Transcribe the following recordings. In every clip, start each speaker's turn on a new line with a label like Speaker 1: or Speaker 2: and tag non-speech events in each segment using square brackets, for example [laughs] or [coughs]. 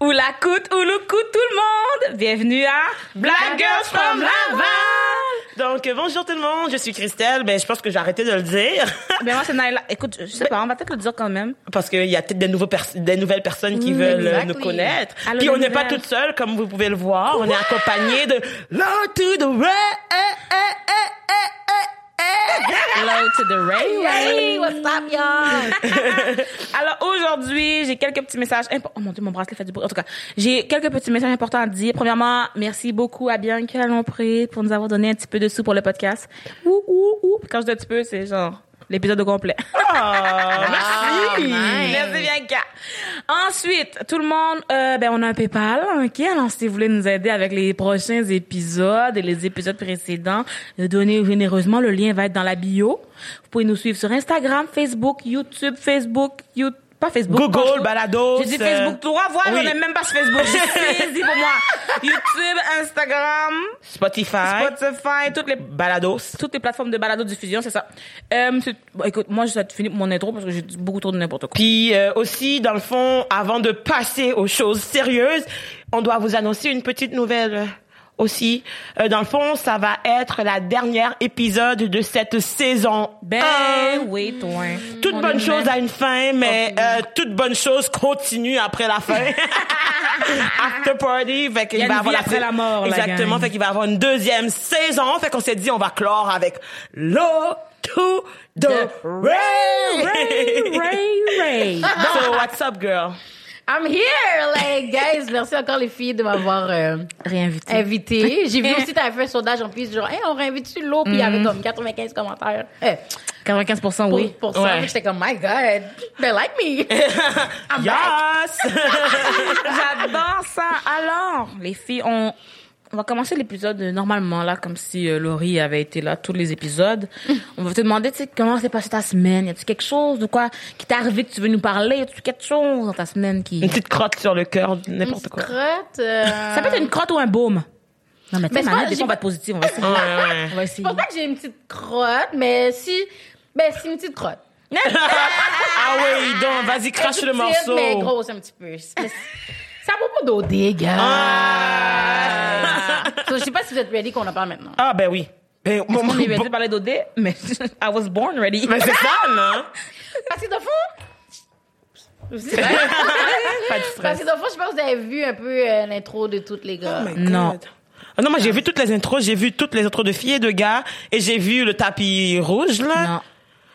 Speaker 1: Ou la coute, ou le tout le monde. Bienvenue à
Speaker 2: Black Girls from Laval. Donc, euh, bonjour tout le monde, je suis Christelle. Ben, je pense que j'ai arrêté de le dire. [laughs]
Speaker 1: Ben moi c'est Naila. Écoute, je sais pas, on va peut-être le dire quand même.
Speaker 2: Parce qu'il y a peut-être des, nouveaux pers- des nouvelles personnes qui veulent euh, nous connaître.
Speaker 1: Allô,
Speaker 2: Puis on n'est pas
Speaker 1: nouvelles.
Speaker 2: toute seule, comme vous pouvez le voir. On est accompagné de Lord to the Ray. [laughs]
Speaker 1: Hello to the Ray
Speaker 3: Hey, what's up, y'all? [laughs]
Speaker 1: Alors aujourd'hui, j'ai quelques petits messages importants. Oh mon dieu, mon bracelet fait du bruit. En tout cas, j'ai quelques petits messages importants à dire. Premièrement, merci beaucoup à Bianca Lompré pour nous avoir donné un petit peu de sous pour le podcast. Ouh, ouh, ouh. Quand je dis un petit peu, c'est genre l'épisode au complet. [laughs]
Speaker 2: Ah, merci.
Speaker 1: Merci Bianca. Ensuite, tout le monde, euh, ben on a un PayPal, ok? Alors si vous voulez nous aider avec les prochains épisodes et les épisodes précédents, donnez généreusement. Le lien va être dans la bio. Vous pouvez nous suivre sur Instagram, Facebook, YouTube, Facebook, YouTube. Pas Facebook.
Speaker 2: Google, Balados,
Speaker 1: J'ai dit
Speaker 2: euh,
Speaker 1: Facebook. Trois fois,
Speaker 2: oui.
Speaker 1: on n'est même pas sur Facebook. Saisi [laughs] pour moi. YouTube, Instagram,
Speaker 2: Spotify.
Speaker 1: Spotify, toutes les
Speaker 2: Balados.
Speaker 1: toutes les plateformes de balado diffusion, c'est ça. Euh, bon, écoute, moi, je vais finir mon intro parce que j'ai beaucoup trop de n'importe quoi.
Speaker 2: Puis euh, aussi, dans le fond, avant de passer aux choses sérieuses, on doit vous annoncer une petite nouvelle euh, aussi. Euh, dans le fond, ça va être la dernière épisode de cette saison.
Speaker 1: Ben
Speaker 2: un.
Speaker 1: oui, toi.
Speaker 2: Toute
Speaker 1: On
Speaker 2: bonne chose
Speaker 1: même-
Speaker 2: a une fin, mais euh, toute bonne chose continue après la fin. [laughs] [laughs] After party, fait qu'il va avoir
Speaker 1: vie après la mort, la
Speaker 2: Exactement,
Speaker 1: gang.
Speaker 2: fait qu'il va avoir une deuxième saison. Fait qu'on s'est dit, on va clore avec Low to the Ray.
Speaker 1: Ray, Ray, Ray.
Speaker 2: So what's up, girl?
Speaker 3: I'm here, like, guys. Merci encore, les filles, de m'avoir euh,
Speaker 1: Réinvité.
Speaker 3: invitée. J'ai vu aussi, t'avais fait un sondage en plus, genre, hey, on réinvite-tu l'eau, puis il y avait comme 95 commentaires. Eh,
Speaker 1: 95%
Speaker 3: pour,
Speaker 1: oui.
Speaker 3: pour ça,
Speaker 2: Ouais.
Speaker 3: j'étais comme, my God, they like me. [laughs] I'm.
Speaker 2: Yes! [laughs]
Speaker 1: J'adore ça. Alors, les filles, on, on va commencer l'épisode euh, normalement, là, comme si euh, Laurie avait été là tous les épisodes. [laughs] On va te demander, tu sais, comment s'est passée ta semaine? Y a-tu quelque chose de quoi qui t'est arrivé que tu veux nous parler? Y a-tu quelque chose dans ta semaine qui...
Speaker 2: Une petite crotte sur le cœur, n'importe quoi.
Speaker 3: Crotte, euh,
Speaker 1: Ça peut être une crotte ou un baume. Non, mais tu sais,
Speaker 3: c'est
Speaker 1: Manette,
Speaker 3: pas-
Speaker 1: des
Speaker 3: j'ai
Speaker 1: fois, on va
Speaker 3: pas-
Speaker 1: être positif. On va essayer. [laughs]
Speaker 2: Ouais, ouais.
Speaker 1: On va
Speaker 3: Je
Speaker 1: essayer.
Speaker 3: pense pas que j'ai une petite crotte, mais si, ben, c'est une petite crotte. [laughs]
Speaker 2: Ah oui, donc, vas-y, crache le
Speaker 3: petite,
Speaker 2: morceau.
Speaker 3: mais grosse un petit peu. Mais c'est- Ça vaut pas d'OD, gars.
Speaker 2: Ah.
Speaker 3: So, je sais pas si vous êtes ready qu'on en parle maintenant.
Speaker 2: Ah, ben oui. Ben, mon-
Speaker 1: On est
Speaker 2: mon-
Speaker 1: venu parler d'OD, mais [laughs] I was born ready.
Speaker 2: Mais c'est ça, [laughs] non?
Speaker 3: Parce que dans le fond, [laughs] pas.
Speaker 2: De stress.
Speaker 3: Parce que dans le fond, je pense que vous avez vu un peu euh, l'intro de toutes les gars.
Speaker 2: Oh my God.
Speaker 1: Non.
Speaker 2: Ah non, moi, j'ai vu toutes les intros, j'ai vu toutes les intros de filles et de gars, et j'ai vu le tapis rouge, là.
Speaker 1: Non.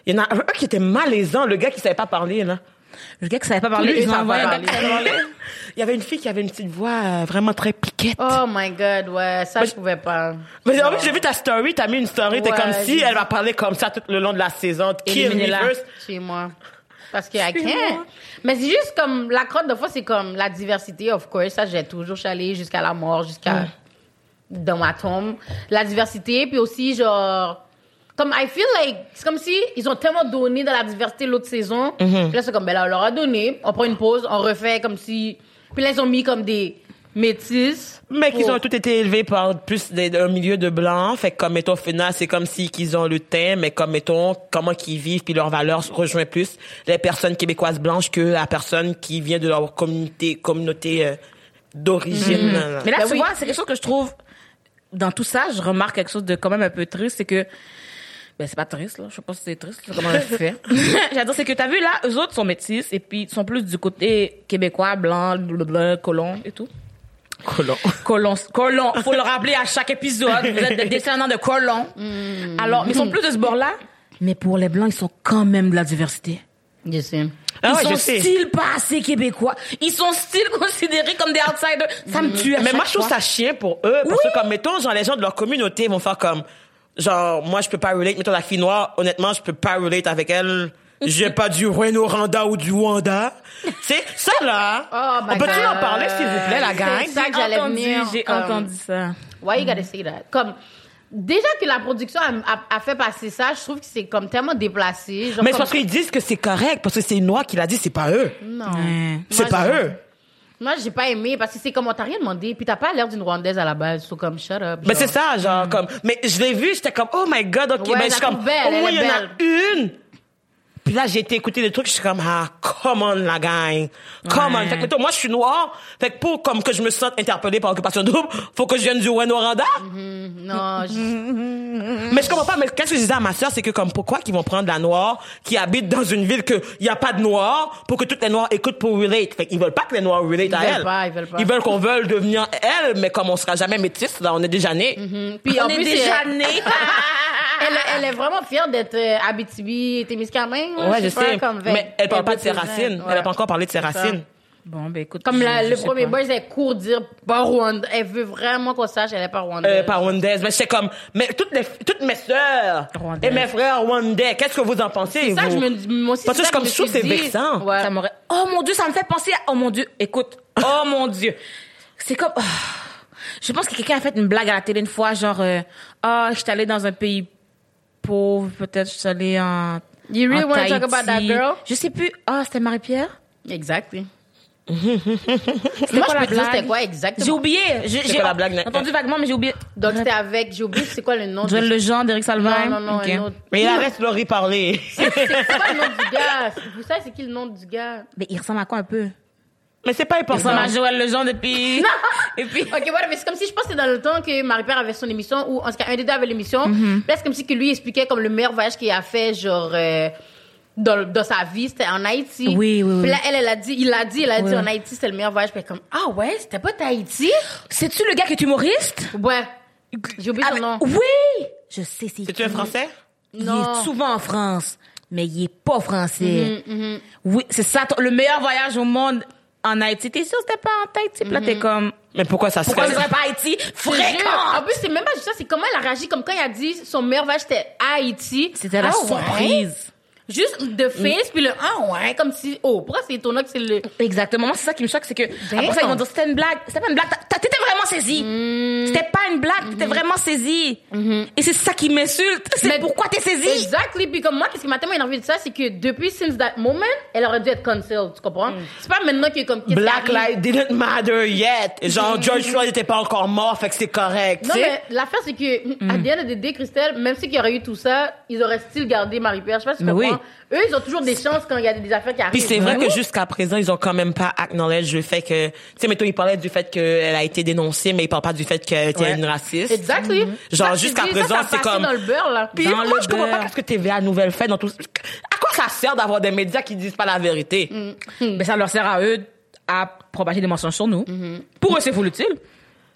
Speaker 2: Il y en a un qui était malaisant, le gars qui savait pas parler, là.
Speaker 1: Le gars qui savait pas parler, ils ont
Speaker 2: ça
Speaker 1: envoyé un gars qui savait parler.
Speaker 2: Il y avait une fille qui avait une petite voix euh, vraiment très piquette.
Speaker 3: Oh my god, ouais, ça, je pouvais pas.
Speaker 2: Mais en fait, j'ai vu ta story, t'as mis une story, t'es comme si elle va parler comme ça tout le long de la saison.
Speaker 1: Éliminez-la.
Speaker 2: first.
Speaker 3: Chez moi. Parce que I can't. Mais c'est juste comme, la crotte, de fois, c'est comme la diversité, of course. Ça, j'ai toujours chalé jusqu'à la mort, jusqu'à dans ma tombe. La diversité, puis aussi, genre, comme, I feel like, c'est comme si ils ont tellement donné dans la diversité l'autre saison. Puis là, c'est comme, ben là, on leur a donné. On prend une pause, on refait comme si. Puis là, ils ont mis comme des métis.
Speaker 2: Mais qu'ils ont tous été élevés par plus d'un milieu de blancs. Fait que comme, mettons, au final, c'est comme si qu'ils ont le teint, mais comme, mettons, comment qu'ils vivent, puis leurs valeurs rejoignent plus les personnes québécoises blanches que la personne qui vient de leur communauté, communauté euh, d'origine. là.
Speaker 1: Mais là,
Speaker 3: Ben
Speaker 1: tu
Speaker 3: oui.
Speaker 1: vois, c'est quelque chose que je trouve, dans tout ça, je remarque quelque chose de quand même un peu triste, c'est que, ben, c'est pas triste, là. Je sais pas si c'est triste, là, comment on fait. [laughs] J'adore, c'est que t'as vu, là, eux autres sont métis, et puis ils sont plus du côté québécois, blanc, blablabla, colon et tout.
Speaker 2: Colon.
Speaker 1: Colon, colon. Faut le rappeler à chaque épisode. Vous êtes des [laughs] descendants de colons. Alors, mais ils sont plus de ce bord-là. Mais pour les blancs, ils sont quand même de la diversité.
Speaker 3: Je sais.
Speaker 2: Ah
Speaker 1: ils
Speaker 2: ouais,
Speaker 1: sont style pas assez québécois. Ils sont style [laughs] considérés comme des outsiders. Ça me tue à
Speaker 2: Mais moi, je trouve ça chien pour eux. Parce que, comme, mettons, genre, les gens de leur communauté vont faire comme, genre, moi, je peux pas relate. Mettons, la fille noire, honnêtement, je peux pas relate avec elle. J'ai [laughs] pas du Rwanda ou du Wanda. C'est ça, là.
Speaker 3: Oh
Speaker 2: On peut-tu en parler, s'il vous plaît, la gang?
Speaker 3: C'est ça que j'allais
Speaker 1: entendu,
Speaker 3: venir.
Speaker 1: J'ai
Speaker 3: comme-
Speaker 1: entendu ça.
Speaker 3: Why you gotta say that? Comme, déjà que la production a, a- a fait passer ça, je trouve que c'est comme tellement déplacé. Genre
Speaker 2: Mais c'est
Speaker 3: comme-
Speaker 2: parce qu'ils disent que c'est correct, parce que c'est une noire qui l'a dit, c'est pas eux.
Speaker 3: Non.
Speaker 1: Ouais.
Speaker 2: C'est pas
Speaker 3: je-
Speaker 2: eux.
Speaker 3: Moi, j'ai pas aimé parce que c'est comme on t'a rien demandé, puis t'as pas l'air d'une Rwandaise à la base, so comme shut up.
Speaker 2: Mais
Speaker 3: genre.
Speaker 2: c'est ça, genre, comme, mais je l'ai vu, j'étais comme, oh my god, ok,
Speaker 3: Ouais,
Speaker 2: mais
Speaker 3: je
Speaker 2: suis comme, moins,
Speaker 3: elle
Speaker 2: il y en a une Puis là, j'ai été écouter des trucs, je suis comme, ah, come on, la gang. Come
Speaker 1: Ouais.
Speaker 2: on. Fait que, mettons, moi, je suis noire. Fait que pour, comme que je me sente interpellée par Occupation Double, faut que je vienne du Rwanda.
Speaker 3: Non, je- [laughs]
Speaker 2: Mais je comprends pas, mais qu'est-ce que je disais à ma sœur, c'est que comme, pourquoi qu'ils vont prendre la noire qui habite dans une ville que il y a pas de noirs pour que toutes les noirs écoutent pour relate? Fait qu'ils veulent pas que les noirs relate à
Speaker 3: veulent
Speaker 2: elle.
Speaker 3: pas, ils veulent pas.
Speaker 2: Ils veulent qu'on veuille devenir elle, mais comme on sera jamais métis, là, on est déjà nés.
Speaker 3: Puis en
Speaker 1: On est
Speaker 3: plus,
Speaker 1: déjà nés. [laughs]
Speaker 3: elle, elle est vraiment fière d'être euh, Abitibi, Témiscamingue. Là,
Speaker 2: Ouais, je
Speaker 3: sais pas,
Speaker 2: sais.
Speaker 3: comme
Speaker 2: mais elle parle pas de ses racines.
Speaker 3: ouais.
Speaker 2: Elle a pas encore parlé de ses
Speaker 3: ça.
Speaker 2: racines.
Speaker 1: Bon, ben écoute.
Speaker 3: Comme
Speaker 1: je-
Speaker 3: la-
Speaker 1: je
Speaker 3: le
Speaker 1: sais
Speaker 3: premier
Speaker 1: pas.
Speaker 3: boys, elle court dire pas Rwanda. Elle veut vraiment qu'on sache elle est pas rwandaise.
Speaker 2: Euh, pas rwandaise, mais c'est comme, mais toutes les, toutes mes sœurs et mes frères rwandais, qu'est-ce que vous en pensez,
Speaker 3: C'est ça, je me dis, moi aussi,
Speaker 2: Parce que je comme
Speaker 3: je
Speaker 2: je trouve c'est vexant.
Speaker 3: Ouais.
Speaker 1: Ça m'aurait. Oh mon dieu, ça me fait penser à. Oh mon dieu, écoute. Oh mon dieu. C'est comme. oh. Je pense que quelqu'un a fait une blague à la télé une fois, genre. euh, Ah, je suis allée dans un pays pauvre, peut-être je suis allée en.
Speaker 3: You really
Speaker 1: en
Speaker 3: wanna talk about that girl?
Speaker 1: Je sais plus. Ah, c'était Marie-Pierre?
Speaker 3: Moi,
Speaker 1: C'était
Speaker 3: je
Speaker 1: quoi la
Speaker 3: peux te dire
Speaker 1: blague?
Speaker 3: c'était quoi exactement?
Speaker 1: J'ai oublié. J'ai
Speaker 2: quoi la blague,
Speaker 1: entendu vaguement, mais j'ai oublié.
Speaker 3: Donc, c'était avec, j'ai oublié c'est quoi le nom
Speaker 1: Joël
Speaker 3: du...
Speaker 1: Lejean, d'Éric Salvain.
Speaker 3: Non, non, non,
Speaker 1: Ok.
Speaker 3: un autre.
Speaker 2: Mais il laisse Laurie parler.
Speaker 3: C'est quoi le nom du gars? Vous savez c'est qui le nom du gars?
Speaker 1: Mais il ressemble à quoi un peu?
Speaker 2: Mais c'est pas
Speaker 1: Il
Speaker 2: important.
Speaker 1: ressemble à Joël Lejean depuis. [laughs] Et puis.
Speaker 3: Ok, voilà, mais c'est comme si je pense que c'est dans le temps que Marie-Pierre avait son émission, ou en tout cas, un des deux avait l'émission.
Speaker 1: Mm-hmm.
Speaker 3: Puis là, c'est comme si que lui expliquait comme le meilleur voyage qu'il a fait, genre, euh, dans, dans sa vie, c'était en Haïti.
Speaker 1: Oui, oui, oui.
Speaker 3: Puis là, elle, elle a dit, il a dit, elle a dit en Haïti, c'était le meilleur voyage. Puis elle est comme, ah ouais, c'était pas Tahiti?
Speaker 1: C'est-tu le gars qui est humoriste?
Speaker 3: Ouais. J'ai oublié
Speaker 1: Ah,
Speaker 3: son nom.
Speaker 1: Oui! Je sais, c'est
Speaker 2: C'est-tu un français?
Speaker 1: Il
Speaker 3: Non.
Speaker 1: est souvent en France, mais il est pas français.
Speaker 3: Mhm,
Speaker 1: Oui, c'est ça. ton- Le meilleur voyage au monde en Haïti. T'es sûr que c'était pas en Haïti? Puis là, t'es comme...
Speaker 2: Mais pourquoi ça
Speaker 1: Pourquoi
Speaker 2: serait?
Speaker 1: pas Haïti? Fréquent!
Speaker 3: En plus, c'est même pas juste ça, c'est comment elle a réagi, comme quand il a dit son meilleur voyage c'était Haïti.
Speaker 1: C'était la
Speaker 3: Ah
Speaker 1: surprise.
Speaker 3: Juste de face, puis le ah ouais, comme si, oh, pourquoi c'est étonnant que c'est le.
Speaker 1: Exactement. Moi, c'est ça qui me choque, c'est que
Speaker 3: Damn.
Speaker 1: après ça, ils vont dire c'était une blague. C'était pas une blague. T'étais vraiment saisi.
Speaker 3: Mm.
Speaker 1: C'était pas une blague. T'étais vraiment saisi. Et c'est ça qui m'insulte. [laughs] C'est
Speaker 3: Mm-hmm.
Speaker 1: Pourquoi t'es saisi.
Speaker 3: Exactly. Puis comme moi, qu'est-ce qui m'a tellement énervé de ça, c'est que depuis since that moment, elle aurait dû être cancelled, tu comprends? C'est pas maintenant que comme. qui
Speaker 2: Black lives didn't matter yet. Genre, George Floyd était pas encore mort, fait que c'est correct.
Speaker 3: Non, mais l'affaire, c'est que, à the end of the day, Christelle, même s'il y aurait eu tout ça, ils auraient still gardé Marie-Pierre. Je sais pas si tu
Speaker 1: oui.
Speaker 3: Eux, ils ont toujours des chances quand il y a des, affaires qui arrivent.
Speaker 2: Puis c'est vrai que jusqu'à présent, ils ont quand même pas acknowledge le fait que, tu sais, mettons, ils parlaient du fait qu'elle a été dénoncée, mais ils parlent pas du fait qu'elle était
Speaker 3: Ouais.
Speaker 2: une raciste.
Speaker 3: Exactly.
Speaker 2: Genre,
Speaker 3: Ça, tu
Speaker 2: jusqu'à présent, c'est comme-
Speaker 3: dans le beurre, là.
Speaker 2: Puis
Speaker 1: Dans
Speaker 2: moi,
Speaker 1: le
Speaker 2: je comprends pas qu'est-ce que TVA Nouvelle fait dans tout. À quoi ça sert d'avoir des médias qui disent pas la vérité?
Speaker 1: Ben, ça leur sert à eux à propager des mensonges sur nous.
Speaker 3: Mm-hmm.
Speaker 1: Pour eux, c'est full utile.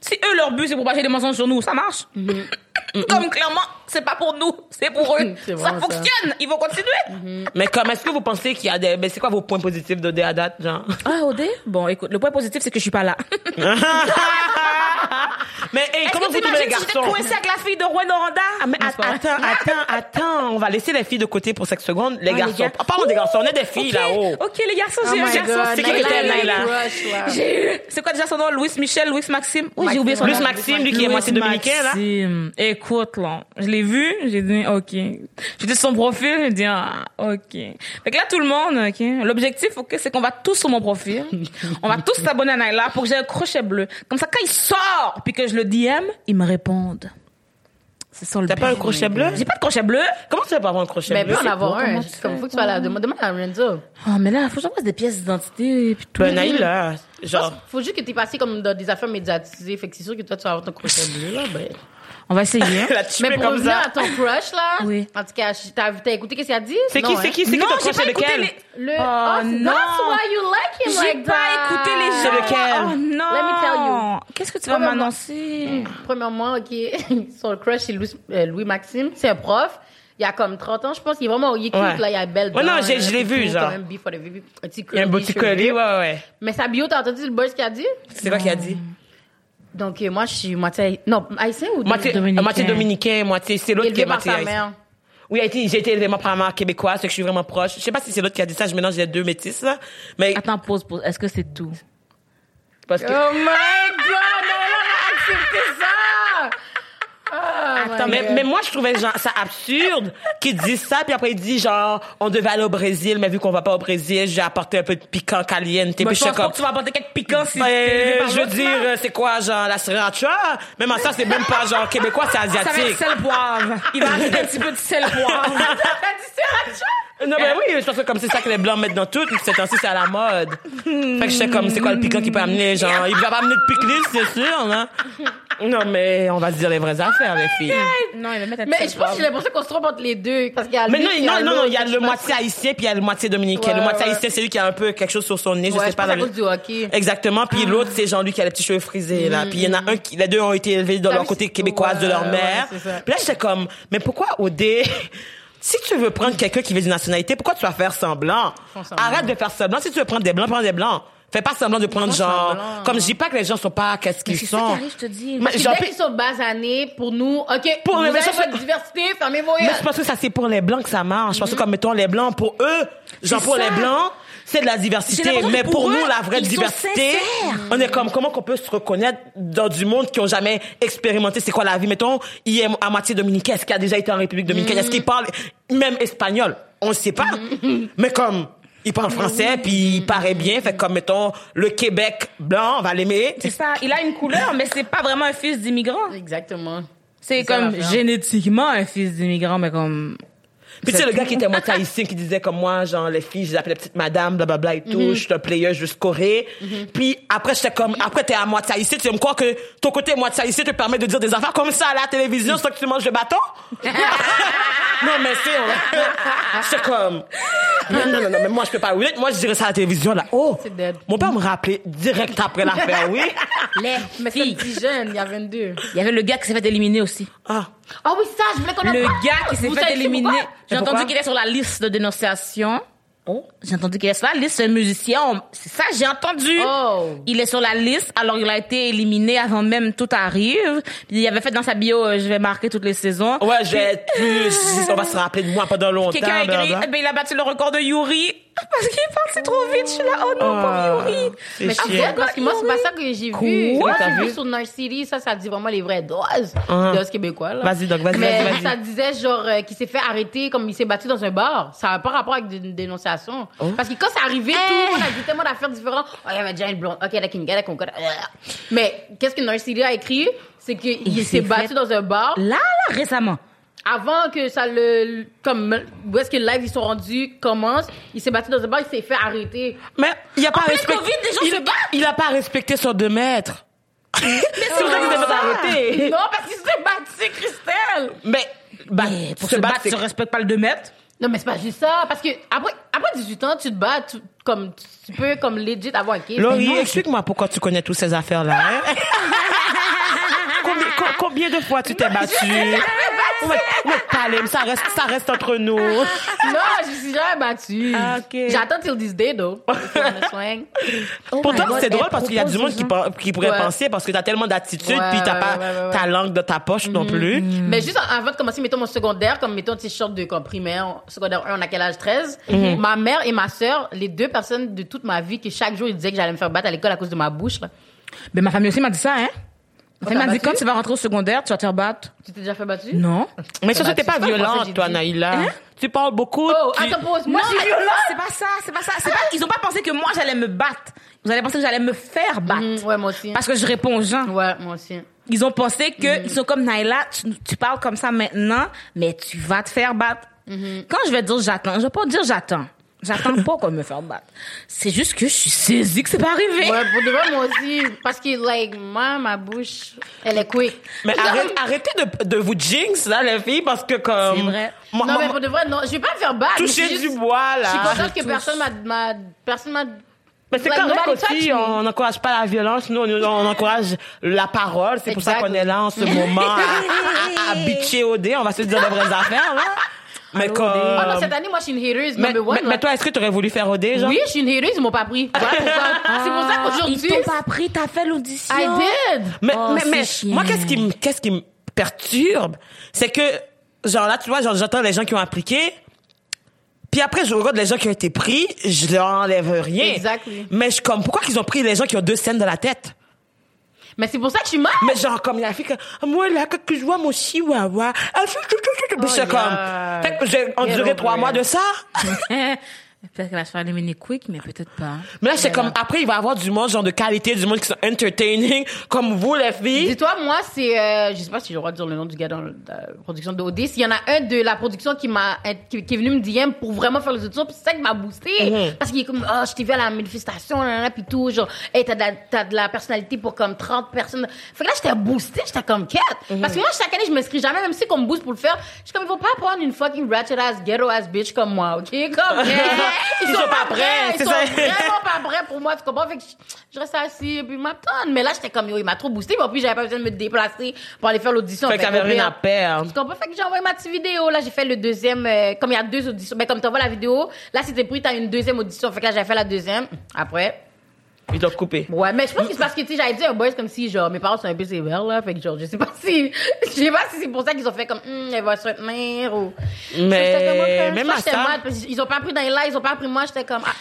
Speaker 1: Si eux, leur but, c'est propager des mensonges sur nous, ça marche. [coughs] Comme clairement, c'est pas pour nous, c'est pour eux. [laughs] Ça fonctionne. Ils vont continuer.
Speaker 2: Mais comme, est-ce que vous pensez qu'il y a des, ben, c'est quoi vos points positifs de à date, genre?
Speaker 1: Ah, Odé? Bon, écoute, le point positif, c'est que je suis pas là. [laughs]
Speaker 2: mais, hey, comment vous trouvez les garçons?
Speaker 1: coincée avec la fille de?
Speaker 2: Ah, mais
Speaker 1: Non, c'est pas? vrai.
Speaker 2: attends, attends, attends, on va laisser les filles de côté pour 5 secondes. Les
Speaker 1: Ah,
Speaker 2: garçons.
Speaker 1: gars.
Speaker 2: Ah, Parlons des garçons, on est des filles là-haut.
Speaker 1: Ok, les garçons,
Speaker 3: Oh
Speaker 1: j'ai un
Speaker 3: my
Speaker 1: garçon.
Speaker 2: C'est qui était.
Speaker 1: J'ai eu. C'est quoi déjà son nom? Louis Michel, Louis Maxime? Oui, j'ai oublié son
Speaker 2: Louis
Speaker 1: nom.
Speaker 2: Maxime, lui qui est
Speaker 1: Louis
Speaker 2: moitié dominicain, là.
Speaker 1: Maxime. Écoute, là. Je l'ai vu, j'ai dit, OK. J'étais sur son profil, j'ai dit, ah, OK. Fait que là, tout le monde, OK. L'objectif, OK, c'est qu'on va tous sur mon profil. On va tous s'abonner à Naila pour que j'ai un crochet bleu. Comme ça, quand il sort, puis que je le DM, ils me répondent. C'est ça le
Speaker 2: T'as pas un crochet bleu?
Speaker 1: J'ai pas de crochet bleu.
Speaker 2: Comment tu fais pour avoir un crochet
Speaker 3: Mais
Speaker 2: bleu?
Speaker 3: peut en avoir
Speaker 1: pas
Speaker 3: un.
Speaker 1: comment
Speaker 3: C'est
Speaker 1: tu
Speaker 3: comme, faut que tu vas la demander. Demande à Lorenzo.
Speaker 1: Oh, mais là, faut que j'envoie des pièces d'identité, puis tout.
Speaker 2: Ben, Naïla, genre.
Speaker 3: Faut juste que t'es passé comme dans des affaires médiatisées. Fait que c'est sûr que toi, tu vas avoir ton crochet bleu, là. Ben.
Speaker 1: On va essayer. hein. [laughs]
Speaker 2: La
Speaker 3: Mais pour
Speaker 2: comme
Speaker 3: revenir
Speaker 2: ça.
Speaker 3: à ton crush, là.
Speaker 1: Oui.
Speaker 3: En tout cas, t'as, t'as écouté qu'est-ce qu'il a dit?
Speaker 2: C'est qui,
Speaker 3: hein?
Speaker 2: c'est qui, c'est qui
Speaker 1: Non,
Speaker 2: ton
Speaker 1: j'ai pas écouté
Speaker 2: lequel?
Speaker 1: les...
Speaker 3: Le,
Speaker 1: Oh,
Speaker 3: oh,
Speaker 1: non.
Speaker 3: That's why you like him
Speaker 1: J'ai
Speaker 3: like
Speaker 1: pas
Speaker 3: that.
Speaker 1: écouté les gens.
Speaker 2: C'est lequel?
Speaker 1: Oh non.
Speaker 3: Let me tell you.
Speaker 1: Qu'est-ce que tu vas m'annoncer?
Speaker 3: Premièrement, OK, [laughs] son crush, c'est Louis, euh, Louis Maxime. C'est un prof. Il a comme 30 ans, je pense. Il est vraiment, il est cute,
Speaker 2: Ouais.
Speaker 3: là. Il a belle
Speaker 2: Ouais, non, j'ai-
Speaker 3: euh,
Speaker 2: je l'ai
Speaker 3: puis
Speaker 2: vu, genre.
Speaker 3: Quand même, beef for the baby. Un petit
Speaker 2: Il y a un beau petit collier, ouais, ouais.
Speaker 3: Mais sa bio, t'as entendu le boys qu'il a dit?
Speaker 2: C'est quoi qu'il a dit?
Speaker 3: Donc, euh, moi, je suis moitié, non, haïtien ou
Speaker 2: Moitié
Speaker 1: Dominicain?
Speaker 2: moitié dominicain, moitié, c'est l'autre qui est moitié
Speaker 3: sa
Speaker 2: haïtien.
Speaker 3: mère.
Speaker 2: Oui, j'ai été élevé par ma mère québécoise, c'est que je suis vraiment proche. Je sais pas si c'est l'autre qui a dit ça, je mélange les deux métis, là. Mais,
Speaker 1: Attends, pause, pause. Est-ce que c'est tout?
Speaker 2: parce que,
Speaker 3: Oh my God, elle a accepté ça! Oh
Speaker 1: Attends,
Speaker 2: mais, mais moi, je trouvais genre, ça absurde qu'ils disent ça, puis après ils disent genre, on devait aller au Brésil, mais vu qu'on va pas au Brésil, j'ai apporté un peu de piquant caliente. Puis je suis comme,
Speaker 1: que tu vas apporter quelques piquants si
Speaker 2: Ben,
Speaker 1: élevé par
Speaker 2: je veux dire, c'est quoi, genre, la sriracha? Même à ça, c'est même pas genre québécois, c'est
Speaker 1: Ça va être
Speaker 2: asiatique.
Speaker 1: sel poivre. Il va ajouter un petit peu de sel poivre. [laughs] [laughs]
Speaker 3: T'as dit sriracha?
Speaker 2: Non, mais oui, je pense que comme c'est ça que les blancs mettent dans tout, c'est temps-ci, c'est à la mode. Fait que je sais comme, c'est quoi le piquant qui peut amener, genre, il va pas amener de pickles, c'est sûr, hein. Non, mais on va se dire les vraies affaires, les filles.
Speaker 1: Non, il va mettre un
Speaker 3: Mais je pense que j'ai l'impression qu'on se trompe entre les deux. Parce qu'il y a
Speaker 2: Mais non, non, non, il y a le moitié haïtien puis il y a le moitié dominicain. Le moitié haïtien, c'est lui qui a un peu quelque chose sur son nez, je sais pas. Exactement. Puis l'autre, c'est Jean-Luc qui a les petits cheveux frisés, là. Puis il y en a un qui, les deux ont été élevés de leur côté québécoise de leur mère. Puis là, j'étais comme, mais pourquoi OD, si tu veux prendre quelqu'un qui veut d'une nationalité, pourquoi tu vas faire semblant? Arrête de faire semblant. Si tu veux prendre des blancs, prends des blancs. Fais pas semblant de prendre genre,
Speaker 3: semblant.
Speaker 2: comme je dis pas que les gens sont pas qu'est-ce qu'ils
Speaker 1: c'est ça
Speaker 2: sont.
Speaker 1: qui arrive, je te dis.
Speaker 2: Mais genre,
Speaker 3: dès qu'ils sont basanés, pour nous, OK,
Speaker 2: Pour-
Speaker 3: vous
Speaker 2: mais
Speaker 3: avez votre
Speaker 2: c'est-
Speaker 3: diversité, fermez vos
Speaker 2: Mais c'est parce que ça, c'est pour les blancs que ça marche. Parce que comme, mettons, les blancs, pour eux, genre, pour
Speaker 1: ça.
Speaker 2: les blancs, c'est de la diversité. Mais
Speaker 1: pour
Speaker 2: pour
Speaker 1: eux,
Speaker 2: nous, la vraie diversité, on est comme, comment qu'on peut se reconnaître dans du monde qui ont jamais expérimenté c'est quoi la vie? Mettons, il est à moitié dominicain. Est-ce qu'il a déjà été en République dominicaine? Est-ce qu'il parle même espagnol? On ne sait pas. [laughs] Mais comme, il parle français, puis il paraît bien. Fait comme, mettons, le Québec blanc, on va l'aimer.
Speaker 1: C'est ça. Il a une couleur, mais c'est pas vraiment un fils d'immigrant.
Speaker 3: Exactement.
Speaker 1: C'est comme génétiquement un fils d'immigrant, mais comme.
Speaker 2: Puis tu sais, le gars qui était moitié [laughs] haïtien, qui disait comme moi, genre, les filles, je les appelais petite madame, blablabla et tout,
Speaker 3: Mhm.
Speaker 2: je suis un player, je veux scorer. Puis après, j'étais comme, après, t'es à moitié haïtien, tu me croire que ton côté moitié haïtien te permet de dire des affaires comme ça à la télévision, c'est toi que tu manges le bâton? [laughs] non, mais c'est, on- j'étais comme, non, non, non, non, mais moi, je peux pas, oui, moi, je dirais ça à la télévision, là. Oh!
Speaker 3: C'est dead.
Speaker 2: Mon père me rappelait direct après l'affaire, oui. [laughs]
Speaker 1: Les
Speaker 3: Mais c'est
Speaker 1: filles.
Speaker 3: petit jeune, il y a 22.
Speaker 1: Il y avait le gars qui s'est fait éliminer aussi.
Speaker 2: Ah.
Speaker 3: Ah oui, ça, je voulais qu'on en
Speaker 1: Le
Speaker 3: parle.
Speaker 1: gars qui s'est
Speaker 3: Vous
Speaker 1: fait
Speaker 3: savez
Speaker 1: éliminer.
Speaker 3: pourquoi?
Speaker 1: J'ai
Speaker 2: pourquoi?
Speaker 1: entendu qu'il est sur la liste de dénonciation.
Speaker 2: Oh.
Speaker 1: J'ai entendu qu'il est sur la liste, c'est un musicien. On- C'est ça, j'ai entendu.
Speaker 3: Oh.
Speaker 1: Il est sur la liste, alors il a été éliminé avant même tout arrive. Puis il avait fait dans sa bio, euh, je vais marquer toutes les saisons.
Speaker 2: Ouais, je vais être plus, on va se rappeler de moi pendant longtemps.
Speaker 1: Quelqu'un a écrit,
Speaker 2: blablabla.
Speaker 1: eh ben, il a battu le record de Yuri. Parce qu'il parle trop vite. Je suis là, oh non,
Speaker 2: Ah,
Speaker 1: pauvre Yuri.
Speaker 2: c'est
Speaker 3: Mais
Speaker 2: chiant.
Speaker 3: c'est vrai, parce que moi, c'est pas ça que j'ai vu. Moi, j'ai
Speaker 2: vu?
Speaker 3: sur North City, ça, ça dit vraiment les vraies doses.
Speaker 2: Uh-huh.
Speaker 3: Doses québécois, là.
Speaker 2: Vas-y, donc, vas-y,
Speaker 3: Mais
Speaker 2: vas-y,
Speaker 3: ça disait, genre, euh, qu'il s'est fait arrêter comme il s'est battu dans un bar. Ça n'a pas rapport avec une dénonciation.
Speaker 2: Oh.
Speaker 3: Parce que quand c'est arrivé, tout le monde a dit tellement d'affaires différentes. Oh, il y avait déjà une blonde. Ok, la Kinga, la Concord. Mais qu'est-ce que North City a écrit? C'est qu'il
Speaker 1: Il
Speaker 3: s'est battu dans un bar.
Speaker 1: Là, là, récemment.
Speaker 3: Avant que ça le, comme, où est-ce que le live ils sont rendus commence, il s'est battu dans un bar, il s'est fait arrêter.
Speaker 2: Mais il a pas respecté.
Speaker 1: Covid, les gens
Speaker 2: il,
Speaker 1: se battent.
Speaker 2: il a pas respecté son deux mètres. c'est pour ça qu'il s'est arrêter.
Speaker 3: Non, parce qu'il s'est battu, Christelle!
Speaker 2: Mais, bah,
Speaker 1: Mais pour
Speaker 2: se
Speaker 1: se battre,
Speaker 2: c'est-
Speaker 1: tu respectes pas le 2 mètres.
Speaker 3: Non, mais c'est pas juste ça. Parce que après, après 18 ans, tu te bats, tu, comme, tu peux, comme, legit avoir un case.
Speaker 2: Laurie,
Speaker 3: Mais
Speaker 2: explique-moi pourquoi tu connais toutes ces affaires-là. hein? [laughs] combien, co- combien de fois tu t'es battu? On va, on va te parler, mais ça reste, ça reste entre nous.
Speaker 3: Non, je suis jamais battue.
Speaker 2: Ah, ok.
Speaker 3: J'attends till this day, though. If you wanna swing.
Speaker 2: Pourtant,
Speaker 1: God,
Speaker 2: c'est
Speaker 1: elle
Speaker 2: drôle parce qu'il y a du
Speaker 1: propose
Speaker 2: monde qui,
Speaker 1: aux
Speaker 2: pen- qui pourrait
Speaker 3: Ouais.
Speaker 2: penser parce que t'as tellement d'attitude
Speaker 3: Ouais,
Speaker 2: puis t'as
Speaker 3: ouais,
Speaker 2: pas
Speaker 3: ouais, ouais, ouais.
Speaker 2: ta langue dans ta poche non plus.
Speaker 3: Mais juste avant de commencer, mettons mon secondaire, comme mettons, sors de comme primaire, secondaire 1, on a quel âge? 13.
Speaker 2: Mhm.
Speaker 3: Ma mère et ma sœur, les deux personnes de toute ma vie, qui chaque jour, ils disaient que j'allais me faire battre à l'école à cause de ma bouche, là.
Speaker 1: Mais ma famille aussi m'a dit ça, hein?
Speaker 3: T'as
Speaker 1: m'a dit, quand tu vas rentrer au secondaire, tu vas te faire battre.
Speaker 3: Tu t'es déjà fait battre?
Speaker 1: Non.
Speaker 2: Mais ça,
Speaker 3: Bah,
Speaker 2: t'es
Speaker 3: tu
Speaker 2: pas violente, toi. Naïla.
Speaker 1: Hein?
Speaker 2: Tu parles beaucoup.
Speaker 3: Oh, attends, pause. Moi,
Speaker 1: non,
Speaker 3: j'ai
Speaker 1: mais
Speaker 3: violent.
Speaker 1: c'est pas ça, c'est pas ça. C'est pas, ils ont pas pensé que moi, j'allais me battre. Ils allaient penser que j'allais me faire battre.
Speaker 3: Mhm, ouais, moi aussi.
Speaker 1: Parce que je réponds aux gens.
Speaker 3: Ouais, moi aussi.
Speaker 1: Ils ont pensé que ils sont comme Naila, tu, tu parles comme ça maintenant, mais tu vas te faire battre. Quand je vais dire j'attends, je vais pas dire j'attends. J'attends pas qu'on me faire battre. C'est juste que je suis saisie que c'est pas arrivé.
Speaker 3: Ouais, pour de vrai, moi aussi. Parce que, like, moi, ma bouche, elle est quick.
Speaker 2: Mais arrête- arrêtez de, de vous jinx, là, les filles, parce que comme.
Speaker 1: C'est vrai.
Speaker 2: Moi-
Speaker 3: non,
Speaker 2: moi-
Speaker 3: mais pour de vrai, non, je vais pas me faire battre.
Speaker 2: toucher du bois, là.
Speaker 3: Je suis contente que
Speaker 1: touche.
Speaker 3: personne m'a, m'a, personne m'a,
Speaker 2: Mais c'est
Speaker 3: Like,
Speaker 2: correct aussi, on n'encourage pas la violence, nous, on, on encourage la parole. C'est pour ça qu'on est là en ce moment à, à, à, à bitcher au dé. On va se dire les vraies [laughs] affaires, là. Mais comme...
Speaker 3: Oh non, cette année, moi, je suis une hateuse
Speaker 2: mais, mais, toi, est-ce que tu aurais voulu faire au dé, genre?
Speaker 3: oui, je suis une hateuse, ils m'ont pas pris. Voilà pour ça. C'est pour ça
Speaker 1: Ils
Speaker 3: qu'aujourd'hui,
Speaker 1: t'ont pas pris, t'as fait l'audition.
Speaker 3: I did.
Speaker 2: Mais,
Speaker 1: Oh,
Speaker 2: mais, mais moi, qu'est-ce qui me, qu'est-ce qui me perturbe, c'est que, genre là, tu vois, genre, j'entends les gens qui ont appliqué, puis après, je regarde les gens qui ont été pris, je leur enlève rien.
Speaker 3: Exactly.
Speaker 2: Mais je comme, pourquoi qu'ils ont pris les gens qui ont deux scènes dans la tête?
Speaker 3: Mais c'est pour ça que je suis mal.
Speaker 2: Mais genre, comme il a fait que, Ah, moi, là, que je vois mon chihuahua,
Speaker 3: yeah.
Speaker 2: fait que j'ai enduré
Speaker 3: over
Speaker 2: trois
Speaker 3: it.
Speaker 2: mois de ça. [laughs]
Speaker 1: Peut-être qu'elle va se faire éliminer quick, mais peut-être pas.
Speaker 2: Mais là, c'est comme, après, il va y avoir du monde, genre de qualité, du monde qui sont entertaining, [laughs] comme vous, les filles.
Speaker 3: Dis-toi, moi, c'est, euh, je sais pas si j'ai le droit de dire le nom du gars dans la production de OD. S'il y en a un de la production qui m'a, qui, qui est venu me DM pour vraiment faire les auditions, puis c'est ça qui m'a boosté.
Speaker 2: Mhm.
Speaker 3: Parce qu'il est comme, oh, je t'ai vu à la manifestation, là, là, puis tout, genre, hey, t'as de, la, t'as de la personnalité pour comme 30 personnes. Fait que là, j'étais boostée, j'étais comme, quête.
Speaker 2: Mhm.
Speaker 3: Parce que moi, chaque année, je m'inscris jamais, même si qu'on me booste pour le faire. Je suis comme, il faut pas prendre une fucking ratchet ass, ghetto ass bitch comme moi, ok? Comme, [laughs]
Speaker 2: Ils sont pas prêts,
Speaker 3: Ils sont vraiment pas prêts pour moi, tu comprends? Fait que je, reste assis, et puis il m'attend. Mais là, j'étais comme, yo, il m'a trop boosté, puis j'avais pas besoin de me déplacer pour aller faire l'audition.
Speaker 2: Fait que t'avais rien à perdre.
Speaker 3: Tu comprends? Fait que j'ai envoyé ma petite vidéo. Là, j'ai fait le deuxième, euh, comme il y a deux auditions. Mais comme t'envoies la vidéo, là, c'était pris, t'as une deuxième audition. Fait que là, j'ai fait la deuxième. Après.
Speaker 2: Ils t'ont coupé.
Speaker 3: Ouais, mais je pense que c'est parce que, tu sais, j'avais dit un boys comme si, genre, mes parents sont un peu sévères, là. Fait que, genre, je sais pas [laughs] si, je sais pas si c'est pour ça qu'ils ont fait comme, hum, elle va se retenir ou.
Speaker 2: Mais même à ça-
Speaker 3: mal, qu'ils ont pas appris dans les lives, ils ont pas appris moi, j'étais comme, ah.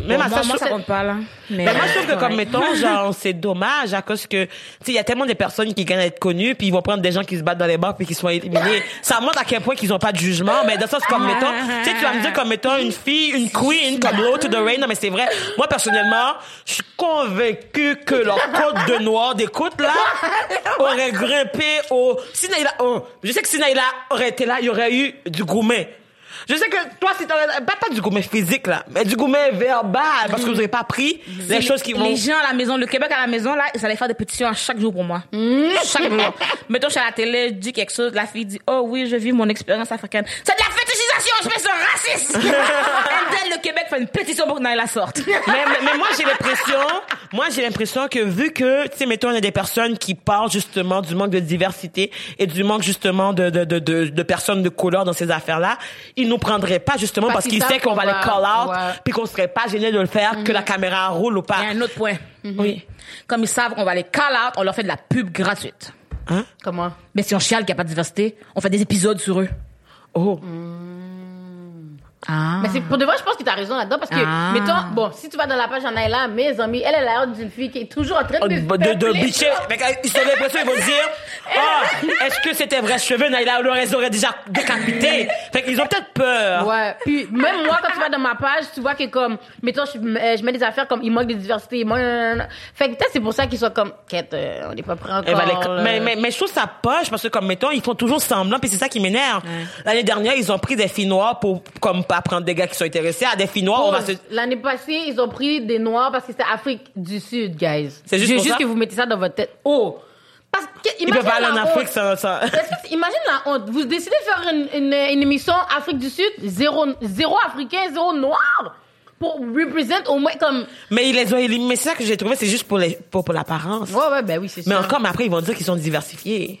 Speaker 2: Même
Speaker 1: Bon,
Speaker 2: à ça, je
Speaker 1: moi,
Speaker 2: trouve
Speaker 1: ça compte pas, là. Mais,
Speaker 2: Ben moi, je trouve que,
Speaker 1: ouais.
Speaker 2: comme, mettons, [laughs] genre, c'est dommage à cause que, tu sais, il y a tellement de personnes qui gagnent à être connues, puis ils vont prendre des gens qui se battent dans les bars puis qui sont éliminés. [laughs] Ça montre à quel point qu'ils ont pas de jugement, mais dans le sens, comme, mettons, tu sais, tu vas me dire, comme, mettons, une fille, une queen, comme to the Rain, non, mais c'est vrai. Moi, personnellement, je suis convaincu que leur code de noir d'écoute, là, [laughs] aurait grimpé au, si Naïla, oh, je sais que si Naïla aurait été là, il y aurait eu du gourmet. Je sais que toi, t'aurais, pas, pas du gourmet physique, là, mais du gourmet verbal, parce que vous avez pas pris les choses qui vont...
Speaker 1: Les gens à la maison, le Québec à la maison, là, ils allaient faire des pétitions à chaque jour pour moi. Chaque jour. Mettons, je suis à la télé, je dis quelque chose, la fille dit, oh oui, je vis mon expérience africaine. C'est de la fétichisation, espèce de raciste! And [laughs] then, le Québec fait une pétition pour que Naila sorte. [laughs]
Speaker 2: mais, mais, mais moi, j'ai l'impression, moi, j'ai l'impression que vu que, tu sais, mettons, il y a des personnes qui parlent justement du manque de diversité et du manque justement de, de, de, de, de personnes de couleur dans ces affaires-là, ils nous prendraient pas justement
Speaker 3: Parce
Speaker 2: parce,
Speaker 3: qu'ils
Speaker 2: savent qu'on va
Speaker 3: qu'on
Speaker 2: les call out
Speaker 3: ouais.
Speaker 2: puis qu'on serait pas gêné de le faire, que la caméra roule ou pas.
Speaker 1: Il y a un autre point.
Speaker 2: Oui.
Speaker 1: Comme ils savent qu'on va les call out, on leur fait de la pub gratuite.
Speaker 2: Hein?
Speaker 3: Comment?
Speaker 1: Mais si on chiale qu'il n'y a pas de diversité, on fait des épisodes sur eux.
Speaker 2: Oh.
Speaker 1: Ah.
Speaker 3: Mais c'est pour de vrai, je pense que t'as raison là-dedans parce que,
Speaker 1: Ah.
Speaker 3: mettons, bon, si tu vas dans la page en Naïla, mes amis, elle est l'air d'une fille qui est toujours en train
Speaker 2: Oh,
Speaker 3: de.
Speaker 2: De, de, de bitcher. Ils ont l'impression, ils vont dire, [laughs] ah, est-ce que c'était vrai cheveux? Naïla, on les aurait déjà décapités. Fait qu'ils ont peut-être peur.
Speaker 3: Ouais. Puis même moi, quand tu vas dans ma page, tu vois que comme, mettons, je, euh, je mets des affaires comme il manque de diversité. il manque- nanana. Fait que peut-être c'est pour ça qu'ils sont comme, quête, euh, on n'est pas prêt encore.
Speaker 2: Eh ben, les-
Speaker 3: là.
Speaker 2: mais, mais, mais je trouve ça poche parce que comme mettons ils font toujours semblant puis c'est ça qui m'énerve. L'année dernière ils ont pris des filles noires pour comme pas prendre des gars qui sont intéressés à des filles noires. Se...
Speaker 3: L'année passée, ils ont pris des noirs parce que c'était Afrique du Sud, guys.
Speaker 2: C'est juste ça?
Speaker 3: que vous mettez ça dans votre tête. Oh! Parce que, imagine
Speaker 2: pas aller en Afrique sans,
Speaker 3: que- imagine la honte. Vous décidez de faire une, une, une émission Afrique du Sud, zéro, zéro africain, zéro noir, pour représenter au moins comme.
Speaker 2: Mais ils les ont éliminés. Mais c'est ça que j'ai trouvé, c'est juste pour les pour, pour l'apparence.
Speaker 3: Ouais, ouais, ben oui, c'est
Speaker 2: Mais
Speaker 3: sûr.
Speaker 2: encore, mais après ils vont dire qu'ils sont diversifiés.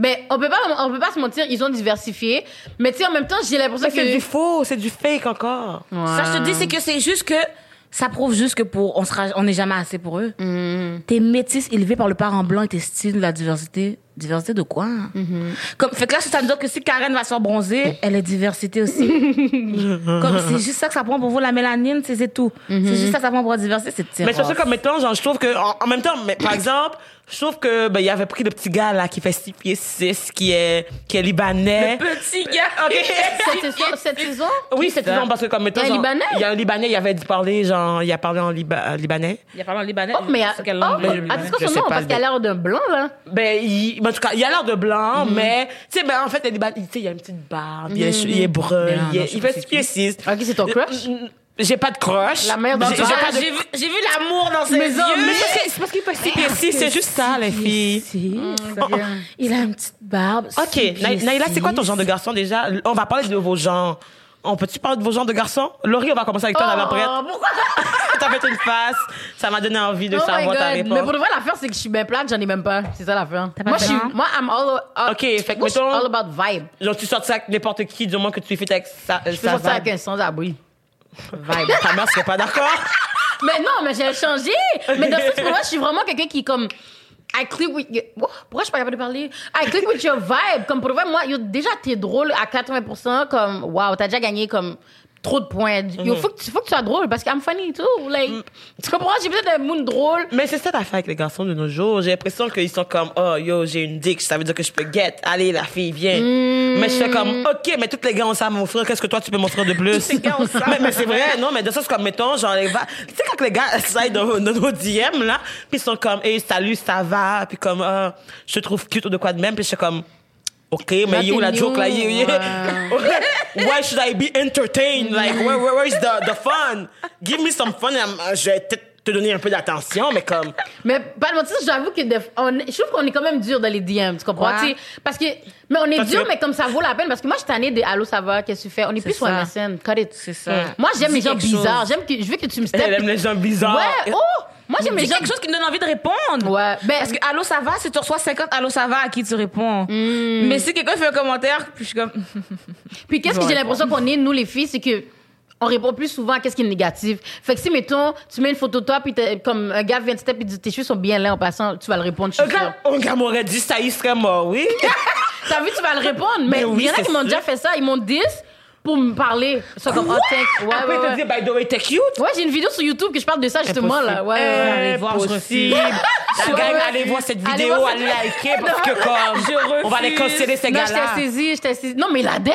Speaker 3: Ben, on peut pas, on peut pas se mentir, ils ont diversifié. Mais tu sais, en même temps, j'ai l'impression
Speaker 2: Mais
Speaker 3: que.
Speaker 2: c'est du faux, c'est du fake encore.
Speaker 1: Ça, je te dis, c'est que c'est juste que ça prouve juste que pour on sera on n'est jamais assez pour eux.
Speaker 3: Mm.
Speaker 1: T'es métisse élevée par le parent blanc et t'es style de la diversité. Diversité de quoi? hein?
Speaker 3: Mm-hmm.
Speaker 1: Comme, fait que là, ça veut dire que si Karen va se bronzer, elle est diversité aussi. [laughs] comme, c'est juste ça que ça prend pour vous, la mélanine, c'est c'est tout.
Speaker 3: Mm-hmm.
Speaker 1: C'est juste ça que ça prend pour la diversité, c'est
Speaker 2: Mais surtout comme étant, genre, je trouve que, en, en même temps, mais, par [coughs] exemple, je trouve que, ben, il avait pris le petit gars, là, qui fait 6 pieds 6, qui est, qui est libanais.
Speaker 1: Petit gars.
Speaker 2: Ok. [laughs]
Speaker 3: Cette saison, cette saison?
Speaker 2: Oui, c'est non, parce que comme étant,
Speaker 3: Il y a un Libanais?
Speaker 2: Il y a un Libanais, il avait dit parler, genre, il a parlé en Liba- euh, libanais.
Speaker 1: Il a parlé en libanais.
Speaker 3: Oh, mais.
Speaker 1: Quelle
Speaker 3: Oh,
Speaker 1: langue? le
Speaker 3: ah, son nom? Parce qu'il a
Speaker 2: le-
Speaker 3: l'air d'un blanc, là.
Speaker 2: Ben, il, en tout cas, il a l'air de blanc, mais, tu sais, ben, en fait, le Libanais, tu sais, il a une petite barbe, il, est, il est brun, il, fait
Speaker 1: pas
Speaker 2: 6 pieds 6.
Speaker 3: Ok, c'est ton crush?
Speaker 2: J'ai pas de crush.
Speaker 3: La mère de
Speaker 2: J'ai-
Speaker 3: ton
Speaker 2: j'ai
Speaker 3: crush.
Speaker 2: pas de-
Speaker 1: J'ai vu, j'ai vu l'amour dans ses
Speaker 3: Mais
Speaker 1: yeux.
Speaker 3: mais
Speaker 2: C'est parce qu'il fait 6 pieds 6, c'est juste ça, les filles.
Speaker 1: Il a une petite barbe.
Speaker 2: Ok, Naïla, c'est quoi ton genre de garçon déjà? On va parler de vos genres. On peut-tu parler de vos genres de garçons? Laurie, on va commencer avec toi, prête.
Speaker 3: Oh, pourquoi? [laughs]
Speaker 2: T'as fait une face. Ça m'a donné envie de
Speaker 3: Oh
Speaker 2: savoir ta réponse.
Speaker 3: Mais pour de vrai, l'affaire, c'est que je suis bien plate, j'en ai même pas. C'est ça l'affaire. Moi, je suis, moi, I'm all, all-
Speaker 2: Ok, fait que
Speaker 3: moi, je suis
Speaker 2: mettons-
Speaker 3: all about vibe.
Speaker 2: Genre, tu sortes ça avec n'importe qui, du moins que tu fais avec sa,
Speaker 3: Je peux sortir avec un sans-abri.
Speaker 2: Vibe. Ta mère serait pas d'accord?
Speaker 3: Mais non, mais j'ai changé. Mais dans ce moi, je suis vraiment quelqu'un qui, comme, I click with. Oh, pourquoi je suis pas capable de parler? I click with your vibe. Comme pour vrai, moi, yo, déjà, t'es drôle à 80%. Comme, wow, t'as déjà gagné, comme, trop de points. Yo, faut que, tu- faut que tu sois drôle parce que I'm funny too. Like, tu comprends? J'ai besoin d'un monde drôle.
Speaker 2: Mais c'est ça l'affaire avec les garçons de nos jours. J'ai l'impression qu'ils sont comme, oh, yo, j'ai une dick, ça veut dire que je peux get. Allez, la fille, viens. Mais je fais comme, ok, mais tous les gars ont ça à m'offrir, qu'est-ce que toi, tu peux m'offrir de plus? [laughs] mais, mais c'est vrai, non, mais de ça, c'est comme, mettons, genre, les va- tu sais, quand les gars [laughs] essayent dans, dans nos DM, là, puis ils sont comme, hey, salut, ça va, puis comme, ah, je te trouve cute ou de quoi de même, puis je suis comme, OK, mais
Speaker 3: Là,
Speaker 2: you, la joke, là, you,
Speaker 3: new, [laughs]
Speaker 2: Why should I be entertained? Like, where, where, where is the, the fun? Give me some fun, and je vais peut-être te donner un peu d'attention, mais comme,
Speaker 3: Mais pas de mentir, j'avoue que on, je trouve qu'on est quand même dur dans les DM, tu comprends?
Speaker 1: Ouais.
Speaker 3: Parce que, mais on est
Speaker 2: Parce
Speaker 3: dur,
Speaker 2: que-
Speaker 3: mais comme ça vaut la peine. Parce que moi, je suis tannée de Allô, ça va, qu'est-ce que tu fais? On est plus sur. MSN. Cut it.
Speaker 1: C'est ça.
Speaker 3: Moi, j'aime les gens bizarres. J'aime que, je veux que tu me steps.
Speaker 2: elle aime les gens bizarres.
Speaker 3: Ouais, oh! Moi, j'aime
Speaker 1: quelque chose qui me donne envie de répondre.
Speaker 3: Ouais, ben-
Speaker 1: Parce que allô, ça va, si tu reçois 50 allô, ça va, à qui tu réponds?
Speaker 3: Hmm.
Speaker 1: Mais si quelqu'un fait un commentaire, puis je suis comme. [laughs]
Speaker 3: Puis qu'est-ce que j'ai l'impression qu'on est, nous, les filles, c'est que on répond plus souvent à qu'est-ce qui est négatif. Fait que si, mettons, tu mets une photo de toi, puis comme un gars vient de step dit tes cheveux sont bien là en passant, tu vas le répondre, je suis sûre.
Speaker 2: un gars m'aurait dit ça, il serait mort, oui. [laughs]
Speaker 3: T'as vu, tu vas le répondre. Mais
Speaker 2: Ben oui,
Speaker 3: il y en a qui m'ont déjà fait ça. Ils m'ont dit pour me parler. Sont comme, oh, thanks. Ouais,
Speaker 2: Après,
Speaker 3: ouais,
Speaker 2: te
Speaker 3: ouais.
Speaker 2: by the way, t'es cute?
Speaker 3: Ouais, j'ai une vidéo sur YouTube que je parle de ça justement là. Ouais.
Speaker 1: Allez voir, je [laughs]
Speaker 2: La gang,
Speaker 3: ouais.
Speaker 2: allez voir cette
Speaker 3: Allez
Speaker 2: vidéo, allez [laughs] liker, parce que comme,
Speaker 1: Je
Speaker 2: on va les canceller, ces
Speaker 3: Non,
Speaker 2: gars-là.
Speaker 3: j'étais saisie, j'étais saisie. Non, mais la dead!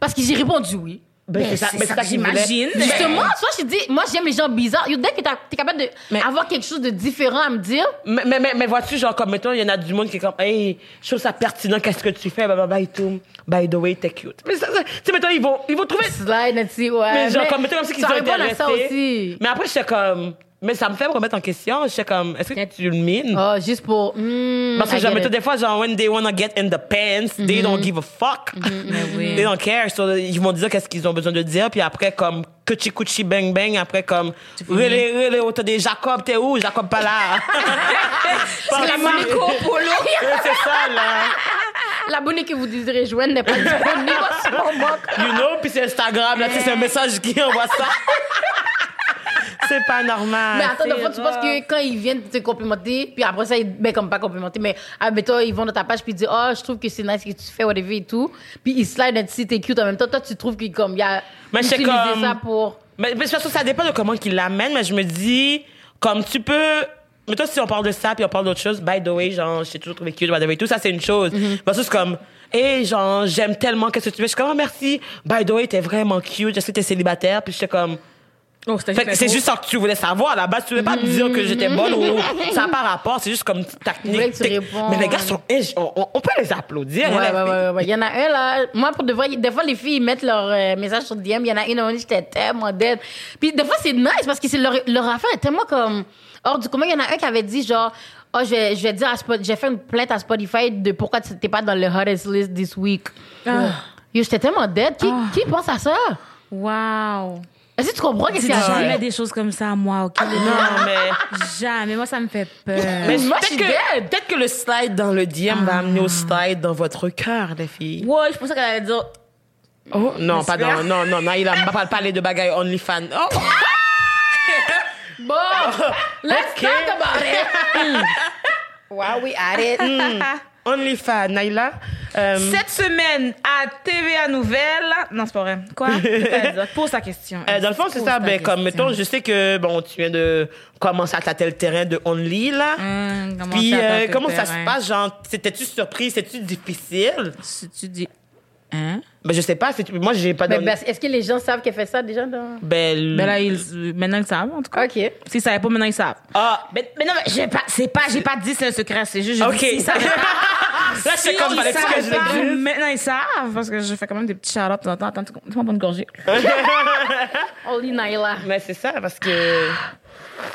Speaker 3: Parce que j'ai répondu oui.
Speaker 2: Ben, c'est ça,
Speaker 1: c'est
Speaker 2: mais
Speaker 1: ça
Speaker 2: ça
Speaker 1: que j'imagine.
Speaker 3: Justement, tu vois, je dis, moi, j'aime les gens bizarres. Dès que t'es capable d'avoir quelque chose de différent à me dire,
Speaker 2: Mais, mais, mais, mais vois-tu, genre, comme, mettons, il y en a du monde qui est comme, hey, je trouve ça pertinent, qu'est-ce que tu fais, blablabla et tout. By the way, t'es cute. Mais ça, ça- tu sais, mettons, ils vont, ils vont trouver.
Speaker 3: slide, ouais.
Speaker 2: Mais genre, comme, mettons, comme si qu'ils sont intéressés. Mais après, j'étais comme, Mais ça me fait me remettre en question. Je sais comme, est-ce que tu le mines?
Speaker 3: Oh, juste pour. hmm,
Speaker 2: Parce que mettons,
Speaker 3: it.
Speaker 2: des fois, genre, when they wanna get in the pants, they don't give a fuck.
Speaker 1: oui.
Speaker 2: They don't care. So, ils vont dire qu'est-ce qu'ils ont besoin de dire. Puis après, comme, kuchi kuchi bang bang. Après, comme, relais, relais, autour des Jacob, t'es où? Jacob pas là. [laughs] Parce
Speaker 3: la Monaco Polo. [laughs]
Speaker 2: C'est ça, là.
Speaker 3: L'abonné que vous désirez joindre n'est pas disponible en ce moment.
Speaker 2: You know? Puis c'est Instagram, là, tu sais, c'est un message qui envoie ça. [laughs] c'est pas normal.
Speaker 3: Mais attends, fois, tu penses que quand ils viennent te complimenter, puis après ça, ils, ben, comme pas complimenter, mais, toi, ils vont dans ta page, puis ils disent, oh, je trouve que c'est nice ce que tu fais, whatever et tout. Puis ils slide un petit t'es cute en même temps. Toi, tu trouves qu'il comme, y a
Speaker 2: Mais
Speaker 3: utilisé
Speaker 2: comme-
Speaker 3: ça pour.
Speaker 2: Mais, mais c'est parce que ça dépend de comment qu'ils l'amènent, mais je me dis, comme tu peux. Mais toi, si on parle de ça, puis on parle d'autre chose, by the way, genre, je t'ai toujours trouvé cute, whatever et tout, ça, c'est une chose. Parce que c'est comme, hey, genre, j'aime tellement qu'est-ce que tu fais? Je suis comme, oh, merci. By the way, t'es vraiment cute. Je sais que t'es célibataire. Puis j'étais comme,
Speaker 1: Oh, c'était
Speaker 2: fait que c'est juste ça que tu voulais savoir. À la base, tu voulais pas me dire que j'étais bonne ou ça n'a pas rapport. C'est juste comme
Speaker 3: voulais
Speaker 2: technique.
Speaker 3: que tu répondes.
Speaker 2: Mais les gars sont, hey, on, peut les applaudir.
Speaker 3: Ouais,
Speaker 2: hein,
Speaker 3: ouais,
Speaker 2: les
Speaker 3: ouais,
Speaker 2: filles.
Speaker 3: ouais, ouais. Il y en a un, là. Moi, pour de vrai, des fois, les filles, ils mettent leur euh, message sur DM. Il y en a une, à un moment donné, j'étais tellement dead. Puis, des fois, c'est nice parce que c'est leur, leur affaire est tellement comme. Hors du commun, il y en a un qui avait dit, genre, oh, je vais, je vais dire à Spotify, j'ai fait une plainte à Spotify de pourquoi tu n'étais pas dans le hottest list this week.
Speaker 1: Ah.
Speaker 3: Yo, j'étais tellement dead. Qui,
Speaker 1: Ah.
Speaker 3: qui pense à ça?
Speaker 1: Wow.
Speaker 3: Est-ce que tu comprends qu'est-ce qu'il y a
Speaker 1: jamais des choses comme ça à moi, ok?
Speaker 2: Non, mais.
Speaker 1: Jamais. Moi, ça me fait peur.
Speaker 2: Mais
Speaker 3: Moi, je
Speaker 2: peut-être
Speaker 3: suis
Speaker 2: que,
Speaker 3: dead.
Speaker 2: peut-être que le slide dans le DM va amener au slide dans votre cœur, les filles.
Speaker 1: Ouais, je pensais qu'elle allait dire.
Speaker 2: Oh, non, pas dans, non, non, non, il a pas parlé de bagaille OnlyFans. Oh, [laughs]
Speaker 3: Bon, [laughs] let's
Speaker 2: Ok.
Speaker 3: talk about it. wow, we at it.
Speaker 2: OnlyFans, Naila. Euh,
Speaker 1: Cette semaine, à TVA Nouvelle. Non, c'est pas vrai. Quoi? [laughs] Pose ta question.
Speaker 2: euh, dans le fond, c'est ça. Ben, comme, mettons, je sais que, bon, tu viens de commencer à tâter le terrain de Only, là.
Speaker 1: Comment
Speaker 2: Puis, euh, comment ça se passe? Genre, c'était-tu surprise? C'était-tu difficile?
Speaker 1: Si tu dis. Hein?
Speaker 2: Ben, je sais pas. c'est- Moi, j'ai pas
Speaker 3: Mais
Speaker 2: donné.
Speaker 3: ben, est-ce que les gens savent qu'elle fait ça déjà? Dans...
Speaker 2: Ben,
Speaker 1: Ben là, ils, maintenant, ils savent, en tout cas.
Speaker 3: OK.
Speaker 1: S'ils savaient pas, maintenant, ils savent.
Speaker 2: Ah,
Speaker 1: Mais, mais non, mais j'ai pas, c'est pas, j'ai pas dit c'est un secret, c'est juste, je
Speaker 2: Ok.
Speaker 1: dis pas. [laughs]
Speaker 2: Là, c'est comme, fallait que je
Speaker 1: pas. Maintenant, ils savent, parce que je fais quand même des petits shout-outs de temps en temps. Attends, tu m'en une gorgée? [laughs]
Speaker 3: Only Naila.
Speaker 2: Mais c'est ça, parce que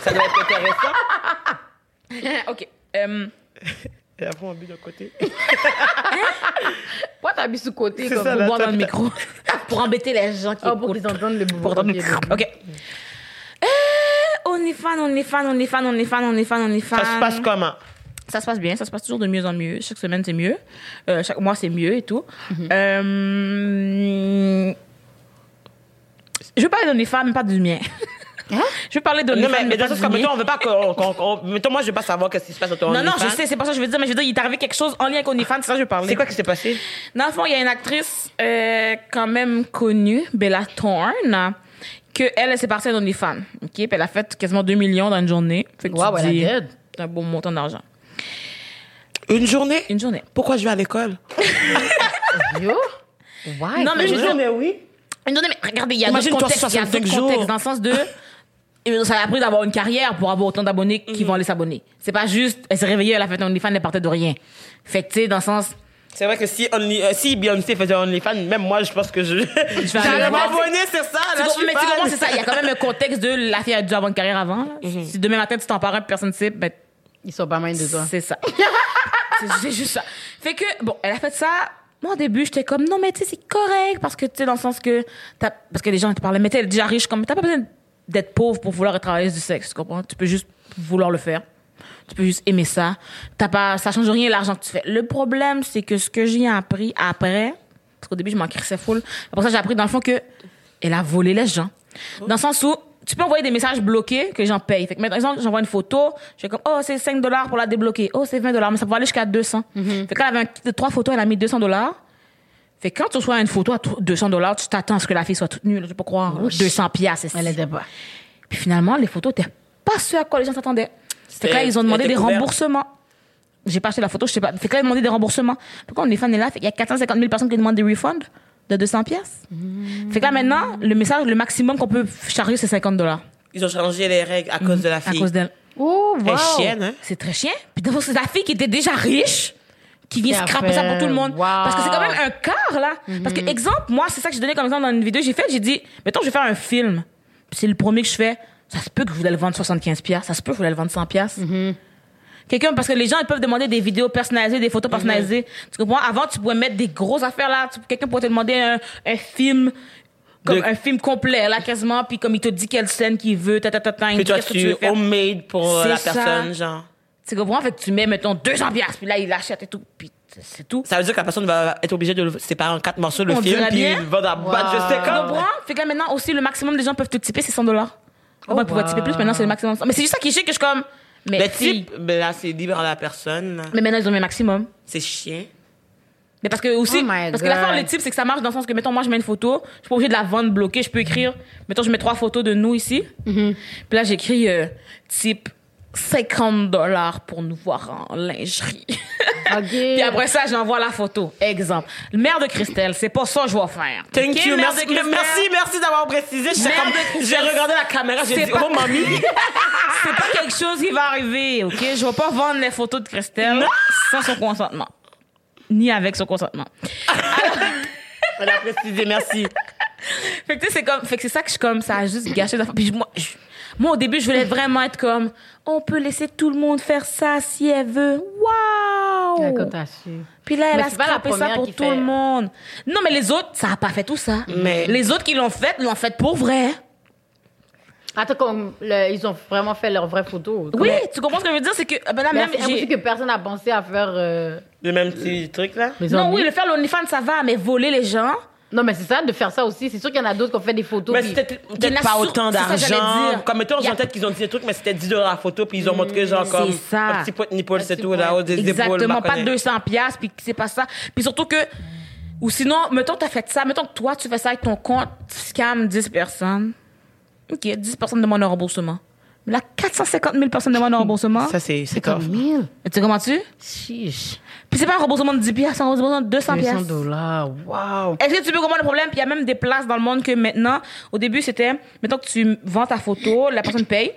Speaker 2: ça doit être intéressant. [laughs]
Speaker 1: OK. Euh,
Speaker 2: Et après, on but d'un côté.
Speaker 3: Pourquoi t'as mis sous côté comme
Speaker 2: ça,
Speaker 1: pour
Speaker 2: là,
Speaker 1: boire dans le micro? [laughs] pour embêter les gens qui
Speaker 3: Ah, pour qu'ils entendent le
Speaker 1: Pour entendre le
Speaker 3: Ok,
Speaker 1: OK. Euh, OnlyFans, OnlyFans, OnlyFans, OnlyFans, OnlyFans, OnlyFans.
Speaker 2: Ça se passe comment?
Speaker 1: Ça se passe bien, ça se passe toujours de mieux en mieux. Chaque semaine, c'est mieux. Euh, chaque mois, c'est mieux et tout. Euh, je veux parler d'OnlyFans, mais pas du mien. [laughs] Je veux parler
Speaker 2: Non,
Speaker 1: d'OnlyFans,
Speaker 2: mais, mais
Speaker 1: mais
Speaker 2: dans comme,
Speaker 1: mien.
Speaker 2: mettons, on veut pas qu'on, qu'on- qu'on- mettons, moi, je veux pas savoir qu'est-ce qui se passe ton
Speaker 1: Non, non, je sais, c'est pas ça que je veux dire, mais je veux dire, il est arrivé quelque chose en lien avec OnlyFans, c'est ça que je veux parler.
Speaker 2: C'est quoi qui s'est passé?
Speaker 1: Dans le fond, il y a une actrice euh, quand même connue, Bella Thorne, que elle, elle s'est partie à OnlyFans. OK? Puis elle a fait quasiment 2 millions dans une journée. Fait que
Speaker 3: Wow,
Speaker 1: tu
Speaker 3: elle a
Speaker 1: c'est un bon montant d'argent.
Speaker 2: Une journée?
Speaker 1: Une journée.
Speaker 2: Pourquoi je vais à l'école? [laughs]
Speaker 3: Yo? Why?
Speaker 1: Non, mais je
Speaker 2: Une
Speaker 1: veux dire,
Speaker 2: journée, oui.
Speaker 1: Une journée, mais regardez, il y a d'autres contextes. Il y a
Speaker 2: 65
Speaker 1: d'autres
Speaker 2: jours.
Speaker 1: contextes dans le sens de. Et Ça a pris d'avoir une carrière pour avoir autant d'abonnés qui vont aller s'abonner. C'est pas juste, elle s'est réveillée, elle a fait un OnlyFans, elle partait de rien. Fait que, tu sais, dans le sens.
Speaker 2: C'est vrai que si, Only, euh, si Beyoncé faisait OnlyFans, même moi, je pense que je. [laughs] J'allais m'abonner, c'est ça.
Speaker 1: Tu
Speaker 2: Là, je
Speaker 1: comprends-
Speaker 2: suis
Speaker 1: mais tu comprends, c'est ça. Il y a quand même un contexte de la fille a dû avoir une carrière avant. là.
Speaker 2: Mhm.
Speaker 1: Si demain matin tu t'en parles, personne ne sait, ben,
Speaker 3: Ils sont pas mal de toi.
Speaker 1: c'est ça. [laughs] C'est- juste ça. Fait que, bon, elle a fait ça. Moi, au début, j'étais comme, non, mais tu sais, c'est correct. Parce que, tu sais, dans le sens que, t'as- parce que les gens te parlaient, mais t'es déjà riche, comme, t'as pas besoin d'être pauvre pour vouloir travailler du sexe, tu comprends? Tu peux juste vouloir le faire. Tu peux juste aimer ça. T'as pas, ça change rien l'argent que tu fais. Le problème, c'est que ce que j'ai appris après, parce qu'au début, je m'en crissais full. Après ça, j'ai appris dans le fond que elle a volé les gens. Dans le sens où, tu peux envoyer des messages bloqués que les gens payent. Fait que, par exemple, j'envoie une photo, je fais comme, oh, c'est 5 dollars pour la débloquer. Oh, c'est 20 dollars, mais ça peut aller jusqu'à 200. Fait que là, elle avait un kit de trois photos, elle a mis 200 dollars. Fait que quand tu reçois une photo à t- 200 dollars, tu t'attends à ce que la fille soit toute nue, là, je peux pas croire. 200 piastres. c'est-
Speaker 3: Elle était pas.
Speaker 1: Puis finalement, les photos étaient pas ce à quoi les gens s'attendaient. Fait que là, ils ont demandé des remboursements. J'ai pas acheté la photo, je sais pas. Fait que là, ils ont demandé des remboursements. Pourquoi on est fan est là? Fait qu'il y a 450 000 personnes qui demandent des refunds de 200 pièces. Fait que là, maintenant, le message, le maximum qu'on peut charger, c'est 50 dollars.
Speaker 2: Ils ont changé les règles à cause de la
Speaker 1: À
Speaker 2: fille.
Speaker 1: cause d'elle.
Speaker 3: Oh,
Speaker 2: Elle
Speaker 3: wow.
Speaker 2: est chienne, hein?
Speaker 1: C'est très chien. Puis d'abord, c'est la fille qui était déjà riche qui vient scraper ça pour tout le monde.
Speaker 3: Wow.
Speaker 1: Parce que c'est quand même un quart, là. Parce que, exemple, moi, c'est ça que j'ai donné comme exemple dans une vidéo que j'ai faite. J'ai dit, mettons, je vais faire un film. C'est le premier que je fais. Ça se peut que je voulais le vendre 75 pièces, ça se peut que je voulais le vendre 100 pièces. Quelqu'un parce que les gens ils peuvent demander des vidéos personnalisées, des photos personnalisées. Tu comprends? Avant tu pouvais mettre des grosses affaires là, quelqu'un pourrait te demander un, un film comme
Speaker 2: De-
Speaker 1: un film complet là quasiment puis comme il te dit quelle scène qu'il veut, ta ta ta ta,
Speaker 2: toi,
Speaker 1: tu
Speaker 2: homemade pour la
Speaker 1: ça.
Speaker 2: personne, genre.
Speaker 1: Tu comprends? Fait que tu mets mettons 200 pièces puis là il l'achète et tout puis c'est tout.
Speaker 2: Ça veut dire que la personne va être obligée de le séparer en quatre morceaux, le
Speaker 1: On
Speaker 2: film, puis
Speaker 1: bien.
Speaker 2: il va dans la boîte, je sais
Speaker 1: Tu
Speaker 2: comme.
Speaker 1: comprends? Fait que là maintenant aussi le maximum des gens peuvent te tiper c'est 100 dollars. Ils pouvaient
Speaker 3: wow.
Speaker 1: tiper plus, maintenant c'est le maximum. Mais c'est juste ça qui est chiant que je suis comme mais
Speaker 2: Le type, ben là, c'est libre à la personne.
Speaker 1: mais maintenant ils ont mis un maximum.
Speaker 2: C'est chiant.
Speaker 1: Mais parce que aussi,
Speaker 3: Oh
Speaker 1: parce que l'affaire,
Speaker 3: God.
Speaker 1: les types, c'est que ça marche dans le sens que, mettons, moi, je mets une photo, je suis pas obligée de la vendre bloquée, je peux écrire, mettons, je mets trois photos de nous ici,
Speaker 3: Mm-hmm.
Speaker 1: puis là, j'écris euh, type 50 dollars pour nous voir en lingerie. [laughs]
Speaker 3: OK.
Speaker 1: puis après ça, j'envoie la photo. Exemple. Mère de Christelle, c'est pas ça que je vais faire.
Speaker 2: Thank you. Merci, merci, merci d'avoir précisé. J'ai regardé la caméra, j'ai
Speaker 1: C'est
Speaker 2: dit,
Speaker 1: pas-
Speaker 2: oh, mamie. [laughs] [laughs]
Speaker 1: C'est pas quelque chose qui va arriver, ok? Je vais pas vendre les photos de Christelle sans son consentement. Ni avec son consentement.
Speaker 2: Elle a précisé, merci.
Speaker 1: Fait que tu sais, c'est comme, fait que c'est ça que je suis comme, ça a juste gâché d'affaires. Puis moi, je- moi, au début, je voulais vraiment être comme, on peut laisser tout le monde faire ça si elle veut. Waouh!
Speaker 3: Quand t'as su.
Speaker 1: Puis là, elle
Speaker 3: Mais
Speaker 1: a scrappé ça pour tout
Speaker 3: fait-
Speaker 1: le monde. Non, mais les autres, ça a pas fait tout ça.
Speaker 2: Mais-
Speaker 1: Les autres qui l'ont fait, l'ont fait pour vrai.
Speaker 3: Attends, comme le- ils ont vraiment fait leurs vraies photos.
Speaker 1: Oui, tu comprends ce que je veux dire? C'est que, ben là,
Speaker 3: Mais
Speaker 1: même,
Speaker 3: c'est impossible que personne n'a pensé à faire. euh,
Speaker 2: Le même petit truc, là?
Speaker 3: les
Speaker 1: Non, oui, le faire l'OnlyFans, ça va, mais voler les gens.
Speaker 3: Non, mais c'est ça, de faire ça aussi. C'est sûr qu'il y en a d'autres qui ont fait des photos.
Speaker 2: Mais
Speaker 3: puis-
Speaker 2: c'était peut-être pas autant d'argent. Comme mettons, j'ai en tête qu'ils ont dit des trucs, mais c'était 10 dollars la photo, puis ils ont montré genre comme
Speaker 1: c'est ça.
Speaker 2: un petit point de nipple, c'est tout, là-haut des épaules.
Speaker 1: Exactement, pas
Speaker 2: marconné.
Speaker 1: 200 pièces puis c'est pas ça. Puis surtout que ou sinon, mettons t'as fait ça, mettons que toi tu fais ça avec ton compte, tu scam 10 personnes. OK, 10 personnes demandent un remboursement. Mais là 450 000 personnes demandent un remboursement.
Speaker 2: Ça, c'est c'est
Speaker 3: Comme
Speaker 2: tough.
Speaker 3: 1000.
Speaker 1: Et tu sais comment tu
Speaker 3: Chiche.
Speaker 1: Puis c'est pas un remboursement de 10 pièces, c'est un remboursement de 200
Speaker 3: 200
Speaker 1: pièces.
Speaker 3: dollars. Wow.
Speaker 1: Est-ce que tu peux comprendre le problème? Puis il y a même des places dans le monde que maintenant, au début, c'était, mettons que tu vends ta photo, la personne paye.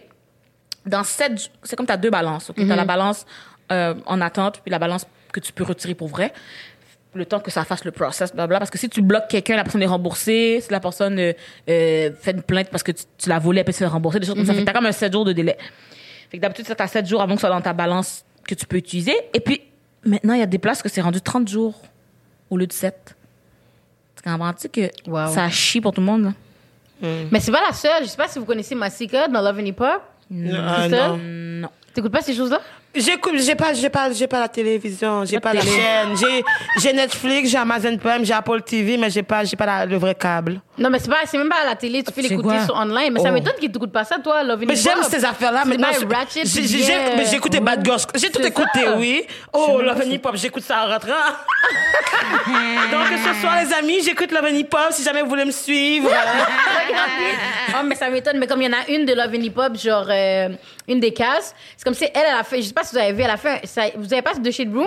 Speaker 1: Dans sept, jours- c'est comme tu as deux balances. ok? Tu as la balance euh, en attente, puis la balance que tu peux retirer pour vrai. Le temps que ça fasse le process, blabla. Parce que si tu bloques quelqu'un, la personne est remboursée. Si la personne euh, euh, fait une plainte parce que tu, tu l'as volé, elle peut se faire rembourser, des choses comme ça. Fait que t'as comme un 7 jours de délai. Fait que d'habitude, tu as 7 jours avant que ce soit dans ta balance que tu peux utiliser. Et puis, maintenant, il y a des places que c'est rendu 30 jours au lieu de 7. Tu comprends-tu que
Speaker 3: Wow.
Speaker 1: ça chie pour tout le monde, là?
Speaker 3: Mais c'est pas la seule. Je sais pas si vous connaissez Massika dans Love and Hip Hop.
Speaker 2: Ah,
Speaker 3: C'est ça?
Speaker 2: non.
Speaker 1: Non.
Speaker 3: T'écoutes pas ces choses-là?
Speaker 2: J'écoute, j'ai pas, j'ai pas, j'ai pas la télévision, j'ai pas la chaîne, j'ai, j'ai Netflix, j'ai Amazon Prime, j'ai Apple TV, mais j'ai pas, j'ai pas la- le vrai câble.
Speaker 3: Non, mais c'est pas, c'est même pas à la télé. Tu fais
Speaker 1: C'est
Speaker 3: l'écouter sur online. Mais ça
Speaker 2: Oh.
Speaker 3: m'étonne que t'écoutes pas ça, toi, Love
Speaker 2: Mais j'aime ces affaires-là. Maintenant, j'ai, j'ai, écouté Bad Girls. J'ai tout écouté,
Speaker 3: ça.
Speaker 2: oui. Oh, Love and Hip Hop, j'écoute ça en rentrant. [laughs] Donc, ce soir, les amis, j'écoute Love and Hip Hop si jamais vous voulez me suivre. [laughs]
Speaker 3: Oh, mais ça m'étonne. Mais comme il y en a une de Love and Hip Hop, genre, euh, une des cases, c'est comme si elle, elle a fait, pas si vous avez vu, elle a fait, un- ça, vous avez pas de Shade Room?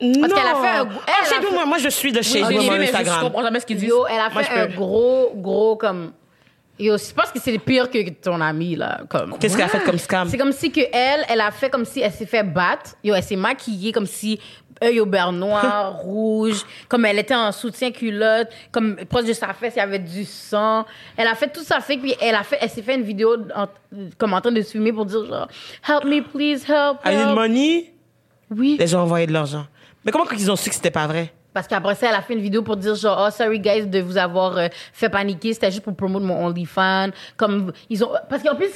Speaker 2: Parce
Speaker 3: qu'elle a fait un- elle,
Speaker 2: Ah,
Speaker 3: elle
Speaker 2: Shade Room,
Speaker 3: fait-
Speaker 2: moi, je suis de Shade Room sur
Speaker 1: mais je,
Speaker 2: Instagram.
Speaker 1: comprends jamais ce qu'ils disent.
Speaker 3: Yo, elle a
Speaker 2: Moi,
Speaker 3: fait un
Speaker 2: peux.
Speaker 3: gros, gros, comme, yo, je pense que c'est pire que ton ami, là, comme.
Speaker 2: Qu'est-ce qu'elle a fait comme scam?
Speaker 3: C'est comme si que elle, elle a fait comme si elle s'est fait battre. Yo, elle s'est maquillée comme si œil au beurre noir, [laughs] rouge, comme elle était en soutien culotte, comme proche de sa fesse, il y avait du sang. Elle a fait tout ça fait puis elle a fait elle s'est fait une vidéo en, comme en train de se filmer pour dire genre help me please help.
Speaker 2: I need money.
Speaker 3: Oui.
Speaker 2: Les gens envoyaient de l'argent. Mais comment ils ont su que c'était pas vrai?
Speaker 3: Parce qu'après ça, elle a fait une vidéo pour dire genre, oh, sorry guys de vous avoir euh, fait paniquer, c'était juste pour promouvoir mon OnlyFans. Comme, ils ont, parce qu'en plus,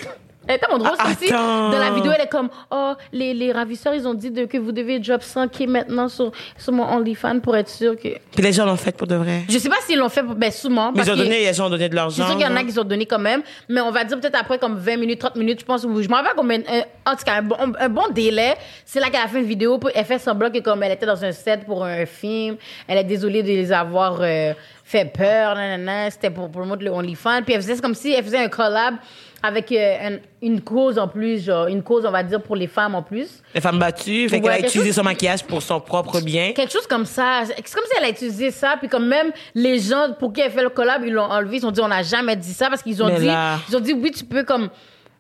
Speaker 3: elle est tellement drôle,
Speaker 2: Ah,
Speaker 3: c'est aussi,
Speaker 2: attends.
Speaker 3: dans la vidéo, elle est comme, oh, les, les ravisseurs, ils ont dit de, que vous devez drop 100 k maintenant sur, sur mon OnlyFans pour être sûr que.
Speaker 2: Puis les gens l'ont fait pour de vrai.
Speaker 3: Je sais pas s'ils l'ont fait, pour- ben, sûrement.
Speaker 2: Mais
Speaker 3: parce
Speaker 2: ils ont
Speaker 3: que-
Speaker 2: donné, les gens ont donné de
Speaker 3: c'est
Speaker 2: l'argent.
Speaker 3: sûr qu'il y en a qui ont donné quand même, mais on va dire peut-être après comme 20 minutes, 30 minutes, je pense, ou je m'en rappelle combien, un- en tout cas, un bon, un bon délai. C'est là qu'elle a fait une vidéo, pour- elle fait semblant que comme elle était dans un set pour un film, elle est désolée de les avoir euh, fait peur, nanana, c'était pour promouvoir le OnlyFans, puis elle faisait comme si elle faisait un collab avec euh, un- une cause en plus, genre une cause, on va dire, pour les femmes en plus.
Speaker 2: Les femmes battues, fait
Speaker 3: Ouais,
Speaker 2: qu'elle a
Speaker 3: quelque
Speaker 2: utilisé
Speaker 3: chose-
Speaker 2: son maquillage pour son propre bien.
Speaker 3: Quelque chose comme ça. C'est comme si elle a utilisé ça, puis comme même les gens pour qui elle fait le collab, ils l'ont enlevé. Ils ont dit on n'a jamais dit ça parce qu'ils ont
Speaker 2: Mais
Speaker 3: dit,
Speaker 2: là-
Speaker 3: ils ont dit oui tu peux comme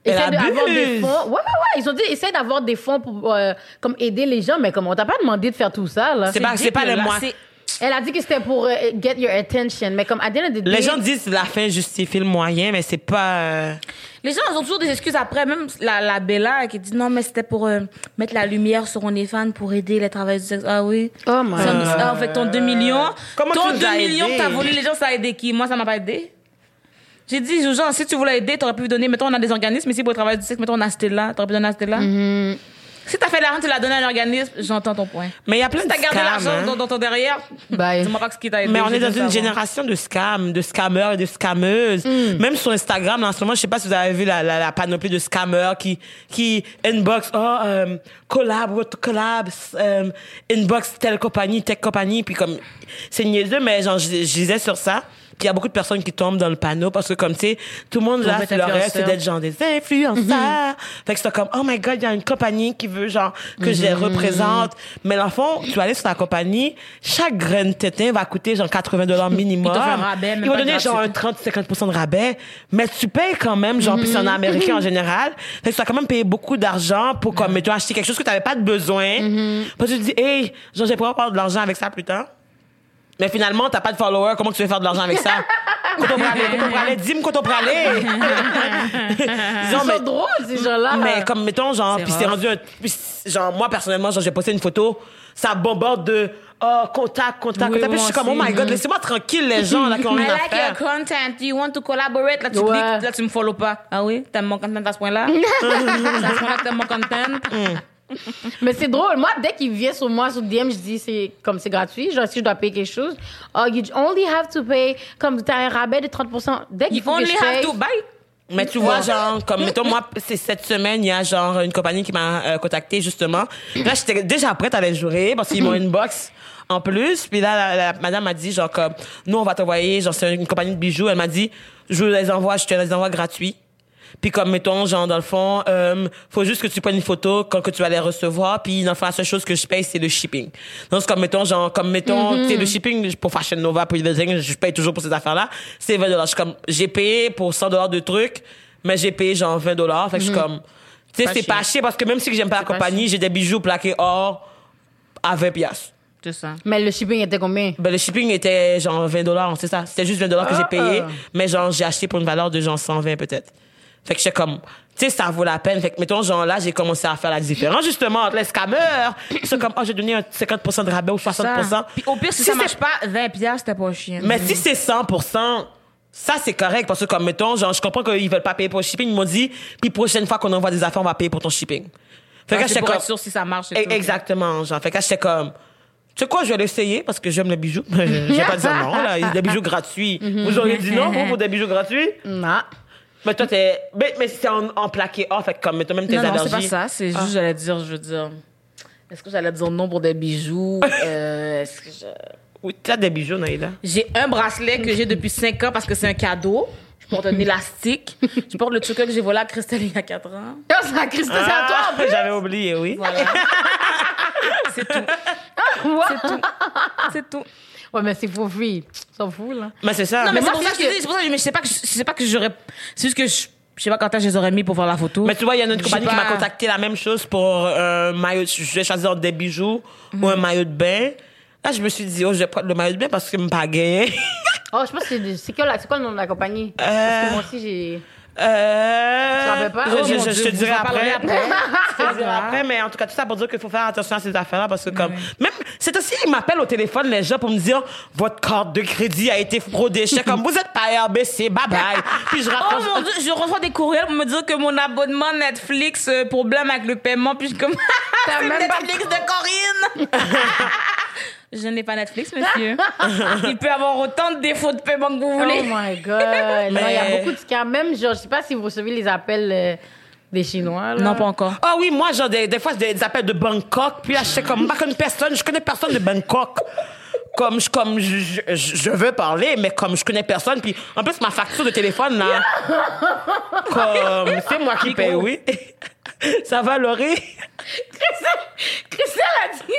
Speaker 2: Elle
Speaker 3: essayer d'avoir des fonds. Ouais ouais ouais. Ils ont dit essaye d'avoir des fonds pour euh, comme aider les gens, mais comme on t'a pas demandé de faire tout ça là.
Speaker 2: C'est pas, c'est pas
Speaker 1: dégueulasse.
Speaker 2: mois.
Speaker 1: C'est-
Speaker 3: Elle a dit que c'était pour euh, get your attention, mais comme à the end of the day-
Speaker 2: Les gens disent que la fin justifie le moyen, mais c'est pas. euh,
Speaker 1: Les gens ils ont toujours des excuses après, même la, la Bella qui dit non, mais c'était pour euh, mettre la lumière sur OnlyFans pour aider les travailleurs du sexe. Ah oui.
Speaker 3: Oh my
Speaker 1: Ça,
Speaker 3: God.
Speaker 1: ah, fait ton 2 millions.
Speaker 2: Comment
Speaker 1: ton
Speaker 2: tu nous
Speaker 1: 2
Speaker 2: as
Speaker 1: millions
Speaker 2: aidé?
Speaker 1: que t'as volé, les gens, ça a aidé qui? Moi, ça m'a pas aidé. J'ai dit, aux gens, si tu voulais aider, t'aurais pu donner, mettons, on a des organismes ici pour le travail du sexe, mettons, on a Stella, t'aurais pu donner à Stella. Si t'as fait l'argent, tu l'as donné à un organisme, j'entends ton point.
Speaker 2: Mais il y a plein
Speaker 1: Si
Speaker 2: de
Speaker 1: t'as gardé
Speaker 2: scams.
Speaker 1: l'argent
Speaker 2: hein.
Speaker 1: dans, dans ton derrière,
Speaker 3: Bye.
Speaker 1: dis-moi pas ce qui t'a aidé.
Speaker 2: Mais on est dans une génération de scams, de scammers et de scammeuses.
Speaker 3: Mm.
Speaker 2: Même sur Instagram, là, en ce moment, je sais pas si vous avez vu la, la, la panoplie de scammers qui, qui inbox, oh, euh, collab, what collab, euh, inbox telle compagnie, telle compagnie, puis comme, c'est niaiseux, mais genre, je, je disais sur ça. Il y a beaucoup de personnes qui tombent dans le panneau parce que comme tu sais, tout le monde là, leur rêve, c'est d'être genre des influenceurs. Fait que c'est comme, oh my god, il y a une compagnie qui veut genre que je les représente. Mais dans le fond, tu vas aller sur la compagnie, chaque graine de tétin va coûter genre 80 dollars [laughs] minimum.
Speaker 1: Ils un rabais, même
Speaker 2: Ils vont
Speaker 1: pas
Speaker 2: donner genre un
Speaker 1: gratuit.
Speaker 2: 30-50% de rabais. Mais tu payes quand même, genre, puis c'est en américain en général. Fait que tu vas quand même payer beaucoup d'argent pour, comme, mettons, acheter quelque chose que tu n'avais pas de besoin. Parce que tu te dis, hey, genre, j'ai pouvoir avoir de l'argent avec ça plus tard. Mais finalement, t'as pas de followers, comment tu veux faire de l'argent avec ça? On prend aller, dis-moi quand on prend aller. Disons,
Speaker 3: Ils
Speaker 2: mais-
Speaker 3: sont drôles, ces gens-là.
Speaker 2: mais comme mettons genre puis c'est rendu un, genre moi personnellement genre j'ai posté une photo ça bombarde de oh contact contact
Speaker 1: Oui,
Speaker 2: contact Puis je suis comme oh my god laissez-moi tranquille les gens là qui ont
Speaker 1: I like your content. You want to collaborate? Là, tu
Speaker 3: Ouais.
Speaker 1: cliques, là, tu me follow pas. Ah oui? T'aimes mon content à ce point-là? [laughs] À ce point-là que t'aimes mon content? [laughs]
Speaker 3: Mais c'est drôle. Moi, dès qu'il vient sur moi, sur DM, je dis, c'est comme c'est gratuit. Genre, si je dois payer quelque chose, oh, you only have to pay, comme t'as un rabais de 30%. Dès qu'il
Speaker 1: You
Speaker 3: faut que
Speaker 1: only
Speaker 3: je
Speaker 1: have
Speaker 3: paye,
Speaker 1: to buy?
Speaker 2: mais tu vois genre comme mettons moi c'est cette semaine il y a genre une compagnie qui m'a euh, contacté justement là j'étais déjà prête à les jurer parce qu'ils m'ont une box en plus puis là la, la madame m'a dit genre comme nous on va t'envoyer genre c'est une compagnie de bijoux elle m'a dit je les envoie je te les envoie gratuits puis comme mettons genre dans le fond euh, faut juste que tu prennes une photo quand que tu vas les recevoir puis dans le fond la seule chose que je paye c'est le shipping donc c'est comme mettons genre comme mettons tu sais le shipping pour Fashion Nova pour les designs je paye toujours pour ces affaires là c'est 20 dollars je suis comme j'ai payé pour 100 dollars de trucs mais j'ai payé genre 20 dollars fait que je suis comme tu sais c'est pas
Speaker 1: chier.
Speaker 2: parce que même si j'aime pas la
Speaker 1: pas
Speaker 2: compagnie j'ai des bijoux plaqués or à 20 piastres
Speaker 1: C'est ça.
Speaker 3: mais le shipping était combien?
Speaker 2: ben, le shipping était genre 20 dollars, c'est ça. C'était juste 20 dollars que j'ai
Speaker 3: Ah.
Speaker 2: payé, mais genre j'ai acheté pour une valeur de genre 120 peut-être. Fait que j'étais comme, tu sais, ça vaut la peine. Fait que mettons, genre là, j'ai commencé à faire la différence justement entre les scammers. [coughs] C'est comme, oh, j'ai donné un 50% de rabais ou 60%.
Speaker 1: Ça. Puis au pire, si,
Speaker 2: Si
Speaker 1: ça marche pas, 20 piastres, c'était pas chiant.
Speaker 2: Mais si c'est 100%, ça c'est correct parce que comme mettons, genre je comprends qu'ils veulent pas payer pour le shipping, ils m'ont dit, puis prochaine fois qu'on envoie des affaires, on va payer pour ton shipping. Fait que j'étais comme,
Speaker 1: sûr si ça marche. et tout.
Speaker 2: Exactement, genre. Fait que là, j'étais comme, tu sais quoi, je vais l'essayer parce que j'aime les bijoux. [laughs] Je vais pas dire non, là. Des bijoux gratuits. [laughs] Vous auriez dit non, vous, pour des bijoux gratuits?
Speaker 3: Non.
Speaker 2: Mais toi, t'es, mais, mais c'est en, en plaqué or, fait comme, toi même tes
Speaker 1: Non, non,
Speaker 2: allergies.
Speaker 1: c'est pas ça. C'est juste, j'allais dire, je veux dire. Est-ce que j'allais dire non pour des bijoux? [laughs] Euh, est-ce que je-
Speaker 2: Oui, t'as des bijoux, Naïla.
Speaker 1: J'ai un bracelet que j'ai depuis 5 ans parce que c'est un cadeau. Je porte un élastique. Je porte le truc que j'ai volé à Christelle il y a 4 ans.
Speaker 3: Oh, c'est à Christophe, c'est à toi, en plus.
Speaker 2: Ah, J'avais oublié, oui.
Speaker 1: Voilà. [laughs] c'est tout. C'est tout. C'est tout.
Speaker 3: Ouais, mais c'est for free. S'en fout, là.
Speaker 2: Mais c'est ça.
Speaker 1: Non, mais,
Speaker 3: Mais
Speaker 1: c'est pour ça que je dis, c'est pour ça que mais je sais pas que je, je sais pas que j'aurais. C'est juste que je, je sais pas quand est-ce que je les aurais mis pour faire la photo.
Speaker 2: Mais tu vois, il y a une
Speaker 1: sais
Speaker 2: compagnie qui m'a contacté la même chose pour un maillot. Je vais choisir des bijoux ou un maillot de bain. Là, je me suis dit, oh, je vais prendre le maillot de bain parce que je me pas gagné.
Speaker 3: Oh, je pense que c'est, c'est, quoi, c'est quoi le nom de la compagnie?
Speaker 2: Euh,
Speaker 3: Parce que moi aussi, j'ai.
Speaker 2: Euh,
Speaker 3: pas?
Speaker 2: Je,
Speaker 3: Oh,
Speaker 2: je- te dirai après.
Speaker 1: après.
Speaker 2: Je te dirai après, mais en tout cas, tout ça pour dire qu'il faut faire attention à ces affaires-là parce que comme, même, c'est aussi, ils m'appellent au téléphone, les gens, pour me dire, votre carte de crédit a été fraudée. Je comme, vous êtes pas RBC, bye bye. Puis je
Speaker 1: Oh mon dieu, je reçois des courriels pour me dire que mon abonnement Netflix, euh, problème avec le paiement, puis je suis comme, [laughs]
Speaker 3: pas-
Speaker 1: Netflix de Corinne! [laughs] je n'ai pas Netflix, monsieur. [laughs] Il peut avoir autant de défauts de paiement que vous
Speaker 3: Oh
Speaker 1: voulez.
Speaker 3: my God. Non, il y a beaucoup de scams. Même, genre, je sais pas si vous recevez les appels euh, des Chinois, là.
Speaker 1: non, pas encore.
Speaker 2: Ah oui, moi, genre, des, des fois, des, des appels de Bangkok, puis là, je sais comme, pas connais personne, je connais personne de Bangkok. Comme, je, comme, je, je, je veux parler, mais comme je connais personne, puis en plus, ma facture de téléphone, là, [laughs] comme, c'est moi qui paye, oui. [laughs] Ça va, Laurie?
Speaker 3: Christelle a dit,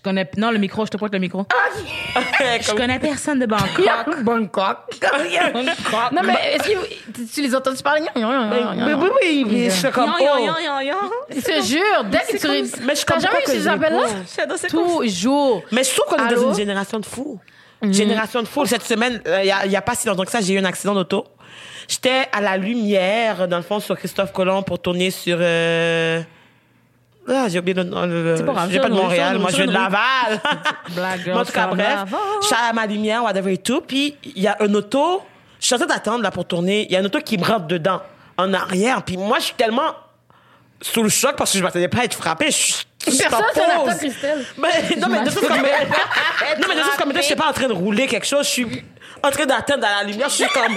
Speaker 3: je
Speaker 1: connais. Non, le micro, je te pointe le micro. [laughs] Je connais personne de [laughs] Bangkok.
Speaker 3: Bangkok. non, mais est-ce que tu- les as entendus parler?
Speaker 2: Mais oui, oui, oui, je fais comme, oh.
Speaker 3: Je te jure, dès que tu
Speaker 2: Mais je
Speaker 3: T'as
Speaker 2: comprends
Speaker 3: jamais eu ces
Speaker 2: je
Speaker 3: appels-là?
Speaker 1: c'est.
Speaker 3: Toujours.
Speaker 2: Mais je trouve qu'on est dans une génération de fous. Génération de fous. Cette semaine, euh, il y, a, il y a pas si longtemps que ça, j'ai eu un accident d'auto. J'étais à la lumière, dans le fond, sur Christophe Colomb pour tourner sur... euh, Ah, j'ai oublié le-
Speaker 1: C'est pas grave,
Speaker 2: Je viens pas de Montréal, moi je viens de. Laval. Mais [laughs] en tout cas, bref, je suis à ma lumière, whatever et tout, puis il y a un auto, je suis en train d'attendre là pour tourner, il y a un auto qui me rentre dedans, en arrière, puis moi je suis tellement sous le choc parce que je m'attendais pas à être frappé. Je,
Speaker 3: Personne
Speaker 2: en
Speaker 3: s'en attend,
Speaker 2: pause.
Speaker 3: Christelle.
Speaker 2: Mais, [laughs] non, mais de toute comme, [laughs] non, mais de toute comme, je suis pas en train de rouler quelque chose, je suis en train d'attendre à la lumière, je suis comme,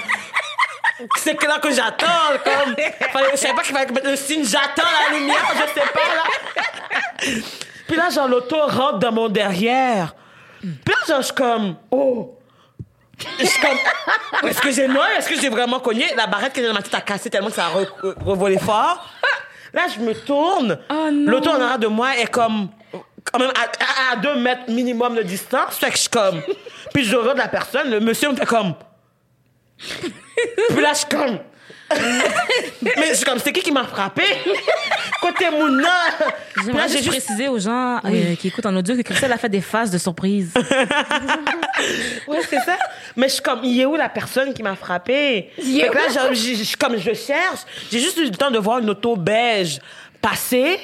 Speaker 2: c'est que là que j'attends, comme, fallait- je savais pas qu'il fallait mettre le signe, j'attends la lumière, je sais pas, là. Puis là, genre, l'auto rentre dans mon derrière. Puis là, genre, je suis comme, oh. Je suis comme, est-ce que j'ai noyé? Est-ce que j'ai vraiment cogné? La barrette que j'ai dans ma tête a cassé tellement que ça a re- re- revolé fort. Là, je me tourne.
Speaker 1: Oh.
Speaker 2: L'auto en arrière de moi est comme, quand même à, à- à deux mètres minimum de distance. Fait que je suis comme, puis je regarde la personne. Le monsieur me fait comme, puis là, je suis comme, mais je suis comme, c'est qui qui m'a frappé? Côté Mouna.
Speaker 1: J'aimerais
Speaker 2: j'ai
Speaker 1: juste préciser aux gens euh, qui écoutent en audio que Christelle a fait des phases de surprise. [laughs]
Speaker 2: Ouais, c'est ça. Mais je suis comme, il est où la personne qui m'a frappé? Fait que là, j'ai- comme je cherche, j'ai juste eu le temps de voir une auto beige passer.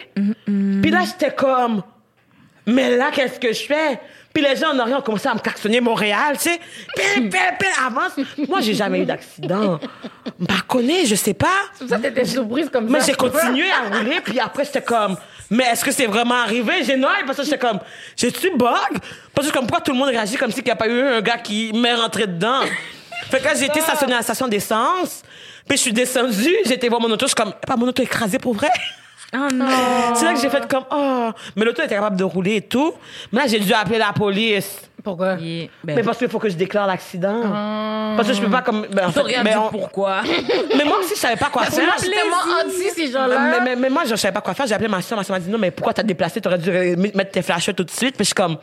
Speaker 2: Puis là, j'étais comme, mais là, qu'est-ce que je fais? Puis les gens en arrière ont commencé à me klaxonner Montréal, tu sais. Pile, pile, pile, avance. Moi, j'ai jamais eu d'accident. Bah, connais, je sais pas.
Speaker 3: C'est pour ça que t'étais surprise comme
Speaker 2: Mais
Speaker 3: ça.
Speaker 2: j'ai continué à rouler, puis après, j'étais comme, mais est-ce que c'est vraiment arrivé? J'ai noyé, parce que j'étais comme, j'ai-tu bug? Parce que comme, pourquoi tout le monde réagit comme s'il n'y a pas eu un gars qui m'est rentré dedans? Fait que là, j'ai été stationné à la station d'essence, puis je suis descendue, j'ai été voir mon auto, je suis comme, pas mon auto écrasée pour vrai?
Speaker 1: Oh non.
Speaker 2: C'est là que j'ai fait comme, oh, mais l'auto était capable de rouler et tout. Mais là, j'ai dû appeler la police.
Speaker 3: Pourquoi?
Speaker 1: Yeah. Ben,
Speaker 2: Mais parce qu'il faut que je déclare l'accident. Parce que je peux pas comme, ben, en fait,
Speaker 1: rien
Speaker 2: mais
Speaker 1: dit
Speaker 2: on-
Speaker 1: pourquoi? [laughs]
Speaker 2: mais moi aussi, je savais pas quoi faire.
Speaker 3: Moi, tellement anti ces gens-là.
Speaker 2: Mais, mais, mais moi, je savais pas quoi faire. J'ai appelé ma soeur. Ma soeur m'a dit non, mais pourquoi t'as déplacé? T'aurais dû mettre tes flashers tout de suite. Puis je suis comme,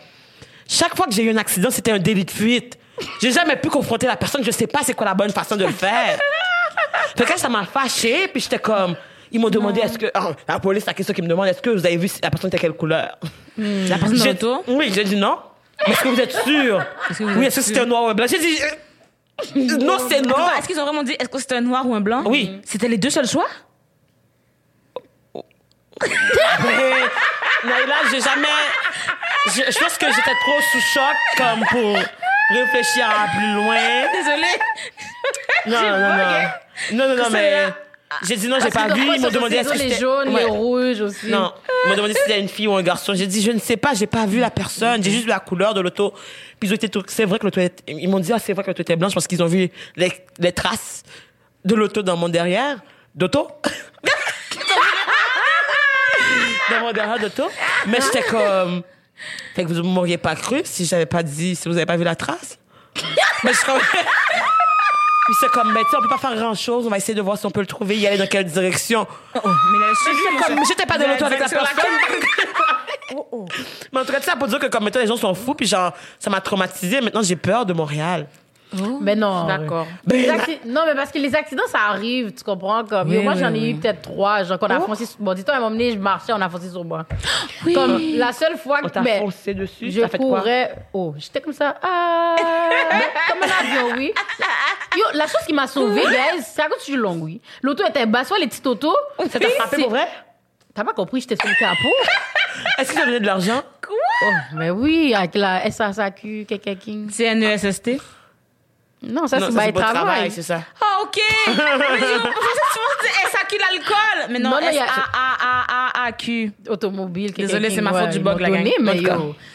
Speaker 2: chaque fois que j'ai eu un accident, c'était un délit de fuite. J'ai jamais pu confronter la personne. Je sais pas c'est quoi la bonne façon de le faire. [laughs] fait que ça m'a fâché. Puis j'étais comme, ils m'ont demandé est-ce que, ah, la police, la question qu'ils me demande, est-ce que vous avez vu si la personne était quelle couleur?
Speaker 1: La personne
Speaker 2: J'ai-
Speaker 1: l'auto?
Speaker 2: Oui, j'ai dit non. Mais est-ce que vous êtes sûr?
Speaker 1: Est-ce que vous
Speaker 2: oui,
Speaker 1: êtes
Speaker 2: est-ce que
Speaker 1: sûr?
Speaker 2: c'était un noir ou un blanc? J'ai dit, euh, non, c'est.
Speaker 1: Attends, Est-ce qu'ils ont vraiment dit est-ce que c'était un noir ou un blanc?
Speaker 2: Oui.
Speaker 1: C'était les deux seuls choix?
Speaker 2: Mais Naïla, j'ai jamais. Je, je pense que j'étais trop sous choc comme pour réfléchir à plus loin.
Speaker 1: Désolée.
Speaker 2: Non, non. Non, non, non, mais. J'ai dit non, j'ai pas vu. Ils m'ont demandé est-ce que
Speaker 3: les jaunes,
Speaker 2: Ouais.
Speaker 3: les rouges aussi.
Speaker 2: Non, ils m'ont demandé si c'était une fille ou un garçon. J'ai dit, je ne sais pas, j'ai pas vu la personne, j'ai juste vu la couleur de l'auto. Puis ils ont été tout- c'est vrai que l'auto est- ils m'ont dit, ah, c'est vrai que l'auto était blanche parce qu'ils ont vu les, les traces de l'auto dans mon derrière. D'auto? [laughs] dans mon derrière d'auto. Mais j'étais comme, fait que vous m'auriez pas cru si j'avais pas dit, si vous avez pas vu la trace. Mais je Puis c'est comme, ben, tu sais, on peut pas faire grand chose, on va essayer de voir si on peut le trouver, y aller dans quelle direction.
Speaker 1: Oh, mais là, je
Speaker 2: J'étais comme- J'étais pas dans l'auto avec la
Speaker 1: Sur la
Speaker 2: personne. [laughs] Mais en tout cas, ça pour dire que comme maintenant les gens sont fous, puis genre, ça m'a traumatisé. Maintenant, j'ai peur de Montréal.
Speaker 3: Mais non.
Speaker 1: D'accord.
Speaker 2: Ben,
Speaker 3: Non, mais parce que les accidents, ça arrive, tu comprends? Comme, yo,
Speaker 1: Oui,
Speaker 3: moi,
Speaker 1: oui,
Speaker 3: j'en ai
Speaker 1: oui.
Speaker 3: eu peut-être trois. Genre, qu'on a foncé sur... Bon, dis-toi, à un moment donné, je marchais, on a foncé sur moi. [gasps] Comme, la seule fois
Speaker 2: on
Speaker 3: que...
Speaker 2: t'a
Speaker 3: ben,
Speaker 2: foncé dessus,
Speaker 3: je
Speaker 2: t'as fait quoi?
Speaker 3: courais... Oh, j'étais comme ça. Ah! [laughs] Ben, comme un avion, oui. Yo, la chose qui m'a sauvée, [laughs] guys, c'est à cause du long, oui. L'auto était basse, soit les petites autos.
Speaker 2: Ça t'a frappé
Speaker 3: c'est-
Speaker 2: pour vrai?
Speaker 3: T'as pas compris, j'étais sur le capot? [laughs]
Speaker 2: Est-ce que as donné de l'argent?
Speaker 3: Oh, mais oui, avec la SASAQ, quelqu'un qui... Non, ça,
Speaker 2: Non,
Speaker 3: c'est pas travail.
Speaker 2: travail, c'est ça.
Speaker 1: Ah, OK. Mais je pensais SAQ l'alcool? Mais non, S-A-A-A-A-Q.
Speaker 3: automobile. qui-
Speaker 1: c'est ma faute du bug, la gang.
Speaker 3: Mais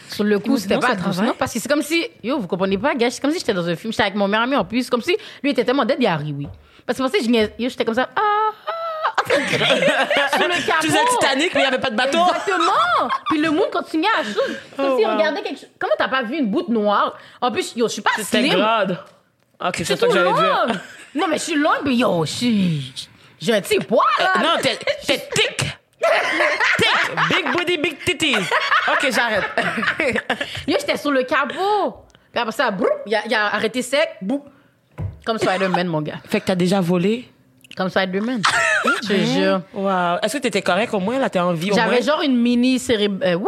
Speaker 3: sur le coup, c'était pas
Speaker 1: travaille.
Speaker 3: non? Parce que c'est comme si, yo, vous comprenez pas, gars, c'est comme si j'étais dans un film. J'étais avec mon meilleur ami en plus. Comme si lui était tellement dead, il a ri, oui. Parce que je j'étais comme ça, ah, ah, sur [laughs] le capot.
Speaker 2: Tu faisais Titanic, mais il n'y avait pas de bateau.
Speaker 3: Exactement! Puis le monde continuait à chose. Comme
Speaker 2: Oh,
Speaker 3: s'il
Speaker 2: wow.
Speaker 3: regardait quelque chose. Comment t'as pas vu une boute noire? En plus, yo, je suis pas
Speaker 2: C'était
Speaker 3: slim.
Speaker 2: grade. Ok,
Speaker 3: Je
Speaker 2: c'est ça que j'allais dire. [laughs]
Speaker 3: Non, mais je suis longue, mais yo, je suis. J'ai un petit poids, là.
Speaker 2: Non, t'es tic. [laughs] Tic. Big booty, big titties. OK, j'arrête. [laughs]
Speaker 3: Yo, j'étais sur le capot. Puis après ça, broup, il a, il a arrêté sec. Boum. Comme Spider-Man, mon gars.
Speaker 2: fait que t'as déjà volé?
Speaker 3: Comme Spider-Man. Je te jure.
Speaker 2: Wow. Est-ce que t'étais correct au moins? Là, t'es en vie au moins?
Speaker 3: J'avais genre une mini cérébrale.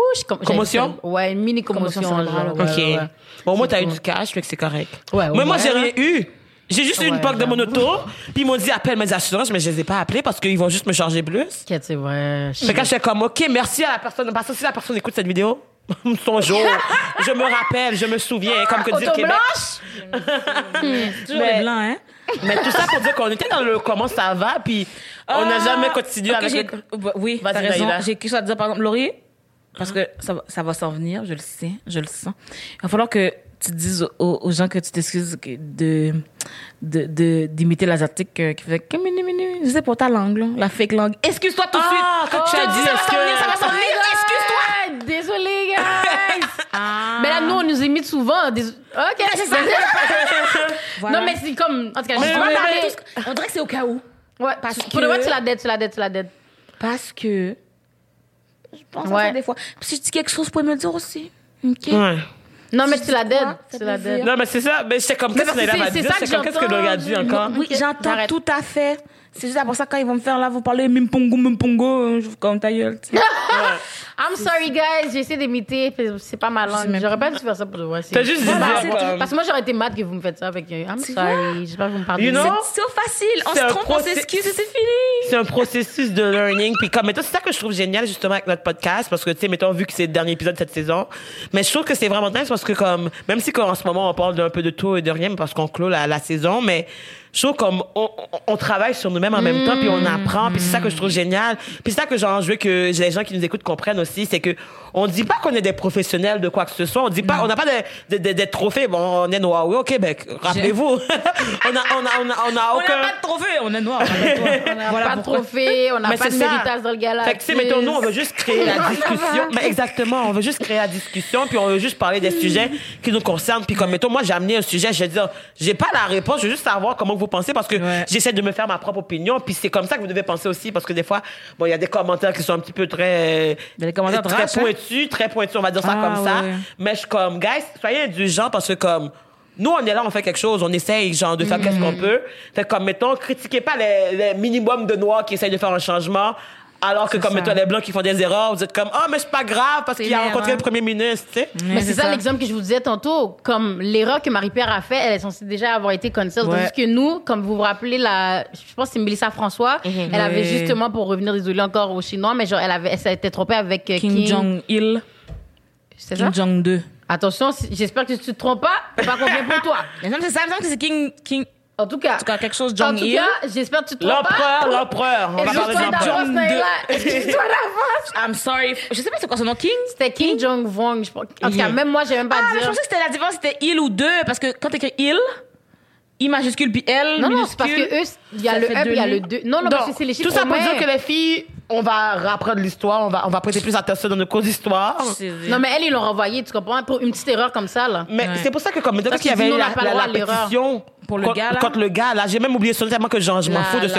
Speaker 2: Commotion?
Speaker 3: Ouais, une mini commotion.
Speaker 1: Commotion
Speaker 3: genre.
Speaker 1: cérébrale,
Speaker 3: Ouais,
Speaker 2: OK.
Speaker 3: Ouais.
Speaker 2: Bon, au moins, t'as eu du cash, fait que c'est correct.
Speaker 3: Ouais,
Speaker 2: Mais moi,
Speaker 3: ouais.
Speaker 2: j'ai rien eu. J'ai juste eu une
Speaker 3: Ouais,
Speaker 2: plaque de mon auto, puis ils m'ont dit appelle mes assurances, mais je les ai pas appelés parce qu'ils vont juste me charger plus.
Speaker 3: Qu'est-ce que vrai.
Speaker 2: Fait que j'étais comme, OK, merci à la personne. Parce que si la personne écoute cette vidéo, [laughs] son jour, je me rappelle, je me souviens, comme que dit le Québec.
Speaker 3: blanche? [laughs]
Speaker 1: Toujours
Speaker 2: Mais-
Speaker 1: les blancs, hein?
Speaker 2: Mais tout ça pour dire qu'on était dans le comment ça va, puis on n'a
Speaker 1: Ah,
Speaker 2: jamais continué avec
Speaker 1: Oui, t'as raison. J'ai quelque chose à dire, par exemple, Laurie, parce que ça, va- ça va s'en venir, je le sais, je le sens. Il va falloir que tu dises aux, aux gens que tu t'excuses que de de de- d'imiter l'asiatique qui faisait je sais pour ta langue là, la fake langue excuse-toi tout de suite
Speaker 2: Ah, quand tu as
Speaker 1: te
Speaker 2: dit,
Speaker 1: dis, ça va s'en
Speaker 2: que-
Speaker 1: venir ça va s'en venir excuse-toi
Speaker 3: Ouais, Désolé, guys. [laughs]
Speaker 1: Ah.
Speaker 3: Mais là, nous, on nous imite souvent. Dés- OK, c'est ça. [laughs]
Speaker 1: Voilà.
Speaker 3: Non, mais c'est comme. En tout cas,
Speaker 1: on, parler
Speaker 3: parler.
Speaker 1: tous- on dirait que c'est au cas où
Speaker 3: Ouais,
Speaker 1: Parce
Speaker 3: Pour le
Speaker 1: que-
Speaker 3: vrai, tu la dette, tu la dette, tu la dette.
Speaker 1: parce que je pense à
Speaker 3: Ouais.
Speaker 1: ça des fois Puis si je dis quelque chose vous pouvez me le dire aussi ok
Speaker 2: Ouais.
Speaker 3: Non, mais tu la
Speaker 1: ça
Speaker 3: Tu la dettes.
Speaker 2: Non, mais c'est ça. Mais j'étais comme, qu'est-ce que
Speaker 3: parce que
Speaker 2: va
Speaker 3: c'est- c'est
Speaker 2: dire?
Speaker 3: ça que
Speaker 2: J'étais comme, qu'est-ce que
Speaker 3: j'entends.
Speaker 2: A dit encore?
Speaker 1: Oui, j'entends
Speaker 3: j'arrête.
Speaker 1: tout à fait. C'est juste après ça, quand ils vont me faire là, vous parlez mimpongo, mimpongo, je vous comme ta gueule. tu sais. [laughs]
Speaker 3: I'm sorry, guys. J'ai essayé d'imiter. C'est pas ma langue. J'aurais pas dû faire ça pour vrai. c'est-
Speaker 2: T'as juste dit
Speaker 3: tout. Parce que moi, j'aurais été mad que vous me faites ça. Avec I'm sorry. J'espère que vous me pardonnez.
Speaker 2: You know?
Speaker 1: C'est so facile. On
Speaker 2: C'est
Speaker 1: se
Speaker 2: un
Speaker 1: trompe, on s'excuse et c'est fini.
Speaker 2: C'est un processus de learning. Puis comme, mettons, c'est ça que je trouve génial, justement, avec notre podcast. Parce que, tu sais, mettons, vu que c'est le dernier épisode de cette saison. Mais je trouve que c'est vraiment nice parce que, comme, même si, qu'en ce moment, on parle d'un peu de tout et de rien, parce qu'on clôt la, la saison, mais je trouve comme, on, on- on travaille sur nous-mêmes en même temps, puis on apprend. Puis c'est ça que je trouve génial. Puis c'est ça que, genre, je veux que les gens qui nous écoutent comprennent aussi. C'est que, on dit pas qu'on est des professionnels de quoi que ce soit. On dit pas, on n'a pas de, de, de, de trophées. Bon, on est noir, oui, au Québec. Rappelez-vous. [laughs] on a, on a, on a, on a
Speaker 1: On
Speaker 2: aucun.
Speaker 1: n'a pas de trophée, on est noir.
Speaker 3: On n'a [laughs]
Speaker 1: Voilà
Speaker 3: pas de trophée. On n'a
Speaker 2: Mais
Speaker 3: pas de méritage dans le gala.
Speaker 2: Fait que, tu mettons, nous, on veut juste créer la [laughs] discussion. Mais exactement, on veut juste créer la discussion, puis on veut juste parler des sujets qui nous concernent. Puis comme, mettons, moi, j'ai amené un sujet, je vais dire, j'ai pas la réponse, je veux juste savoir comment vous pensez, parce que
Speaker 1: Ouais.
Speaker 2: j'essaie de me faire ma propre opinion, puis c'est comme ça que vous devez penser aussi, parce que des fois, bon, il y a des commentaires qui sont un petit peu très...
Speaker 1: Commentaires
Speaker 2: très
Speaker 1: hein?
Speaker 2: pointus, très pointus, on va dire ça
Speaker 1: Ah,
Speaker 2: comme ça.
Speaker 1: ouais.
Speaker 2: Mais je suis comme, guys, soyez indulgents, parce que comme... Nous, on est là, on fait quelque chose, on essaye, genre, de faire qu'est-ce qu'on peut. Fait comme, mettons, critiquez pas les, les minimums de noirs qui essayent de faire un changement, alors que, comme,
Speaker 1: ça.
Speaker 2: mettons, les blancs qui font des erreurs, vous êtes comme, oh, mais c'est pas grave, parce
Speaker 1: C'est
Speaker 2: qu'il a rencontré le premier ministre, tu sais.
Speaker 3: Mais c'est ça, l'exemple que je vous disais tantôt. Comme l'erreur que Marie-Pierre a fait, elle est censée déjà avoir été cancel.
Speaker 1: Ouais.
Speaker 3: Tandis que nous, comme vous vous rappelez, la, je pense que c'est Mélissa François, elle avait justement, pour revenir, désolé encore aux Chinois, mais genre, elle, avait, elle s'était trompée avec euh,
Speaker 1: Kim
Speaker 3: Kim.
Speaker 1: Jong-il,
Speaker 3: C'est ça?
Speaker 1: Kim Jong-2.
Speaker 3: Attention, si- j'espère que tu te trompes pas. C'est pas combien pour toi. [laughs]
Speaker 1: Mais non, c'est ça, il c'est King, King,
Speaker 3: En tout cas,
Speaker 1: en tout cas, quelque chose
Speaker 3: en tout cas, j'espère que tu te trompes
Speaker 2: L'empereur,
Speaker 3: pas.
Speaker 2: l'empereur. On va parler de
Speaker 3: Excuse-toi
Speaker 2: l'empereur.
Speaker 3: d'avance,
Speaker 1: Jong
Speaker 3: Naïla. Excuse-toi d'avance.
Speaker 1: I'm sorry. Je sais pas c'est quoi son nom, King?
Speaker 3: C'était Kim Jong-Vong, je pense. En tout cas, même moi, j'ai même pas
Speaker 1: Ah, mais
Speaker 3: dire.
Speaker 1: je pensais que c'était la différence, c'était il ou deux, parce que quand t'écris il, I majuscule puis L
Speaker 3: Non, non,
Speaker 1: minuscule.
Speaker 3: c'est parce que eux, il y a
Speaker 1: Ça
Speaker 3: le
Speaker 1: fait
Speaker 3: 1 puis il y a le
Speaker 1: lignes.
Speaker 3: 2. Non, non,
Speaker 2: Donc,
Speaker 3: parce que c'est les chiffres
Speaker 2: tout ça pour dire que les filles, on va apprendre l'histoire, on va, on va prêter plus attention dans nos cours d'histoire.
Speaker 3: Non, mais elle, ils l'ont renvoyé, tu comprends? Pour une petite erreur comme ça, là.
Speaker 2: Mais
Speaker 1: Ouais.
Speaker 2: c'est pour ça que comme
Speaker 3: Parce
Speaker 2: qu'il y avait la, la- la
Speaker 3: l'erreur.
Speaker 2: pétition
Speaker 1: Pour le
Speaker 2: contre,
Speaker 1: gars, là?
Speaker 2: contre le gars là, j'ai même oublié son nom tellement que j'en- je m'en fous de ce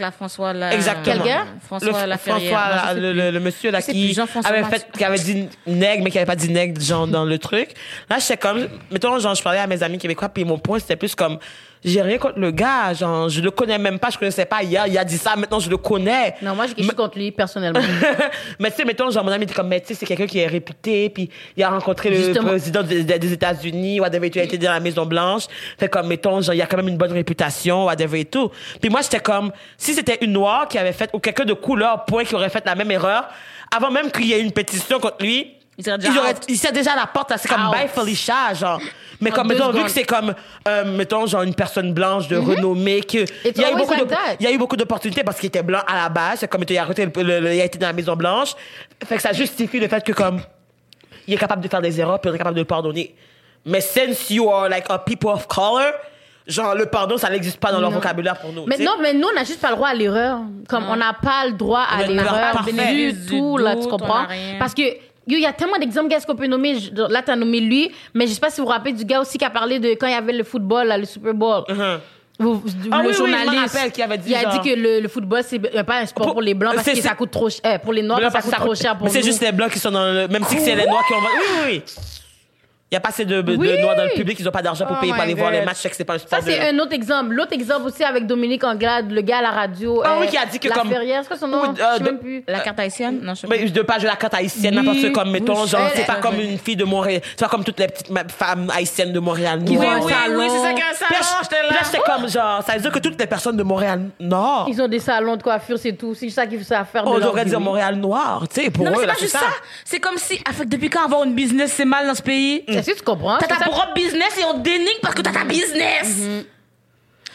Speaker 1: la François, la...
Speaker 2: Exactement.
Speaker 3: Quel gars?
Speaker 1: François
Speaker 2: le. François,
Speaker 1: Non, je
Speaker 2: là, le,
Speaker 1: plus.
Speaker 2: le- le monsieur là
Speaker 1: Je
Speaker 2: qui avait fait, qui avait dit nègre mais qui avait pas dit nègre genre dans le truc. Là j'étais comme, mettons genre je parlais à mes amis québécois puis mon point c'était plus comme j'ai rien contre le gars, genre je le connais même pas, je connaissais pas hier, il a dit ça, maintenant je le connais.
Speaker 3: Non, moi, quelque chose contre lui, personnellement. [laughs]
Speaker 2: mais tu sais, mettons, genre, mon ami était comme, mais tu sais, c'est quelqu'un qui est réputé, puis il a rencontré le
Speaker 3: Justement.
Speaker 2: président des, États-Unis, whatever, il a été dans la Maison-Blanche. Fait comme, mettons, genre, il a quand même une bonne réputation, whatever et tout. Puis moi, j'étais comme, si c'était une noire qui avait fait, ou quelqu'un de couleur, point, qui aurait fait la même erreur, avant même qu'il y ait une pétition contre lui,
Speaker 1: Il serait déjà
Speaker 2: il, aurait-
Speaker 1: out.
Speaker 2: il serait déjà à la porte, là, c'est comme,
Speaker 3: Out.
Speaker 2: bye Felicia, genre. Mais
Speaker 3: En
Speaker 2: comme,
Speaker 3: deux
Speaker 2: mettons, vu
Speaker 3: secondes.
Speaker 2: que c'est comme, euh, mettons, genre, une personne blanche de renommée, que,
Speaker 3: It's
Speaker 2: il y a eu
Speaker 3: always
Speaker 2: beaucoup
Speaker 3: like
Speaker 2: de,
Speaker 3: that.
Speaker 2: il y a eu beaucoup d'opportunités parce qu'il était blanc à la base. C'est comme il a, arrêté le- le- le- il a été dans la Maison Blanche. Fait que ça justifie le fait que comme il est capable de faire des erreurs puis on est capable de le pardonner. Mais since you are like a people of color, genre le pardon ça n'existe pas dans leur vocabulaire pour nous.
Speaker 3: Mais
Speaker 2: tu sais.
Speaker 3: non, mais nous, on n'a juste pas le droit à l'erreur. Comme on n'a pas le droit à
Speaker 2: On a le droit
Speaker 3: l'erreur
Speaker 2: parfait.
Speaker 3: du tout, là,
Speaker 1: doute,
Speaker 3: tu
Speaker 1: on
Speaker 3: comprends?
Speaker 1: a rien.
Speaker 3: Parce que, il y a tellement d'exemples, qu'est-ce qu'on peut nommer? Là, t'as nommé lui, mais je sais pas si vous vous rappelez du gars aussi qui a parlé de quand il y avait le football, là, le Super Bowl.
Speaker 2: Uh-huh.
Speaker 3: Vous-
Speaker 2: Ah
Speaker 3: le
Speaker 2: oui, oui,
Speaker 3: journaliste,
Speaker 2: rappelle, qui avait dit
Speaker 3: il a dit que le, le football c'est pas un sport
Speaker 2: Pour-
Speaker 3: pour, les blancs parce
Speaker 2: c'est-
Speaker 3: que ça coûte trop cher, euh, pour les noirs parce ça coûte trop cher pour
Speaker 2: mais c'est
Speaker 3: nous.
Speaker 2: juste les blancs qui sont dans le. Même si c'est les noirs qui ont. Oui, oui, oui. Il n'y a pas assez de, de
Speaker 3: Oui.
Speaker 2: noirs dans le public, ils n'ont pas d'argent pour
Speaker 3: Oh
Speaker 2: payer pour aller voir les matchs, je sais que c'est pas un sport
Speaker 3: Ça, c'est
Speaker 2: de-
Speaker 3: un autre exemple. L'autre exemple aussi avec Dominique Anglade, le gars à la radio.
Speaker 2: Ah
Speaker 3: euh,
Speaker 2: oui, qui a dit que
Speaker 3: la
Speaker 2: comme-
Speaker 3: Ferrière, c'est quoi son nom?
Speaker 2: Oui, euh,
Speaker 3: Je sais
Speaker 2: de-
Speaker 3: même plus.
Speaker 1: La carte haïtienne? Non, je sais pas.
Speaker 2: Mais de pas jouer la carte haïtienne,
Speaker 3: Oui.
Speaker 2: n'importe quoi, comme mettons,
Speaker 3: Oui,
Speaker 2: genre, c'est pas comme une fille de Montréal, c'est pas comme toutes les petites femmes haïtiennes de Montréal.
Speaker 3: Qui un
Speaker 1: oui,
Speaker 3: salon.
Speaker 1: oui, c'est ça qu'un
Speaker 2: Puis
Speaker 1: salon,
Speaker 2: là,
Speaker 1: j'étais
Speaker 2: là, comme genre, ça veut dire que toutes les personnes de Montréal Nord,
Speaker 3: Ils ont des salons de coiffure, c'est tout. C'est ça qu'ils savent faire de
Speaker 2: on devrait dire Montréal Noir, tu sais, pour eux,
Speaker 1: c'est
Speaker 2: ça.
Speaker 1: C'est comme si, depuis quand avoir une business, c'est mal dans ce pays?
Speaker 3: Est-ce que tu comprends?
Speaker 1: T'as ta
Speaker 3: ça-
Speaker 1: propre business et on dénigre parce que t'as ta business.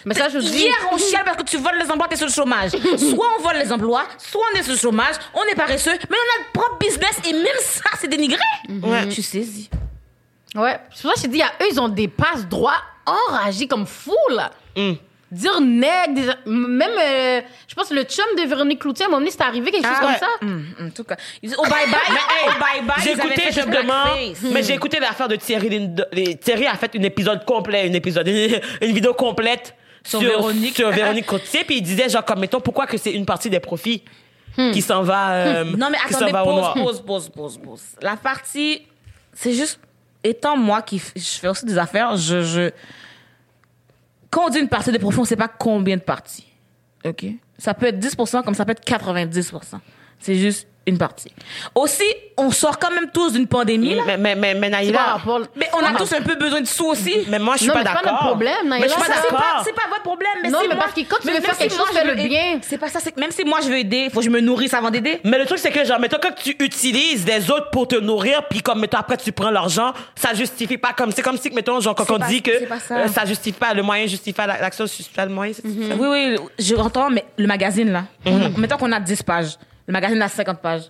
Speaker 3: Mais ça, je dis.
Speaker 1: Hier, on chiale parce que tu voles les emplois, t'es sur le chômage. [laughs] soit on vole les emplois, soit on est sur le chômage, on est paresseux, mais on a notre propre business et même ça, c'est dénigré. Ouais. Tu saisis.
Speaker 3: Ouais. C'est pour ça que je te dis, eux, ils ont des passes droits enragés comme fous, là.
Speaker 2: Mm.
Speaker 3: Dire nègre, des- même, euh, je pense, le chum de Véronique Cloutier, à un moment donné, c'est arrivé quelque chose
Speaker 1: Ah,
Speaker 3: comme
Speaker 1: ouais.
Speaker 3: ça.
Speaker 1: Hum, en tout cas, ils oh bye bye, oh bye bye.
Speaker 2: j'ai écouté justement, mais j'ai écouté l'affaire de Thierry Lind- Thierry a fait une épisode complet, une épisode, une, [laughs] une vidéo complète
Speaker 1: Sur Véronique.
Speaker 2: sur Véronique Cotier, puis il disait genre comme mettons pourquoi que c'est une partie des profits qui s'en va, euh,
Speaker 1: Non, mais
Speaker 2: qui s'en
Speaker 1: attendez,
Speaker 2: va au
Speaker 1: pause,
Speaker 2: noir.
Speaker 1: pause, pause, pause, pause. La partie, c'est juste, étant moi qui f- je fais aussi des affaires, je, je, quand on dit une partie des profits, on sait pas combien de parties. OK? Ça peut être 10%, comme ça peut être 90%. C'est juste une partie. Aussi, on sort quand même tous d'une pandémie, là.
Speaker 2: Mais mais mais, mais
Speaker 3: pas.
Speaker 1: Mais on a tous un peu besoin de sous aussi.
Speaker 2: mais moi je suis
Speaker 3: Non,
Speaker 2: pas
Speaker 3: mais c'est pas
Speaker 2: d'accord.
Speaker 3: notre problème,
Speaker 2: Mais
Speaker 3: Naïla,
Speaker 2: je suis pas
Speaker 3: ça,
Speaker 1: C'est pas,
Speaker 2: d'accord.
Speaker 1: c'est pas votre problème, mais
Speaker 3: Non,
Speaker 1: si
Speaker 3: mais
Speaker 1: moi-
Speaker 3: parce que quand tu
Speaker 1: mais
Speaker 3: veux faire
Speaker 1: si
Speaker 3: quelque
Speaker 1: moi,
Speaker 3: chose,
Speaker 1: je
Speaker 3: fais le bien.
Speaker 1: C'est pas ça, c'est que même si moi je veux aider, faut que je me nourrisse avant d'aider.
Speaker 2: Mais le truc, c'est que, genre, mettons, quand tu utilises les autres pour te nourrir, puis comme, mettons, après, tu prends l'argent, ça justifie pas comme, c'est comme si, mettons, genre, quand on
Speaker 1: pas-
Speaker 2: dit que
Speaker 1: c'est pas ça.
Speaker 2: euh, ça justifie pas, le moyen justifie pas la- l'action, justifie pas le moyen, ça?
Speaker 1: Oui, oui, je entends, mais le magazine, là,
Speaker 2: Mhm.
Speaker 1: mettons qu'on a 10 pages. Le magazine a 50 pages.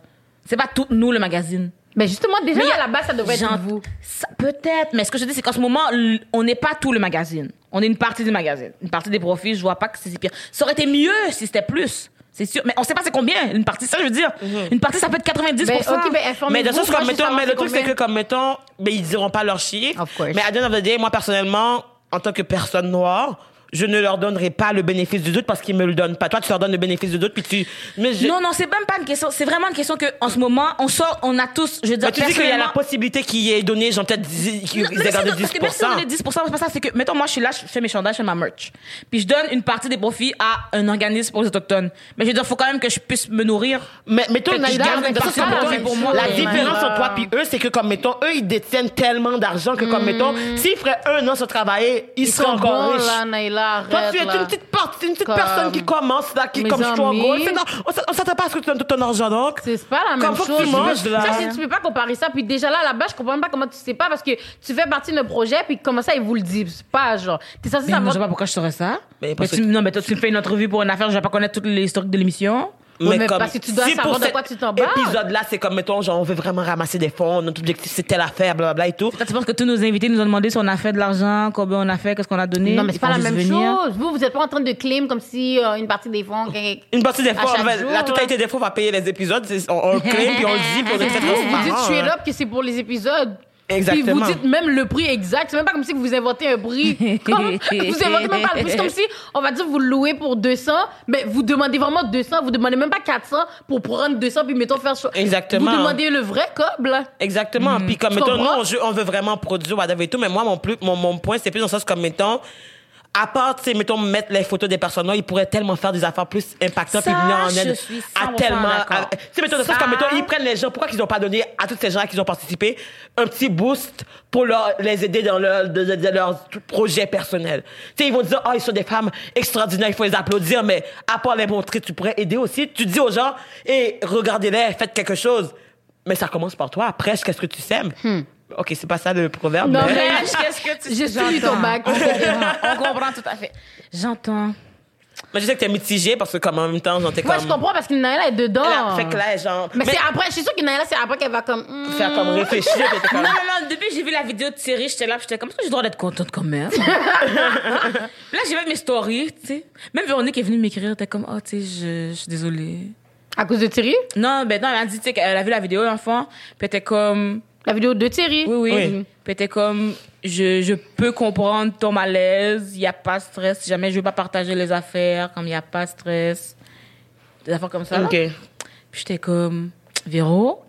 Speaker 1: C'est pas tout nous, le magazine.
Speaker 3: Mais justement, déjà,
Speaker 1: Mais
Speaker 3: à la base, ça devrait être
Speaker 1: J'en-
Speaker 3: vous.
Speaker 1: ça- Peut-être, mais ce que je dis, c'est qu'en ce moment, on n'est pas tout le magazine. On est une partie du magazine. Une partie des profits, je vois pas que c'est si pire. Ça aurait été mieux si c'était plus. C'est sûr. Mais on sait pas c'est combien. Une partie, ça, je veux dire. Une partie, ça peut être 90%.
Speaker 3: Ben, ok, ben, informez-vous.
Speaker 2: Mais de toute façon, comme, mettons, mais le truc, c'est que, comme, mettons, mais ils diront pas leur chiffre.
Speaker 3: Of.
Speaker 2: Mais à the end of the day, moi, personnellement, en tant que personne noire, je ne leur donnerai pas le bénéfice du doute parce qu'ils me le donnent pas. Toi, tu leur donnes le bénéfice du doute, puis tu, mais je-
Speaker 1: Non, non, c'est même pas une question. C'est vraiment une question que, en ce moment, on sort, on a tous, je veux dire,
Speaker 2: mais tu dis qu'il y a la possibilité qui est donnée, genre, peut-être, qu'ils
Speaker 1: Non,
Speaker 2: aient gardé
Speaker 1: donc- parce que même si on
Speaker 2: 10%.
Speaker 1: est 10%, c'est pas ça, c'est que, mettons, moi, je suis là, je fais mes chandails, je fais ma merch. Puis je donne une partie des profits à un organisme pour les autochtones. Mais je veux dire, faut quand même que je puisse me nourrir.
Speaker 2: Mais mettons, Naïda. La différence entre toi puis eux, c'est que comme mettons, eux, ils détiennent tellement d'argent que comme mettons, s'ils feraient un an sans travailler, ils,
Speaker 3: Ils
Speaker 2: seraient
Speaker 3: sont
Speaker 2: encore riches.
Speaker 3: Là,
Speaker 2: Toi, tu es
Speaker 3: là.
Speaker 2: une petite partie, une petite
Speaker 3: Comme-
Speaker 2: personne qui commence là, qui comme struggle. on s'attend pas à ce que tu donnes tout ton argent donc.
Speaker 3: C'est pas la même
Speaker 2: Comme faut que
Speaker 3: chose.
Speaker 2: tu manges, là.
Speaker 3: Ça, tu peux pas comparer ça. Puis déjà là, base, je comprends même pas comment tu sais pas parce que tu fais partie d'un projet, puis comment ça, ils vous le disent? C'est pas genre. T'es censé
Speaker 1: non, je
Speaker 3: savoir.
Speaker 1: sais pas pourquoi je saurais ça.
Speaker 2: Mais
Speaker 1: tu-
Speaker 2: que-
Speaker 1: non, mais toi, tu me fais une entrevue pour une affaire, je vais pas connaître toute l'historique de l'émission.
Speaker 3: Mais parce que tu dois savoir
Speaker 2: pour
Speaker 3: de
Speaker 2: cet
Speaker 3: quoi tu t'embarques.
Speaker 2: épisode-là, c'est comme, mettons, genre, on veut vraiment ramasser des fonds, notre objectif, c'est telle affaire, blablabla et tout.
Speaker 1: Toi, tu penses que tous nos invités nous ont demandé si on a fait de l'argent, combien on a fait, qu'est-ce qu'on a donné.
Speaker 3: Non, mais c'est pas la même
Speaker 1: venir.
Speaker 3: chose. Vous, vous êtes pas en train de claim comme si euh, une partie des fonds.
Speaker 2: Une partie des
Speaker 3: jour,
Speaker 2: la totalité
Speaker 3: là.
Speaker 2: des on va payer les épisodes, on, on claim, puis on le dit, puis on est [laughs] très
Speaker 3: Vous, vous dites
Speaker 2: transparent. hein.
Speaker 3: up que c'est pour les épisodes.
Speaker 2: Exactement.
Speaker 3: Puis vous dites même le prix exact. C'est même pas comme si vous inventez un prix. [laughs] Comme- vous inventez même pas le prix. C'est comme si, on va dire, vous le louez pour 200, mais vous demandez vraiment 200. Vous demandez même pas 400 pour prendre 200 puis mettons faire cho-
Speaker 2: Exactement.
Speaker 3: Vous demandez le vrai cob, là.
Speaker 2: Exactement. Puis comme, mettons, nous, on, veut- on veut vraiment produire, whatever et tout, mais moi, mon, plus, mon, mon point, c'est plus dans le sens comme, mettons, à part, tu sais, mettons, mettre les photos des personnes, là, ils pourraient tellement faire des affaires plus impactantes et venir en aide à
Speaker 1: 100%
Speaker 2: tellement. Tu sais, mettons, sens
Speaker 1: Ça-
Speaker 2: comme, mettons, ils prennent les gens, pourquoi qu'ils n'ont pas donné à tous ces gens qui ont participé un petit boost pour leur, les aider dans leur, de, de- de leur projet personnel. Tu sais, ils vont dire, oh, ils sont des femmes extraordinaires, il faut les applaudir, mais à part les montrer, tu pourrais aider aussi. Tu dis aux gens, et regardez-les, faites quelque chose. Mais ça commence par toi. Après, qu'est-ce que tu sèmes? OK, c'est pas ça le proverbe.
Speaker 3: Non,
Speaker 2: mais- [laughs]
Speaker 3: mais-
Speaker 1: Qu'est-ce que tu
Speaker 3: J'ai suivi ton bac.
Speaker 1: On comprend, on comprend tout à fait. J'entends.
Speaker 2: Mais je sais que t'es mitigé parce que comme en même temps, genre, t'es
Speaker 3: Moi,
Speaker 2: comme...
Speaker 3: je comprends parce que Naïla est dedans.
Speaker 2: Elle a fait que là, genre...
Speaker 3: Mais, c'est après, je suis sûre que Naïla, c'est après qu'elle va comme. hmm.
Speaker 2: faire comme réfléchir, comme...
Speaker 1: Non, non, non, depuis que j'ai vu la vidéo de Thierry, j'étais là, j'étais comme, est-ce que j'ai le droit d'être contente quand même? [laughs] Là, j'ai vu mes stories, tu sais. Même Véronique est venue m'écrire, t'es comme, oh, tu sais, je, je suis désolée.
Speaker 3: À cause de Thierry?
Speaker 1: Non, ben non, elle a dit, tu sais, qu'elle a vu la vidéo, l'enfant, puis elle était comme,
Speaker 3: La vidéo de Thierry.
Speaker 1: Oui, oui.
Speaker 2: Oui.
Speaker 1: Puis t'es comme, je, je peux comprendre ton malaise, il n'y a pas de stress. Si jamais je veux pas partager les affaires, comme il n'y a pas de stress. Des affaires comme ça. là.
Speaker 2: OK.
Speaker 1: Puis j'étais comme, Véro,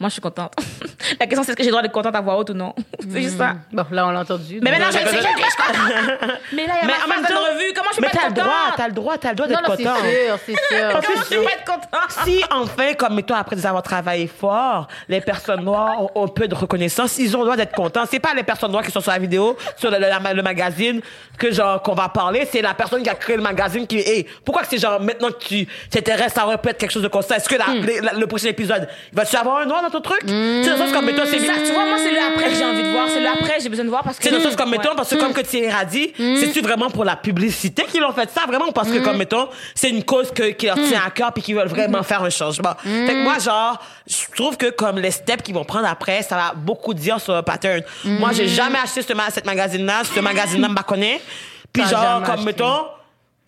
Speaker 1: moi je suis contente. [laughs] La question c'est est-ce que j'ai le droit d'être contente à voix haute ou non? [laughs] c'est juste ça.
Speaker 3: Bon, là, on l'a entendu.
Speaker 1: Mais maintenant, je sais que je suis contente. [laughs] Mais là, il y a
Speaker 2: Mais
Speaker 1: ma
Speaker 2: en même temps-
Speaker 1: revue. Comment je peux
Speaker 2: Mais
Speaker 1: pas
Speaker 2: t'as
Speaker 1: être
Speaker 2: le droit,
Speaker 1: contente?
Speaker 2: t'as le droit, t'as le droit d'être
Speaker 3: non, c'est sûr, c'est sûr.
Speaker 2: Parce que
Speaker 1: Comment je peux être contente?
Speaker 2: Si enfin, comme toi, après avoir travaillé fort, les personnes noires ont, ont peu de reconnaissance, ils ont le droit d'être contents. C'est pas les personnes noires qui sont sur la vidéo, sur le, le- le magazine, que genre qu'on va parler. C'est la personne qui a créé le magazine qui, hey, pourquoi que c'est genre maintenant que tu t'intéresses, pu être quelque chose de constant. Est-ce que la-
Speaker 1: Hmm.
Speaker 2: les- la- le prochain épisode, vas-tu avoir un noir dans ton truc? C'est dans le sens comme mettons, c'est
Speaker 1: Ça, tu vois, moi, c'est le après que j'ai envie de voir. C'est le après, j'ai besoin de voir parce que.
Speaker 2: c'est dans le sens comme
Speaker 1: Ouais.
Speaker 2: mettons parce que comme que Thierry a dit, c'est-tu vraiment pour la publicité qu'ils ont fait ça vraiment ou parce que comme mettons c'est une cause que, qui leur tient à cœur puis qu'ils veulent vraiment faire un changement? Fait que moi genre je trouve que comme les steps qu'ils vont prendre après ça va beaucoup dire sur le pattern. Moi j'ai jamais acheté ce cette magazine là, ce magazine là me connaît. [laughs] Puis genre comme
Speaker 3: acheté.
Speaker 2: mettons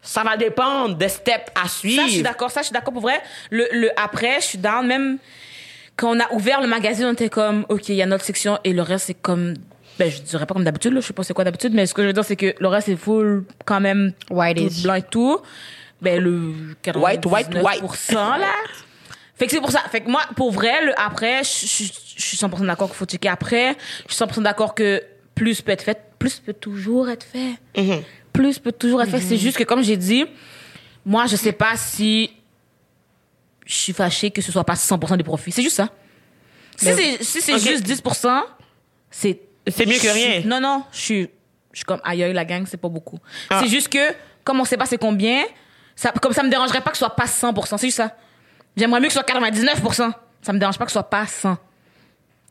Speaker 2: ça va dépendre des steps à suivre.
Speaker 1: Ça, je suis d'accord. Ça, je suis d'accord pour vrai. Le, le après, je suis down. Même quand on a ouvert le magazine, on était comme, OK, il y a notre section et le reste, c'est comme, ben, je dirais pas comme d'habitude, là. Je sais pas c'est quoi d'habitude, mais ce que je veux dire, c'est que le reste, c'est full, quand même, blanc et tout. Ben, le 99%,
Speaker 2: White, white, white.
Speaker 1: là. Fait que c'est pour ça. Fait que moi, pour vrai, le après, je je- je suis 100% d'accord qu'il faut checker après. Je suis 100% d'accord que plus peut être fait, plus peut toujours être fait. Plus peut toujours être fait. C'est juste que, comme j'ai dit, moi, je sais pas si je suis fâchée que ce soit pas 100% des profits. C'est juste ça. Si c'est si c'est
Speaker 2: Ok.
Speaker 1: juste 10%, c'est
Speaker 2: C'est mieux que rien.
Speaker 1: Non non, je suis je suis comme aïe, la gang, c'est pas beaucoup.
Speaker 2: Ah.
Speaker 1: C'est juste que comme on sait pas c'est combien, ça comme ça me dérangerait pas que ce soit pas 100%, c'est juste ça. J'aimerais mieux que ce soit 99%. Ça me dérange pas que ce soit pas 100.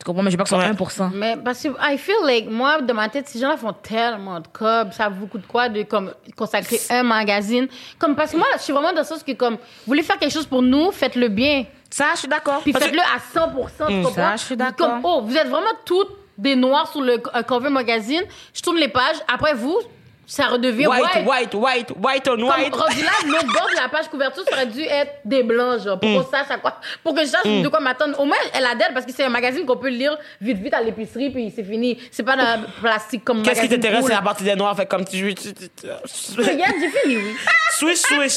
Speaker 1: Tu comprends? Mais je veux pas que ce soit
Speaker 2: Ouais.
Speaker 1: 1%.
Speaker 3: Mais parce que I feel like moi dans ma tête ces gens-là font tellement de cob, ça vous coûte quoi de comme consacrer un magazine comme parce que moi je suis vraiment dans le sens que comme vous voulez faire quelque chose pour nous, faites-le bien.
Speaker 1: Ça, je suis d'accord.
Speaker 3: Puis faites-le à 100%, tu comprends?
Speaker 1: Ça, je suis d'accord.
Speaker 3: Comme oh, vous êtes vraiment toutes des noirs sur le cover magazine, je tourne les pages, après vous ça redevient
Speaker 2: White,
Speaker 3: white.
Speaker 2: white, white, white on
Speaker 3: Comme
Speaker 2: white.
Speaker 3: rendu là, l'autre [laughs] bord de la page couverture, ça aurait dû être des blancs, genre,
Speaker 2: Mm.
Speaker 3: pour qu'on sache à quoi, pour que je sache de quoi m'attendre. Au moins, elle a d'aide parce que c'est un magazine qu'on peut lire vite, vite à l'épicerie, puis c'est fini. C'est pas dans [laughs] le plastique comme
Speaker 2: Qu'est-ce qui t'intéresse, c'est la partie des noirs, fait comme tu
Speaker 3: Regarde, j'ai fini. [laughs]
Speaker 2: Swish, swish.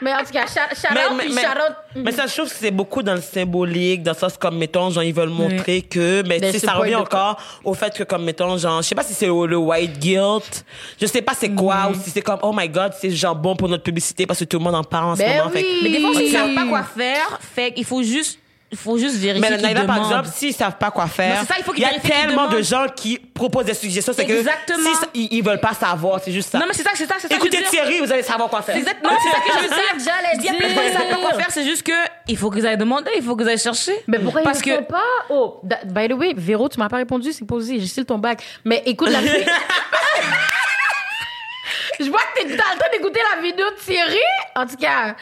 Speaker 3: Mais en tout cas, shout, shout
Speaker 2: mais,
Speaker 3: out,
Speaker 2: mais,
Speaker 3: puis
Speaker 2: mais-
Speaker 3: shout out.
Speaker 2: mais ça, je trouve que c'est beaucoup dans le symbolique, dans le sens comme, mettons, genre, ils veulent montrer que, mais
Speaker 3: Ben,
Speaker 2: tu sais,
Speaker 3: c'est
Speaker 2: ça revient encore au fait que, comme, mettons, genre, je sais pas si c'est le, le white guilt, je sais pas c'est quoi, ou si c'est comme, oh my god, c'est genre bon pour notre publicité parce que tout le monde en parle en ce
Speaker 3: Ben
Speaker 2: moment. Fait que-
Speaker 3: oui.
Speaker 1: Mais des fois, ils savent pas quoi faire. Fait qu'il faut juste, il faut juste vérifier
Speaker 2: Mais Naila, par exemple, s'ils savent pas quoi faire,
Speaker 1: Non, c'est ça, il faut
Speaker 2: y a tellement de gens qui proposent des suggestions, c'est que
Speaker 1: Exactement.
Speaker 2: si ça- ils, ils veulent pas savoir, c'est juste ça.
Speaker 1: Non, mais c'est ça, c'est ça, c'est ça.
Speaker 2: Écoutez
Speaker 1: dire.
Speaker 2: Thierry, vous allez savoir quoi faire.
Speaker 1: C'est exactement c'est ça que je veux dire. [laughs]
Speaker 3: J'allais
Speaker 1: gens, ils savent pas quoi
Speaker 3: dire.
Speaker 1: faire, c'est juste que il faut qu'ils aillent demander, il faut qu'ils aillent chercher.
Speaker 3: Mais pourquoi
Speaker 1: Parce
Speaker 3: ils
Speaker 1: que
Speaker 3: ne font pas? Oh, by the way, Véro, tu m'as pas répondu, c'est posé, j'ai style ton bac. Mais écoute la vidéo. [laughs] Je vois que t'es t'es en train d'écouter la vidéo de Thierry. En tout cas,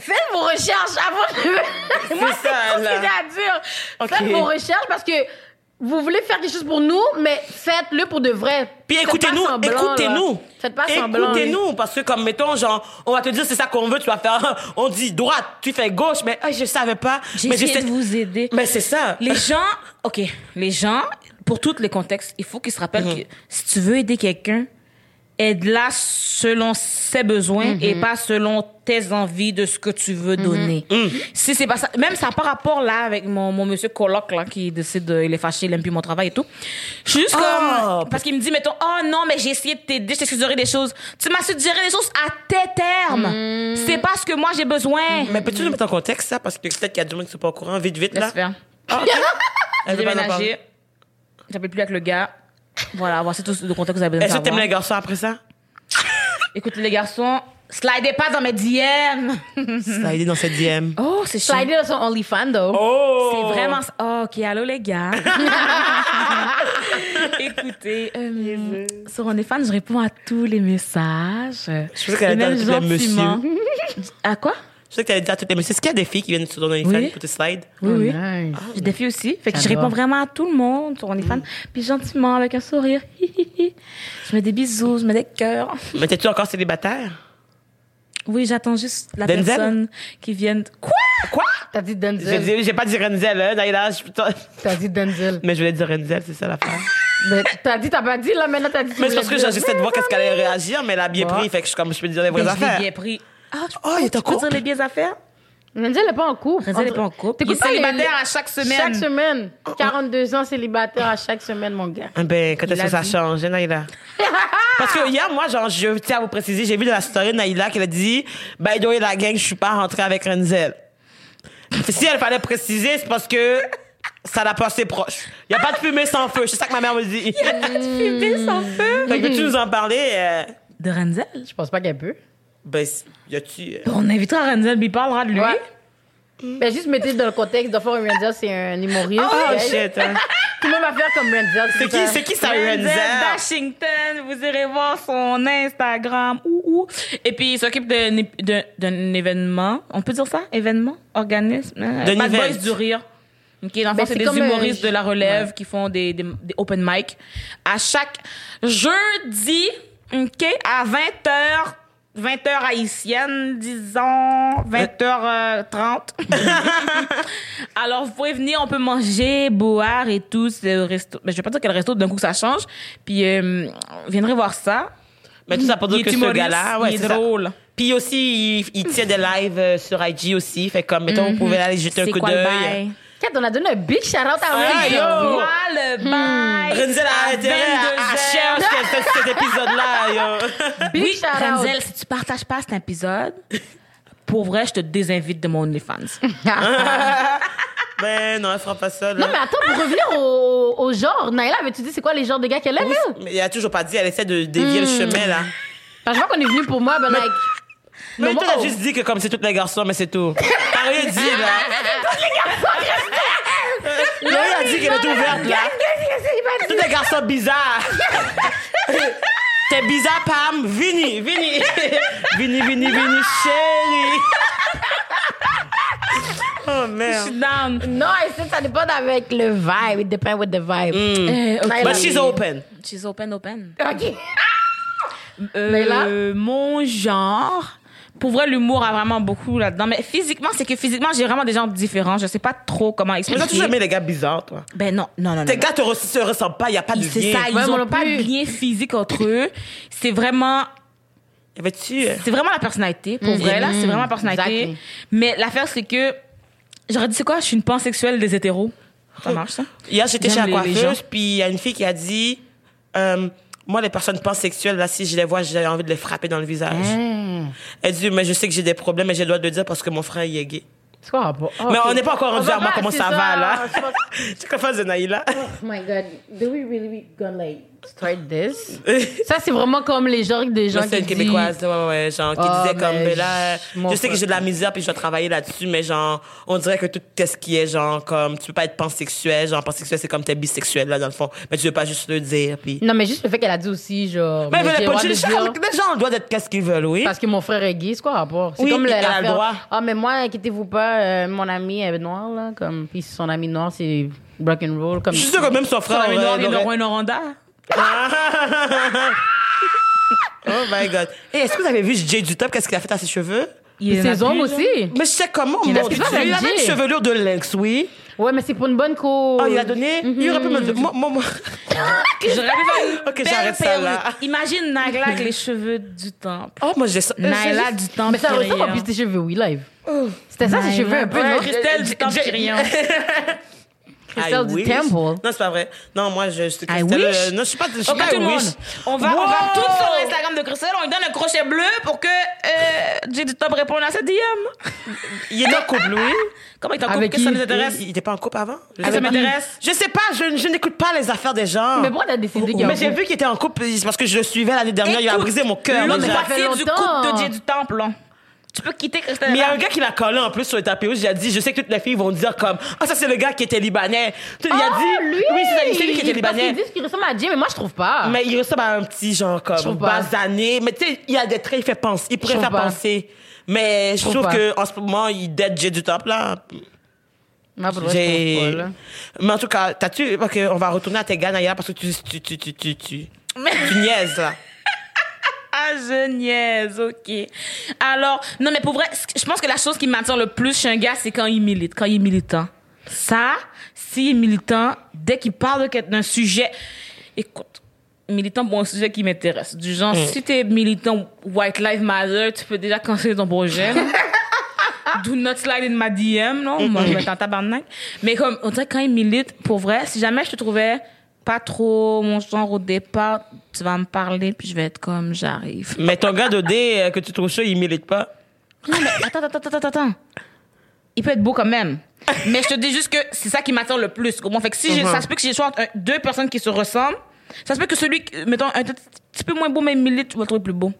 Speaker 3: faites vos recherches avant de... [laughs] Moi, c'est
Speaker 2: ça,
Speaker 3: tout ce que
Speaker 2: là.
Speaker 3: j'ai à dire. Faites vos recherches parce que vous voulez faire quelque chose pour nous, mais faites-le pour de vrai.
Speaker 2: Puis écoutez-nous, écoutez-nous.
Speaker 3: Faites pas semblant.
Speaker 2: Écoutez-nous, parce que comme mettons, genre, on va te dire c'est ça qu'on veut, tu vas faire, [laughs] on dit droite, tu fais gauche, mais ah, je savais pas.
Speaker 1: j'ai
Speaker 2: mais j'essaie-
Speaker 1: de vous aider.
Speaker 2: Mais c'est ça.
Speaker 1: Les gens, OK, les gens, pour tous les contextes, il faut qu'ils se rappellent
Speaker 2: Mhm.
Speaker 1: que si tu veux aider quelqu'un, aide-la selon ses besoins et pas selon tes envies de ce que tu veux donner. Si c'est pas ça, même ça n'a pas rapport là avec mon, mon monsieur coloc là qui décide de, il est fâché, il aime plus mon travail et tout. Je suis juste
Speaker 2: Oh,
Speaker 1: comme parce qu'il me dit mettons oh non mais j'ai essayé de t'aider, je t'ai suggéré des choses. Tu m'as suggéré des choses à tes termes. C'est pas ce que moi j'ai besoin.
Speaker 2: Mais peux-tu nous mettre en contexte ça? Parce que peut-être qu'il y a du monde qui sont pas au courant, vite, vite, là.
Speaker 1: Faire.
Speaker 2: Ah, ok. [laughs]
Speaker 1: J'ai déménagé. J'avais plus avec le gars. Voilà, voici tout le contexte que vous avez besoin de
Speaker 2: Est-ce que t'aimes
Speaker 1: savoir.
Speaker 2: les garçons après ça?
Speaker 1: Écoutez les garçons, slidez pas dans mes DM.
Speaker 2: Aidé dans cette DM.
Speaker 1: Oh, c'est chiant.
Speaker 3: Slidez dans son OnlyFans, though.
Speaker 2: Oh!
Speaker 1: C'est vraiment... Oh, ok, allô les gars. [laughs] Écoutez, euh, sur OnlyFans, je réponds à tous les messages. Je
Speaker 2: pensais qu'elle allait dire à tous les
Speaker 1: gentiment. À quoi?
Speaker 2: Je sais que t'allais dire à toutes les messieurs. Est-ce qu'il y a des filles qui viennent sur ton OnlyFans
Speaker 1: Oui.
Speaker 2: pour te slide?
Speaker 1: Oui, oui.
Speaker 3: nice.
Speaker 1: J'ai des filles aussi. Fait que je
Speaker 3: J'adore.
Speaker 1: réponds vraiment à tout le monde sur OnlyFans. Puis gentiment, avec un sourire. [laughs] je mets des bisous, je mets des cœurs.
Speaker 2: Mais t'es-tu encore célibataire?
Speaker 1: Oui, j'attends juste la
Speaker 2: Denzel?
Speaker 1: personne qui vienne. Quoi?
Speaker 2: Quoi?
Speaker 3: T'as dit
Speaker 2: J'ai
Speaker 3: Denzel.
Speaker 2: dit- j'ai pas dit Renzel, hein, Naïla. je- putain.
Speaker 3: T'as dit Denzel.
Speaker 2: Mais je voulais dire Renzel, c'est ça l'affaire.
Speaker 3: Mais t'as dit, t'as pas dit, là, maintenant t'as dit. tu
Speaker 2: Mais c'est parce
Speaker 3: voulais
Speaker 2: que
Speaker 3: dire.
Speaker 2: j'essaie de voir qu'est-ce qu'elle allait réagir, mais elle a bien pris, fait que je, comme je peux dire les vraies affaires.
Speaker 1: bien pris. Ah, je-
Speaker 2: Oh, il est en
Speaker 1: tu peux
Speaker 2: couple?
Speaker 1: dire les biais affaires?
Speaker 3: Denzel n'est pas en couple.
Speaker 1: Renzel n'est pas en couple. Il est
Speaker 3: pas les-
Speaker 1: célibataire à chaque semaine.
Speaker 3: Chaque semaine. 42 ans célibataire à chaque semaine, mon gars.
Speaker 2: Ah Ben, quand
Speaker 1: Il
Speaker 2: est-ce que
Speaker 1: a
Speaker 2: ça change, Naïla? [laughs] Parce que hier, moi, genre, je tiens à vous préciser, j'ai vu dans la story de Naïla qu'elle a dit, by the way, la gang, je suis pas rentrée avec Renzel. Si elle fallait préciser, c'est parce que ça l'a passé proche. Il y a pas de fumée sans feu, c'est ça que ma mère me dit.
Speaker 1: Fumée sans feu.
Speaker 2: Fait que veux-tu nous en parler? euh,
Speaker 1: De Renzel?
Speaker 3: Je pense pas qu'elle peut.
Speaker 2: Ben, y a-tu... euh,
Speaker 1: On invitera Renzel, puis il parlera de lui.
Speaker 3: Ouais. Ben, juste mettez dans le contexte, de fois, Renzel, c'est un humoriste.
Speaker 2: Oh, shit, hein. [laughs]
Speaker 3: Tout le monde va faire comme Renzel.
Speaker 2: C'est qui, c'est qui ça,
Speaker 1: Renzel?
Speaker 2: Renzel?
Speaker 1: Washington, vous irez voir son Instagram. Ouh, ouh. Et puis, il s'occupe d'un ép- d'un d'un événement. On peut dire ça? Événement? Organisme? hein?
Speaker 2: D'un
Speaker 1: Bad Boys
Speaker 2: event.
Speaker 1: du rire. OK, dans le fond,
Speaker 3: Ben,
Speaker 1: c'est des
Speaker 3: euh,
Speaker 1: humoristes de la relève
Speaker 3: ouais.
Speaker 1: qui font des, des, des open mic. À chaque jeudi, OK, à 20h, 20h haïtienne, disons, 20h30. [laughs] Alors, vous pouvez venir, on peut manger, boire et tout. C'est au resto. Mais je vais pas dire quel resto, d'un coup, ça change. Puis, euh, viendrez voir ça.
Speaker 2: Mais tout ça pour dire que ce gars-là, ouais, c'est ça.
Speaker 1: drôle.
Speaker 2: Puis aussi, il, il tient des lives euh, sur IG aussi. Fait comme, mettons, vous pouvez aller jeter un
Speaker 1: Mhm.
Speaker 2: Coup
Speaker 1: le
Speaker 2: d'œil.
Speaker 3: On a donné un big shout-out à Renzel.
Speaker 2: yo.
Speaker 1: Quoi le bail?
Speaker 2: Renzel a intérêt à, à share cet, épisode-là, yo. [laughs]
Speaker 3: Big
Speaker 1: Oui,
Speaker 3: shout-out.
Speaker 1: Renzel, si tu partages pas cet épisode, pour vrai, je te désinvite de mon OnlyFans. [laughs]
Speaker 2: ben non, elle fera pas ça, là.
Speaker 3: Non, mais attends, pour revenir au, au genre, Naïla, avais-tu dit c'est quoi les genres de gars qu'elle aime, elle?
Speaker 2: Mais il a toujours pas dit, elle essaie de dévier le chemin, là.
Speaker 3: Parce que je vois qu'on est venu pour moi, ben, like.
Speaker 2: Mais toi, t'as
Speaker 3: oh.
Speaker 2: juste dit que comme c'est tous les garçons, mais c'est tout. T'as rien dit, là. Là, il a dit qu'elle est ouverte, là. Tous les garçons bizarres. T'es bizarre, Pam. Vini, Vini. Vini, Vini, Vini, chérie. Oh, merde.
Speaker 1: Down.
Speaker 3: Non, I said ça dépend avec le vibe. It depends with the vibe.
Speaker 1: Euh, ok.
Speaker 3: Naïla.
Speaker 2: But she's open.
Speaker 1: She's open, open.
Speaker 3: OK.
Speaker 1: Euh, mon genre. Pour vrai, l'humour a vraiment beaucoup là-dedans. Mais physiquement, c'est que physiquement, j'ai vraiment des gens différents. Je sais pas trop comment
Speaker 2: Mais t'as
Speaker 1: expliquer.
Speaker 2: toujours aimé les gars bizarres, toi?
Speaker 1: Ben non, non, non, non.
Speaker 2: Tes
Speaker 1: non.
Speaker 2: gars te re- se ressemblent pas, il y a pas de
Speaker 1: C'est
Speaker 2: lien.
Speaker 1: ça, ils
Speaker 3: Ouais, moi
Speaker 1: ont
Speaker 3: non
Speaker 1: pas de lien physique entre eux. C'est vraiment,
Speaker 2: Y avait-tu... euh,
Speaker 1: c'est vraiment la personnalité. Pour
Speaker 3: Mm,
Speaker 1: vrai, là,
Speaker 3: mm,
Speaker 1: c'est vraiment la personnalité.
Speaker 3: exactly.
Speaker 1: Mais l'affaire, c'est que, j'aurais dit, c'est quoi? Je suis une pansexuelle des hétéros. Ça marche, ça?
Speaker 2: Hier, j'étais chez la coiffeuse, puis il y a une fille qui a dit euh, Moi, les personnes pansexuelles, là, si je les vois, j'ai envie de les frapper dans le visage.
Speaker 3: Hmm.
Speaker 2: Elle dit Mais je sais que j'ai des problèmes, mais j'ai le droit de le dire parce que mon frère, il est gay.
Speaker 3: Oh,
Speaker 2: Mais on n'est pas encore rendu à moi comment ça, va, là. [laughs] Tu comprends, Zenaïla?
Speaker 3: Oh my god, do we really gonna like start this? [laughs] Ça, c'est vraiment comme les genres des gens qui
Speaker 2: une Québécoise, ouais, ouais, ouais, genre, qui
Speaker 3: Oh,
Speaker 2: disait comme,
Speaker 3: mais
Speaker 2: mais là,
Speaker 3: je
Speaker 2: sais que j'ai de la misère, puis je dois travailler là-dessus, mais genre, on dirait que tout ce qui est, genre, comme, tu peux pas être pansexuel, genre, pansexuel, c'est comme t'es bisexuel, là, dans le fond, mais tu veux pas juste le dire, puis.
Speaker 3: Non, mais juste le fait qu'elle a dit aussi, genre.
Speaker 2: Mais,
Speaker 3: mais
Speaker 2: mais
Speaker 3: j'ai le droit de
Speaker 2: les,
Speaker 3: dire-
Speaker 2: gens, les gens ont le droit d'être qu'est-ce qu'ils veulent, oui.
Speaker 3: Parce que mon frère est gay, c'est quoi rapport? C'est
Speaker 2: Oui,
Speaker 3: comme la-
Speaker 2: a le
Speaker 3: l'affaire,
Speaker 2: droit.
Speaker 3: Ah, mais moi, inquiétez-vous pas, euh, mon ami est noir, là, comme, puis son ami noir, c'est rock and roll, comme.
Speaker 2: Je suis sûr que même son
Speaker 1: Son
Speaker 2: frère
Speaker 1: ami
Speaker 2: aurait-
Speaker 1: noir, Noranda.
Speaker 2: Oh my god. Hey, est-ce que vous avez vu Jay du top, qu'est-ce qu'il a fait à ses cheveux?
Speaker 1: Il
Speaker 3: ses
Speaker 1: là.
Speaker 3: aussi.
Speaker 2: Mais je sais comment,
Speaker 3: Il a
Speaker 2: mon
Speaker 3: fait
Speaker 2: Dieu? Il avait une chevelure de lynx, oui.
Speaker 3: Ouais, mais c'est pour une bonne cause.
Speaker 2: Oh, il a donné? Il aurait pu me le moi, moi, moi.
Speaker 1: J'aurais pu faire une [laughs]
Speaker 2: Ok, j'arrête ça, là.
Speaker 1: Imagine Nagla avec les cheveux du temple.
Speaker 2: Oh, moi, j'ai ça.
Speaker 1: Naila
Speaker 2: j'ai-
Speaker 1: du temple.
Speaker 3: Mais ça ressemble en
Speaker 1: Kyrian.
Speaker 3: plus tes cheveux, oui, live. C'était ça, ses cheveux un peu, non?
Speaker 1: Christelle du temple
Speaker 2: J'ai-
Speaker 1: Kyrian. [laughs] [laughs]
Speaker 3: Christelle
Speaker 2: I
Speaker 3: du
Speaker 2: wish.
Speaker 3: Temple.
Speaker 2: Non, c'est pas vrai. Non, moi, je suis Christelle. euh, Non, je suis pas. Je suis pas
Speaker 1: tout le monde. On va, on va
Speaker 2: Wow!
Speaker 1: tout sur l'Instagram de Christelle. On lui donne un crochet bleu pour que euh, Jay du Top réponde à cette DM.
Speaker 2: Il est en couple, oui. [laughs]
Speaker 1: Comment il t'en couple?
Speaker 3: Avec
Speaker 1: Qu'est-ce que ça nous intéresse?
Speaker 2: Il était pas en couple avant? Je sais
Speaker 1: ça m'intéresse.
Speaker 2: Je sais pas, je, je n'écoute pas les affaires des gens.
Speaker 3: Mais pourquoi t'as décidé qu'il y a
Speaker 2: Mais j'ai
Speaker 3: couple?
Speaker 2: vu qu'il était en couple, parce que je le suivais l'année dernière, il a brisé mon cœur.
Speaker 1: L'autre moitié du couple de Jay du Temple. Tu peux quitter Christelle.
Speaker 2: Mais il y a un gars qui l'a collé en plus sur le tapis rouge. Il a dit, je sais que toutes les filles vont dire comme, ah, ça c'est le gars qui était libanais. Il a
Speaker 3: Oh,
Speaker 2: dit,
Speaker 3: lui!
Speaker 2: oui, c'est lui qui était
Speaker 3: Parce qu'ils
Speaker 2: libanais.
Speaker 3: disent qu'il ressemble à Jay, mais moi, je trouve pas.
Speaker 2: Mais il ressemble à un petit genre comme basané. Mais tu sais, il y a des traits, il fait penser. Il pourrait faire
Speaker 3: pas.
Speaker 2: penser. Mais je
Speaker 3: trouve
Speaker 2: trouve
Speaker 3: pas.
Speaker 2: que en ce moment, il dead J du top là.
Speaker 3: Là.
Speaker 2: Mais en tout cas, t'as-tu. Ok, on va retourner à tes gars Naya parce que tu. Tu, tu, tu, tu, tu, tu niaises là. [laughs]
Speaker 1: Je niaise, ok. Alors, non, mais pour vrai, je pense que la chose qui m'attire le plus chez un gars, c'est quand il milite, quand il est militant. Ça, s'il est militant, dès qu'il parle d'un sujet, écoute, militant pour un sujet qui m'intéresse. Du genre, si t'es militant White Lives Matter, tu peux déjà canceller ton projet. [laughs] Do not slide in my DM, non? Moi, je vais en tabarnak. Mais comme, on dirait quand il milite, pour vrai, si jamais je te trouvais pas trop mon genre au départ, tu vas me parler, puis je vais être comme j'arrive.
Speaker 2: Mais ton gars de D euh, que tu trouves ça, il mérite pas?
Speaker 1: Non, mais attends, attends, attends, attends. Il peut être beau quand même. mais je te dis juste que c'est ça qui m'attire le plus. Comment fait que si uh ça se peut que j'ai soit deux personnes qui se ressemblent, ça se peut que celui, mettons, un petit peu moins beau, mais il mérite, tu vas trouver plus beau.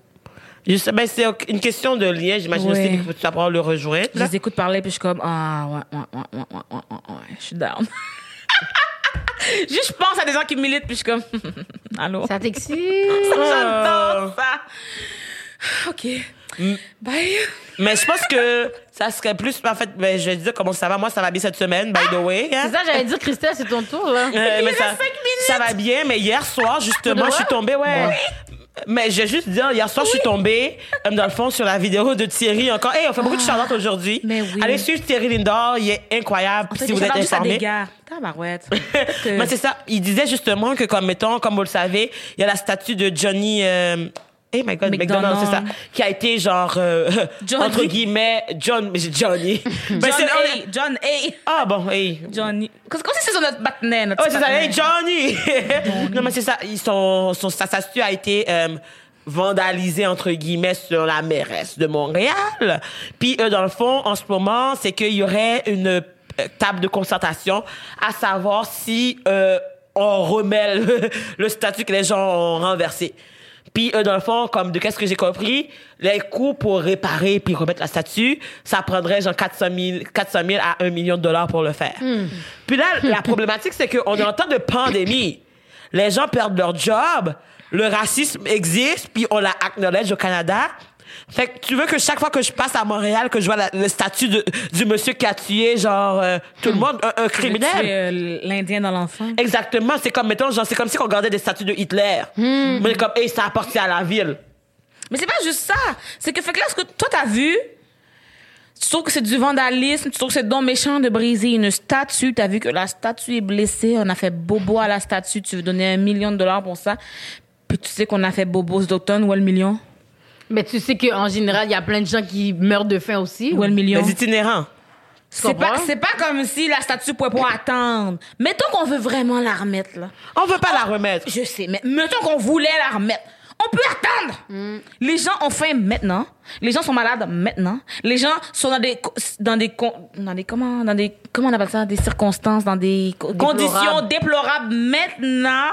Speaker 2: Juste, ben c'est une question de lien, j'imagine aussi que tu apprends à le rejoindre.
Speaker 1: Je les écoute parler, puis je suis comme, ah, ouais, ouais, ouais, ouais, ouais, ouais, ouais, je suis down. [laughs] Juste, je pense à des gens qui militent, puis je suis comme, [laughs] allô?
Speaker 3: Ça t'excite? [laughs]
Speaker 1: J'adore ça. OK. Bye.
Speaker 2: Mais je pense que ça serait plus, en fait, ben, je vais te dire comment ça va. Moi, ça va bien cette semaine, by the way. hein.
Speaker 3: C'est ça, j'allais dire, Christelle, c'est ton tour, là.
Speaker 2: Euh, mais
Speaker 1: reste
Speaker 2: ça, ça va bien, mais hier soir, justement, je suis tombée, ouais. Mais je vais juste dire, hier soir, je suis tombée, dans le fond, sur la vidéo de Thierry encore. Hey, on fait beaucoup de charlotte aujourd'hui.
Speaker 1: Mais oui.
Speaker 2: Allez suivre Thierry Lindor, il est incroyable, si vous êtes informés.
Speaker 1: Tabarouette. [laughs]
Speaker 2: Mais c'est ça. Il disait justement que, comme mettons, comme vous le savez, il y a la statue de Johnny. Euh, Hey my God,
Speaker 1: McDonald.
Speaker 2: McDonald, c'est ça. Qui a été genre, euh, [laughs] entre guillemets, John, mais j'ai Johnny. [laughs] Ben,
Speaker 1: John
Speaker 2: c'est-
Speaker 1: A. John A.
Speaker 2: Ah bon, hey.
Speaker 1: Johnny. Que c'est sur notre partenaire, notre
Speaker 2: Ouais, c'est ça, hey Johnny! non, mais c'est ça. Ils sont, son, sa statue a été euh, vandalisée, entre guillemets, sur la mairesse de Montréal. Puis, euh, dans le fond, en ce moment, c'est qu'il y aurait une euh, table de concertation à savoir si euh, on remet le, [laughs] le statut que les gens ont renversé. Puis, euh, dans le fond, comme de qu'est-ce que j'ai compris, les coûts pour réparer puis remettre la statue, ça prendrait genre 400 000, 400 000 à 1 million de dollars pour le faire. Puis là, la problématique, c'est qu'on est en temps de pandémie. Les gens perdent leur job, le racisme existe, puis on la acknowledge au Canada. Fait que tu veux que chaque fois que je passe à Montréal, que je vois la- le statut de- du monsieur qui a tué, genre, euh, tout le monde, un, un criminel.
Speaker 1: Tu es, euh, L'Indien dans l'enfant.
Speaker 2: Exactement, c'est comme, mettons, genre, c'est comme si on regardait des statues de Hitler. Mais comme, hey, ça appartient à la ville.
Speaker 1: Mais c'est pas juste ça. C'est que, fait que là, ce que toi, t'as vu, tu trouves que c'est du vandalisme, tu trouves que c'est donc méchant de briser une statue, t'as vu que la statue est blessée, on a fait bobo à la statue, tu veux donner un million de dollars pour ça, puis tu sais qu'on a fait bobo ce d'automne, où est le million?
Speaker 3: Mais tu sais qu'en général, il y a plein de gens qui meurent de faim aussi.
Speaker 1: Est le million?
Speaker 2: Les itinérants.
Speaker 1: C'est pas, c'est pas comme si la statue pouvait pas attendre. Mettons qu'on veut vraiment la remettre, là.
Speaker 2: On veut pas la remettre.
Speaker 1: Je sais, mais mettons qu'on voulait la remettre. On peut attendre. Les gens ont faim maintenant. Les gens sont malades maintenant. Les gens sont dans des dans des dans des comment dans des comment on appelle ça? Des circonstances dans des co- conditions déplorables maintenant.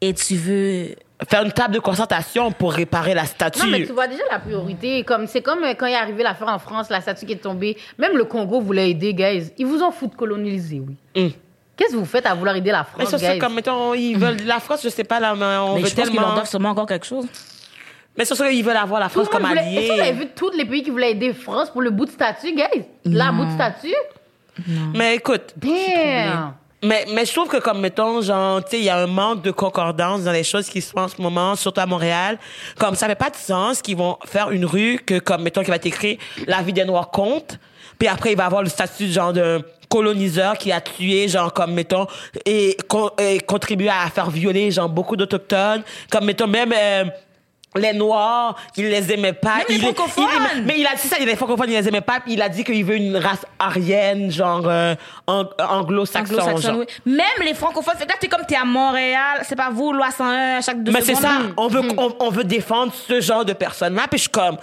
Speaker 1: Et tu veux
Speaker 2: Faire une table de concertation pour réparer la statue.
Speaker 3: Non, mais tu vois déjà la priorité. Comme, c'est comme euh, quand il est arrivé l'affaire en France, la statue qui est tombée. Même le Congo voulait aider, guys. Ils vous ont foutu de coloniser, oui.
Speaker 2: Mm.
Speaker 3: Qu'est-ce que vous faites à vouloir aider la
Speaker 2: Mais
Speaker 3: France,
Speaker 2: ça, c'est
Speaker 3: guys?
Speaker 2: comme, mettons, ils veulent la France, je sais pas, là, mais on
Speaker 1: mais
Speaker 2: veut
Speaker 1: je pense qu'ils leur
Speaker 2: tellement...
Speaker 1: doivent sûrement encore quelque chose.
Speaker 2: Mais c'est sûr qu'ils veulent avoir la France comme
Speaker 3: voulait- Est-ce que vous avez vu tous les pays qui voulaient aider France pour le bout de statue, guys? La bout de statue?
Speaker 2: Mais écoute,
Speaker 3: Damn!
Speaker 2: Mais, mais je trouve que comme, mettons, genre, tu sais, il y a un manque de concordance dans les choses qui se font en ce moment, surtout à Montréal. Comme ça fait pas de sens qu'ils vont faire une rue que, comme, mettons, qui va écrit « La vie des Noirs compte », puis après, il va avoir le statut, genre, d'un coloniseur qui a tué, genre, comme, mettons, et, con- et contribué à faire violer, genre, beaucoup d'Autochtones. Comme, mettons, même... euh, les Noirs, il les aimait pas.
Speaker 1: Même les francophones.
Speaker 2: il- mais il a dit ça, il les francophones, il les aimait pas. Puis il a dit qu'il veut une race arienne, genre euh, ang- anglo-saxon.
Speaker 1: Oui. Même les francophones, que là, t'es comme t'es à Montréal, c'est pas vous, loi 101 à chaque deux
Speaker 2: Mais c'est
Speaker 1: secondes.
Speaker 2: ça, on veut, on, on veut défendre ce genre de personnes-là. Puis je suis comme,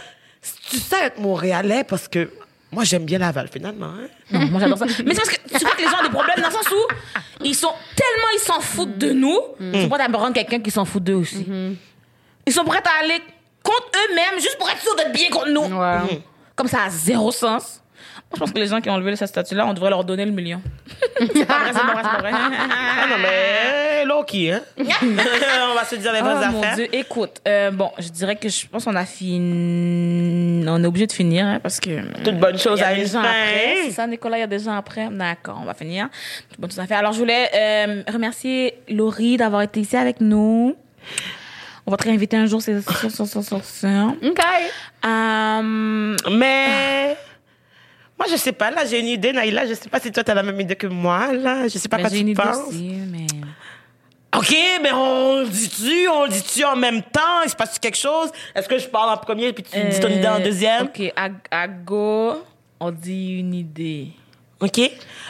Speaker 2: tu sais être Montréalais? Parce que moi j'aime bien Laval finalement. hein.
Speaker 1: Non, moi j'adore ça. Mais c'est parce que tu vois que les gens ont des problèmes dans le sens où ils sont tellement ils s'en foutent de nous, ils sont prêts à prendre quelqu'un qui s'en fout d'eux aussi. Ils sont prêts à aller contre eux-mêmes juste pour être sûrs d'être bien contre nous.
Speaker 3: Ouais.
Speaker 1: Comme ça a zéro sens. Moi, je pense que les gens qui ont enlevé cette statue-là, on devrait leur donner le million. [laughs] c'est pas vrai, c'est pas vrai, c'est pas vrai.
Speaker 2: Ah non, mais low-key, hein. [laughs] on va se dire les vraies
Speaker 1: Oh mon
Speaker 2: affaires.
Speaker 1: Dieu, écoute, euh, bon, je dirais que je pense qu'on a fini. On est obligé de finir hein, parce que.
Speaker 2: Toute bonne chose à une
Speaker 1: après. C'est ça, Nicolas, il y a des gens après. D'accord, on va finir. Toute bonne chose à faire. Alors, je voulais euh, remercier Laurie d'avoir été ici avec nous. On va te réinviter un jour, c'est sûr.
Speaker 3: OK.
Speaker 2: Mais moi, je sais pas. Là, j'ai une idée, Naïla. Je sais pas si toi, t'as la même idée que moi. Là, je sais pas
Speaker 1: ben,
Speaker 2: quoi
Speaker 1: j'ai
Speaker 2: tu
Speaker 1: une idée
Speaker 2: penses.
Speaker 1: aussi, mais...
Speaker 2: Ok, mais on le dit-tu, on le dit-tu en même temps? Il se passe quelque chose? Est-ce que je parle en premier puis tu dis ton idée en
Speaker 1: Euh,
Speaker 2: deuxième?
Speaker 1: OK, à, à go, on dit une idée.
Speaker 2: Ok.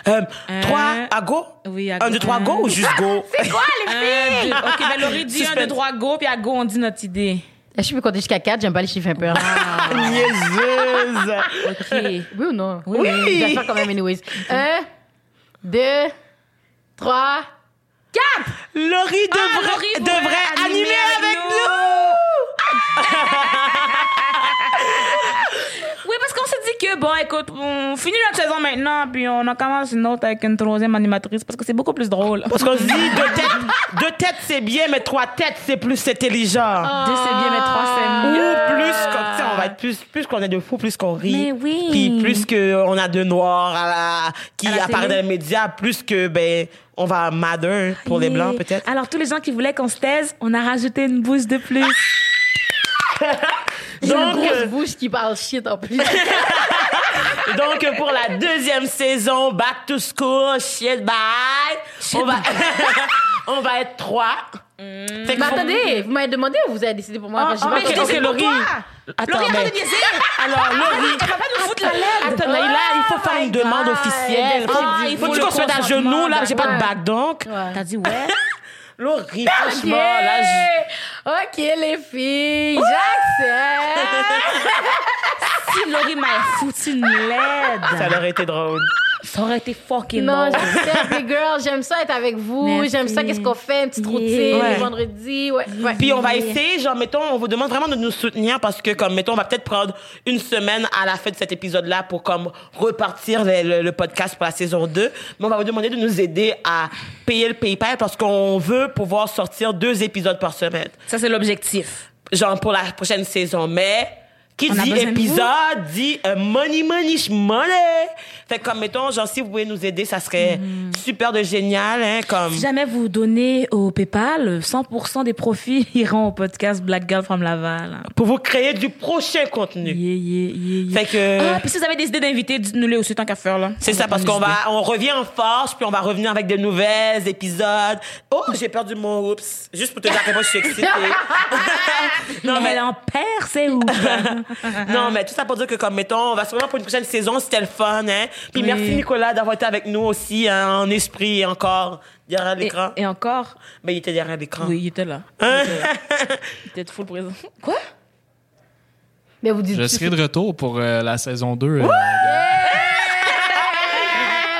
Speaker 2: Euh,
Speaker 1: Un.
Speaker 2: trois, à go?
Speaker 1: Oui, à
Speaker 2: Un,
Speaker 1: go.
Speaker 2: deux, trois, go
Speaker 1: Un.
Speaker 2: ou juste go?
Speaker 3: C'est quoi, les [laughs]
Speaker 1: Un,
Speaker 3: filles?
Speaker 1: deux. OK, ben Laurie dit un,
Speaker 2: Suspense.
Speaker 1: deux, trois, go, puis à go, on dit notre idée.
Speaker 3: Je suis compter jusqu'à 4, j'aime pas les chiffres impairs. [laughs]
Speaker 2: Niaiseuse!
Speaker 1: OK.
Speaker 3: Oui ou non?
Speaker 1: Oui.
Speaker 3: Je vais faire quand même, anyways. Un, deux, trois, quatre!
Speaker 2: Laurie devrait,
Speaker 1: Ah, Laurie
Speaker 2: devrait
Speaker 1: pourrait
Speaker 2: animer,
Speaker 1: animer
Speaker 2: avec nous!
Speaker 1: Oui, [laughs] parce qu'on s'est dit que, bon, écoute, on finit notre saison maintenant, puis on en commence une autre avec une troisième animatrice, parce que c'est beaucoup plus drôle.
Speaker 2: Parce qu'on se dit, deux têtes, deux têtes c'est bien, mais trois têtes c'est plus intelligent.
Speaker 1: Deux, c'est bien, mais trois, c'est
Speaker 2: Ou
Speaker 1: mieux.
Speaker 2: plus, comme, tu sais, on va être plus, plus qu'on est de fous, plus qu'on rit.
Speaker 1: Mais oui.
Speaker 2: Puis plus qu'on a de noirs à la, qui
Speaker 1: À la
Speaker 2: apparaissent dans
Speaker 1: télé.
Speaker 2: les médias, plus que, ben, on va madder pour les blancs, peut-être.
Speaker 1: Alors, tous les gens qui voulaient qu'on se taise, on a rajouté une bouche de plus. [laughs]
Speaker 3: J'ai une
Speaker 2: Donc,
Speaker 3: grosse
Speaker 2: euh,
Speaker 3: bouche qui parle shit en plus. [laughs]
Speaker 2: Donc, pour la deuxième saison, Back to School, shit, bye. On va, [laughs] on va être trois. Que
Speaker 3: Mais attendez, vous m'avez demandé ou vous avez décidé pour moi? Que
Speaker 1: ah,
Speaker 3: j'ai
Speaker 1: mais je c'est pour
Speaker 2: Laurie.
Speaker 1: toi.
Speaker 2: Attends,
Speaker 1: Laurie, arrête de niaiser.
Speaker 2: Alors, Laurie.
Speaker 1: Elle va pas nous foutre la lettre.
Speaker 2: Attends, Naïla, il faut faire une demande
Speaker 3: God.
Speaker 2: officielle. Ah, il
Speaker 3: faut le
Speaker 2: qu'on se mette à genoux, là. J'ai pas de bac, donc.
Speaker 1: T'as dit ouais? [laughs]
Speaker 2: Laurie, franchement, là, je-
Speaker 3: Ok, les filles, j'accepte. [laughs]
Speaker 1: si Laurie m'a foutu une LED,
Speaker 2: ça aurait été drôle.
Speaker 1: Ça aurait été fucking
Speaker 3: Non,
Speaker 1: drôle.
Speaker 3: j'accepte, les girls. J'aime ça être avec vous. J'aime ça, qu'est-ce qu'on fait, une petite
Speaker 1: Yeah.
Speaker 3: routine,
Speaker 2: Ouais.
Speaker 3: le vendredi. Ouais, ouais.
Speaker 2: Puis on va essayer, genre, mettons, on vous demande vraiment de nous soutenir parce que, comme, mettons, on va peut-être prendre une semaine à la fin de cet épisode-là pour, comme, repartir le, le- le podcast pour la saison 2. Mais on va vous demander de nous aider à payer le PayPal parce qu'on veut pouvoir sortir deux épisodes par semaine.
Speaker 1: Ça, c'est l'objectif.
Speaker 2: Genre, pour la prochaine saison. Mais, qui dit épisode dit euh, money, money, money. Fait que, comme, mettons, genre, si vous pouvez nous aider, ça serait super de génial, hein, comme.
Speaker 1: Si jamais vous donnez au PayPal, 100% des profits [laughs] iront au podcast Black Girl from Laval.
Speaker 2: Pour vous créer du prochain contenu.
Speaker 1: Yeah, yeah, yeah, yeah.
Speaker 2: Fait que.
Speaker 1: Ah, puis si vous avez des idées d'invités, dites-nous-les aussi tant qu'à faire, là.
Speaker 2: C'est ça, parce qu'on
Speaker 1: des
Speaker 2: va, on revient en force, puis on va revenir avec de nouvelles épisodes. Oh, j'ai perdu mon oups. Juste pour te dire à quel point je suis excitée. non,
Speaker 1: idées. [laughs]
Speaker 2: mais,
Speaker 1: Elle en perd, c'est ouf. [laughs] [laughs]
Speaker 2: non, mais tout ça pour dire que, comme, mettons, on va se revoir pour une prochaine saison, c'était le fun, hein. Puis
Speaker 1: Oui.
Speaker 2: merci, Nicolas, d'avoir été avec nous aussi, hein, en esprit et encore derrière
Speaker 1: et,
Speaker 2: l'écran.
Speaker 1: et encore,
Speaker 2: Mais il était derrière l'écran.
Speaker 1: oui, il était là.
Speaker 2: Hein? [laughs]
Speaker 1: Il était [laughs] full présent. Quoi?
Speaker 3: Mais vous dites
Speaker 4: Je serai de retour pour euh, la saison 2. euh,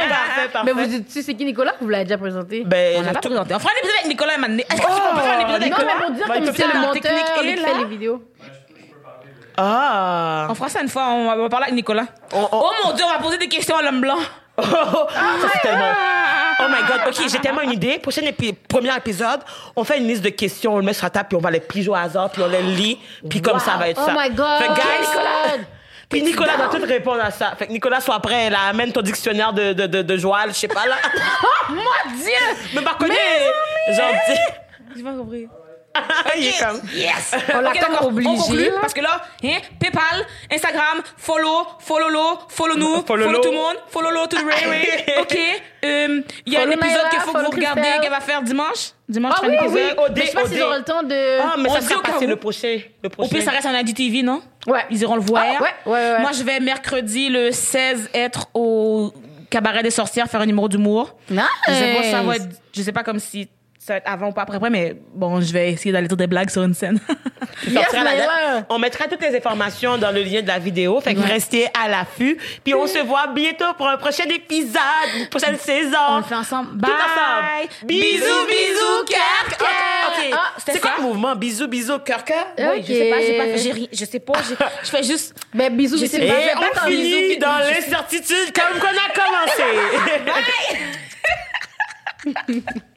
Speaker 2: parfait, parfait.
Speaker 3: Mais vous dites-tu c'est qui Nicolas? Ou vous l'avez déjà présenté?
Speaker 2: Ben,
Speaker 1: On n'a pas
Speaker 2: tout-
Speaker 1: présenté. On fera un épisode avec Nicolas et Mané. Est-ce que tu peux faire un épisode avec
Speaker 3: non,
Speaker 1: Nicolas?
Speaker 3: mais pour dire comme
Speaker 2: il
Speaker 3: c'est le
Speaker 1: la
Speaker 3: monteur
Speaker 1: technique et
Speaker 3: qui
Speaker 1: là.
Speaker 3: fait les vidéos.
Speaker 2: Ah.
Speaker 1: On fera ça une fois, on va, on va parler avec Nicolas.
Speaker 2: On- on-
Speaker 1: Oh mon dieu, on va poser des questions à l'homme blanc.
Speaker 2: Oh, ça, c'est tellement. Oh my god, ok, j'ai tellement une idée. Prochain épi- premier épisode, on fait une liste de questions, on le met sur la table, puis on va les plier au hasard, puis on les lit, puis comme ça va être
Speaker 3: Oh
Speaker 2: ça.
Speaker 3: my God.
Speaker 2: Fait guys,
Speaker 3: Nicolas.
Speaker 2: Puis Nicolas doit tout répondre à ça. Fait que Nicolas soit prêt, là, amène ton dictionnaire de, de, de, de Joal, je sais pas, là. [laughs]
Speaker 3: Oh mon Dieu!
Speaker 2: Mais par contre,
Speaker 1: J'ai pas compris.
Speaker 2: Il est comme.
Speaker 1: Yes! [laughs]
Speaker 3: On l'a
Speaker 1: Ok,
Speaker 3: comme obligé,
Speaker 1: On conclut,
Speaker 3: là.
Speaker 1: parce que là, hein, PayPal, Instagram, follow, follow lo, follow nous,
Speaker 2: Follow
Speaker 1: follow,
Speaker 2: lo.
Speaker 1: tout le monde, follow lo to the railway. [laughs] OK. Euh, Il y a un
Speaker 3: Follow
Speaker 1: épisode qu'il faut que vous regardez qu'elle va faire dimanche. Dimanche,
Speaker 3: Ah oui, oui.
Speaker 2: Au
Speaker 3: Mais je sais pas
Speaker 2: au
Speaker 3: s'ils auront le temps de.
Speaker 2: Ah, mais
Speaker 1: On
Speaker 2: ça sera
Speaker 1: au
Speaker 2: passé le prochain. Le
Speaker 1: Au
Speaker 2: prochain.
Speaker 1: pire, ça reste en IGTV, non?
Speaker 3: Ouais.
Speaker 1: Ils iront le voir.
Speaker 3: Ah, ouais, ouais, ouais.
Speaker 1: Moi, je vais mercredi le 16 être au Cabaret des sorcières faire un numéro d'humour.
Speaker 3: Nice.
Speaker 1: Je sais pas ça va être, je sais pas comme si ça va être avant ou pas après, après, mais bon, je vais essayer d'aller dire des blagues sur une scène. [laughs]
Speaker 3: Yes,
Speaker 2: la. On mettra toutes les informations dans le lien de la vidéo. Fait que restez à l'affût. Puis on se voit bientôt pour un prochain épisode, une prochaine saison.
Speaker 1: On le fait ensemble.
Speaker 2: Tout
Speaker 1: Bye.
Speaker 2: ensemble. Bisous, bisous, cœur, cœur.
Speaker 1: Ok.
Speaker 2: Ah, C'est quoi le mouvement? Bisous, bisous, cœur, cœur?
Speaker 1: Oui, je sais pas, j'ai pas fait, ri- je sais pas, [laughs] je fais juste.
Speaker 3: Ben, bisous,
Speaker 1: Je
Speaker 3: bisous.
Speaker 1: sais
Speaker 2: Et
Speaker 1: pas,
Speaker 3: fais
Speaker 2: on finit dans l'incertitude comme qu'on a commencé. [laughs]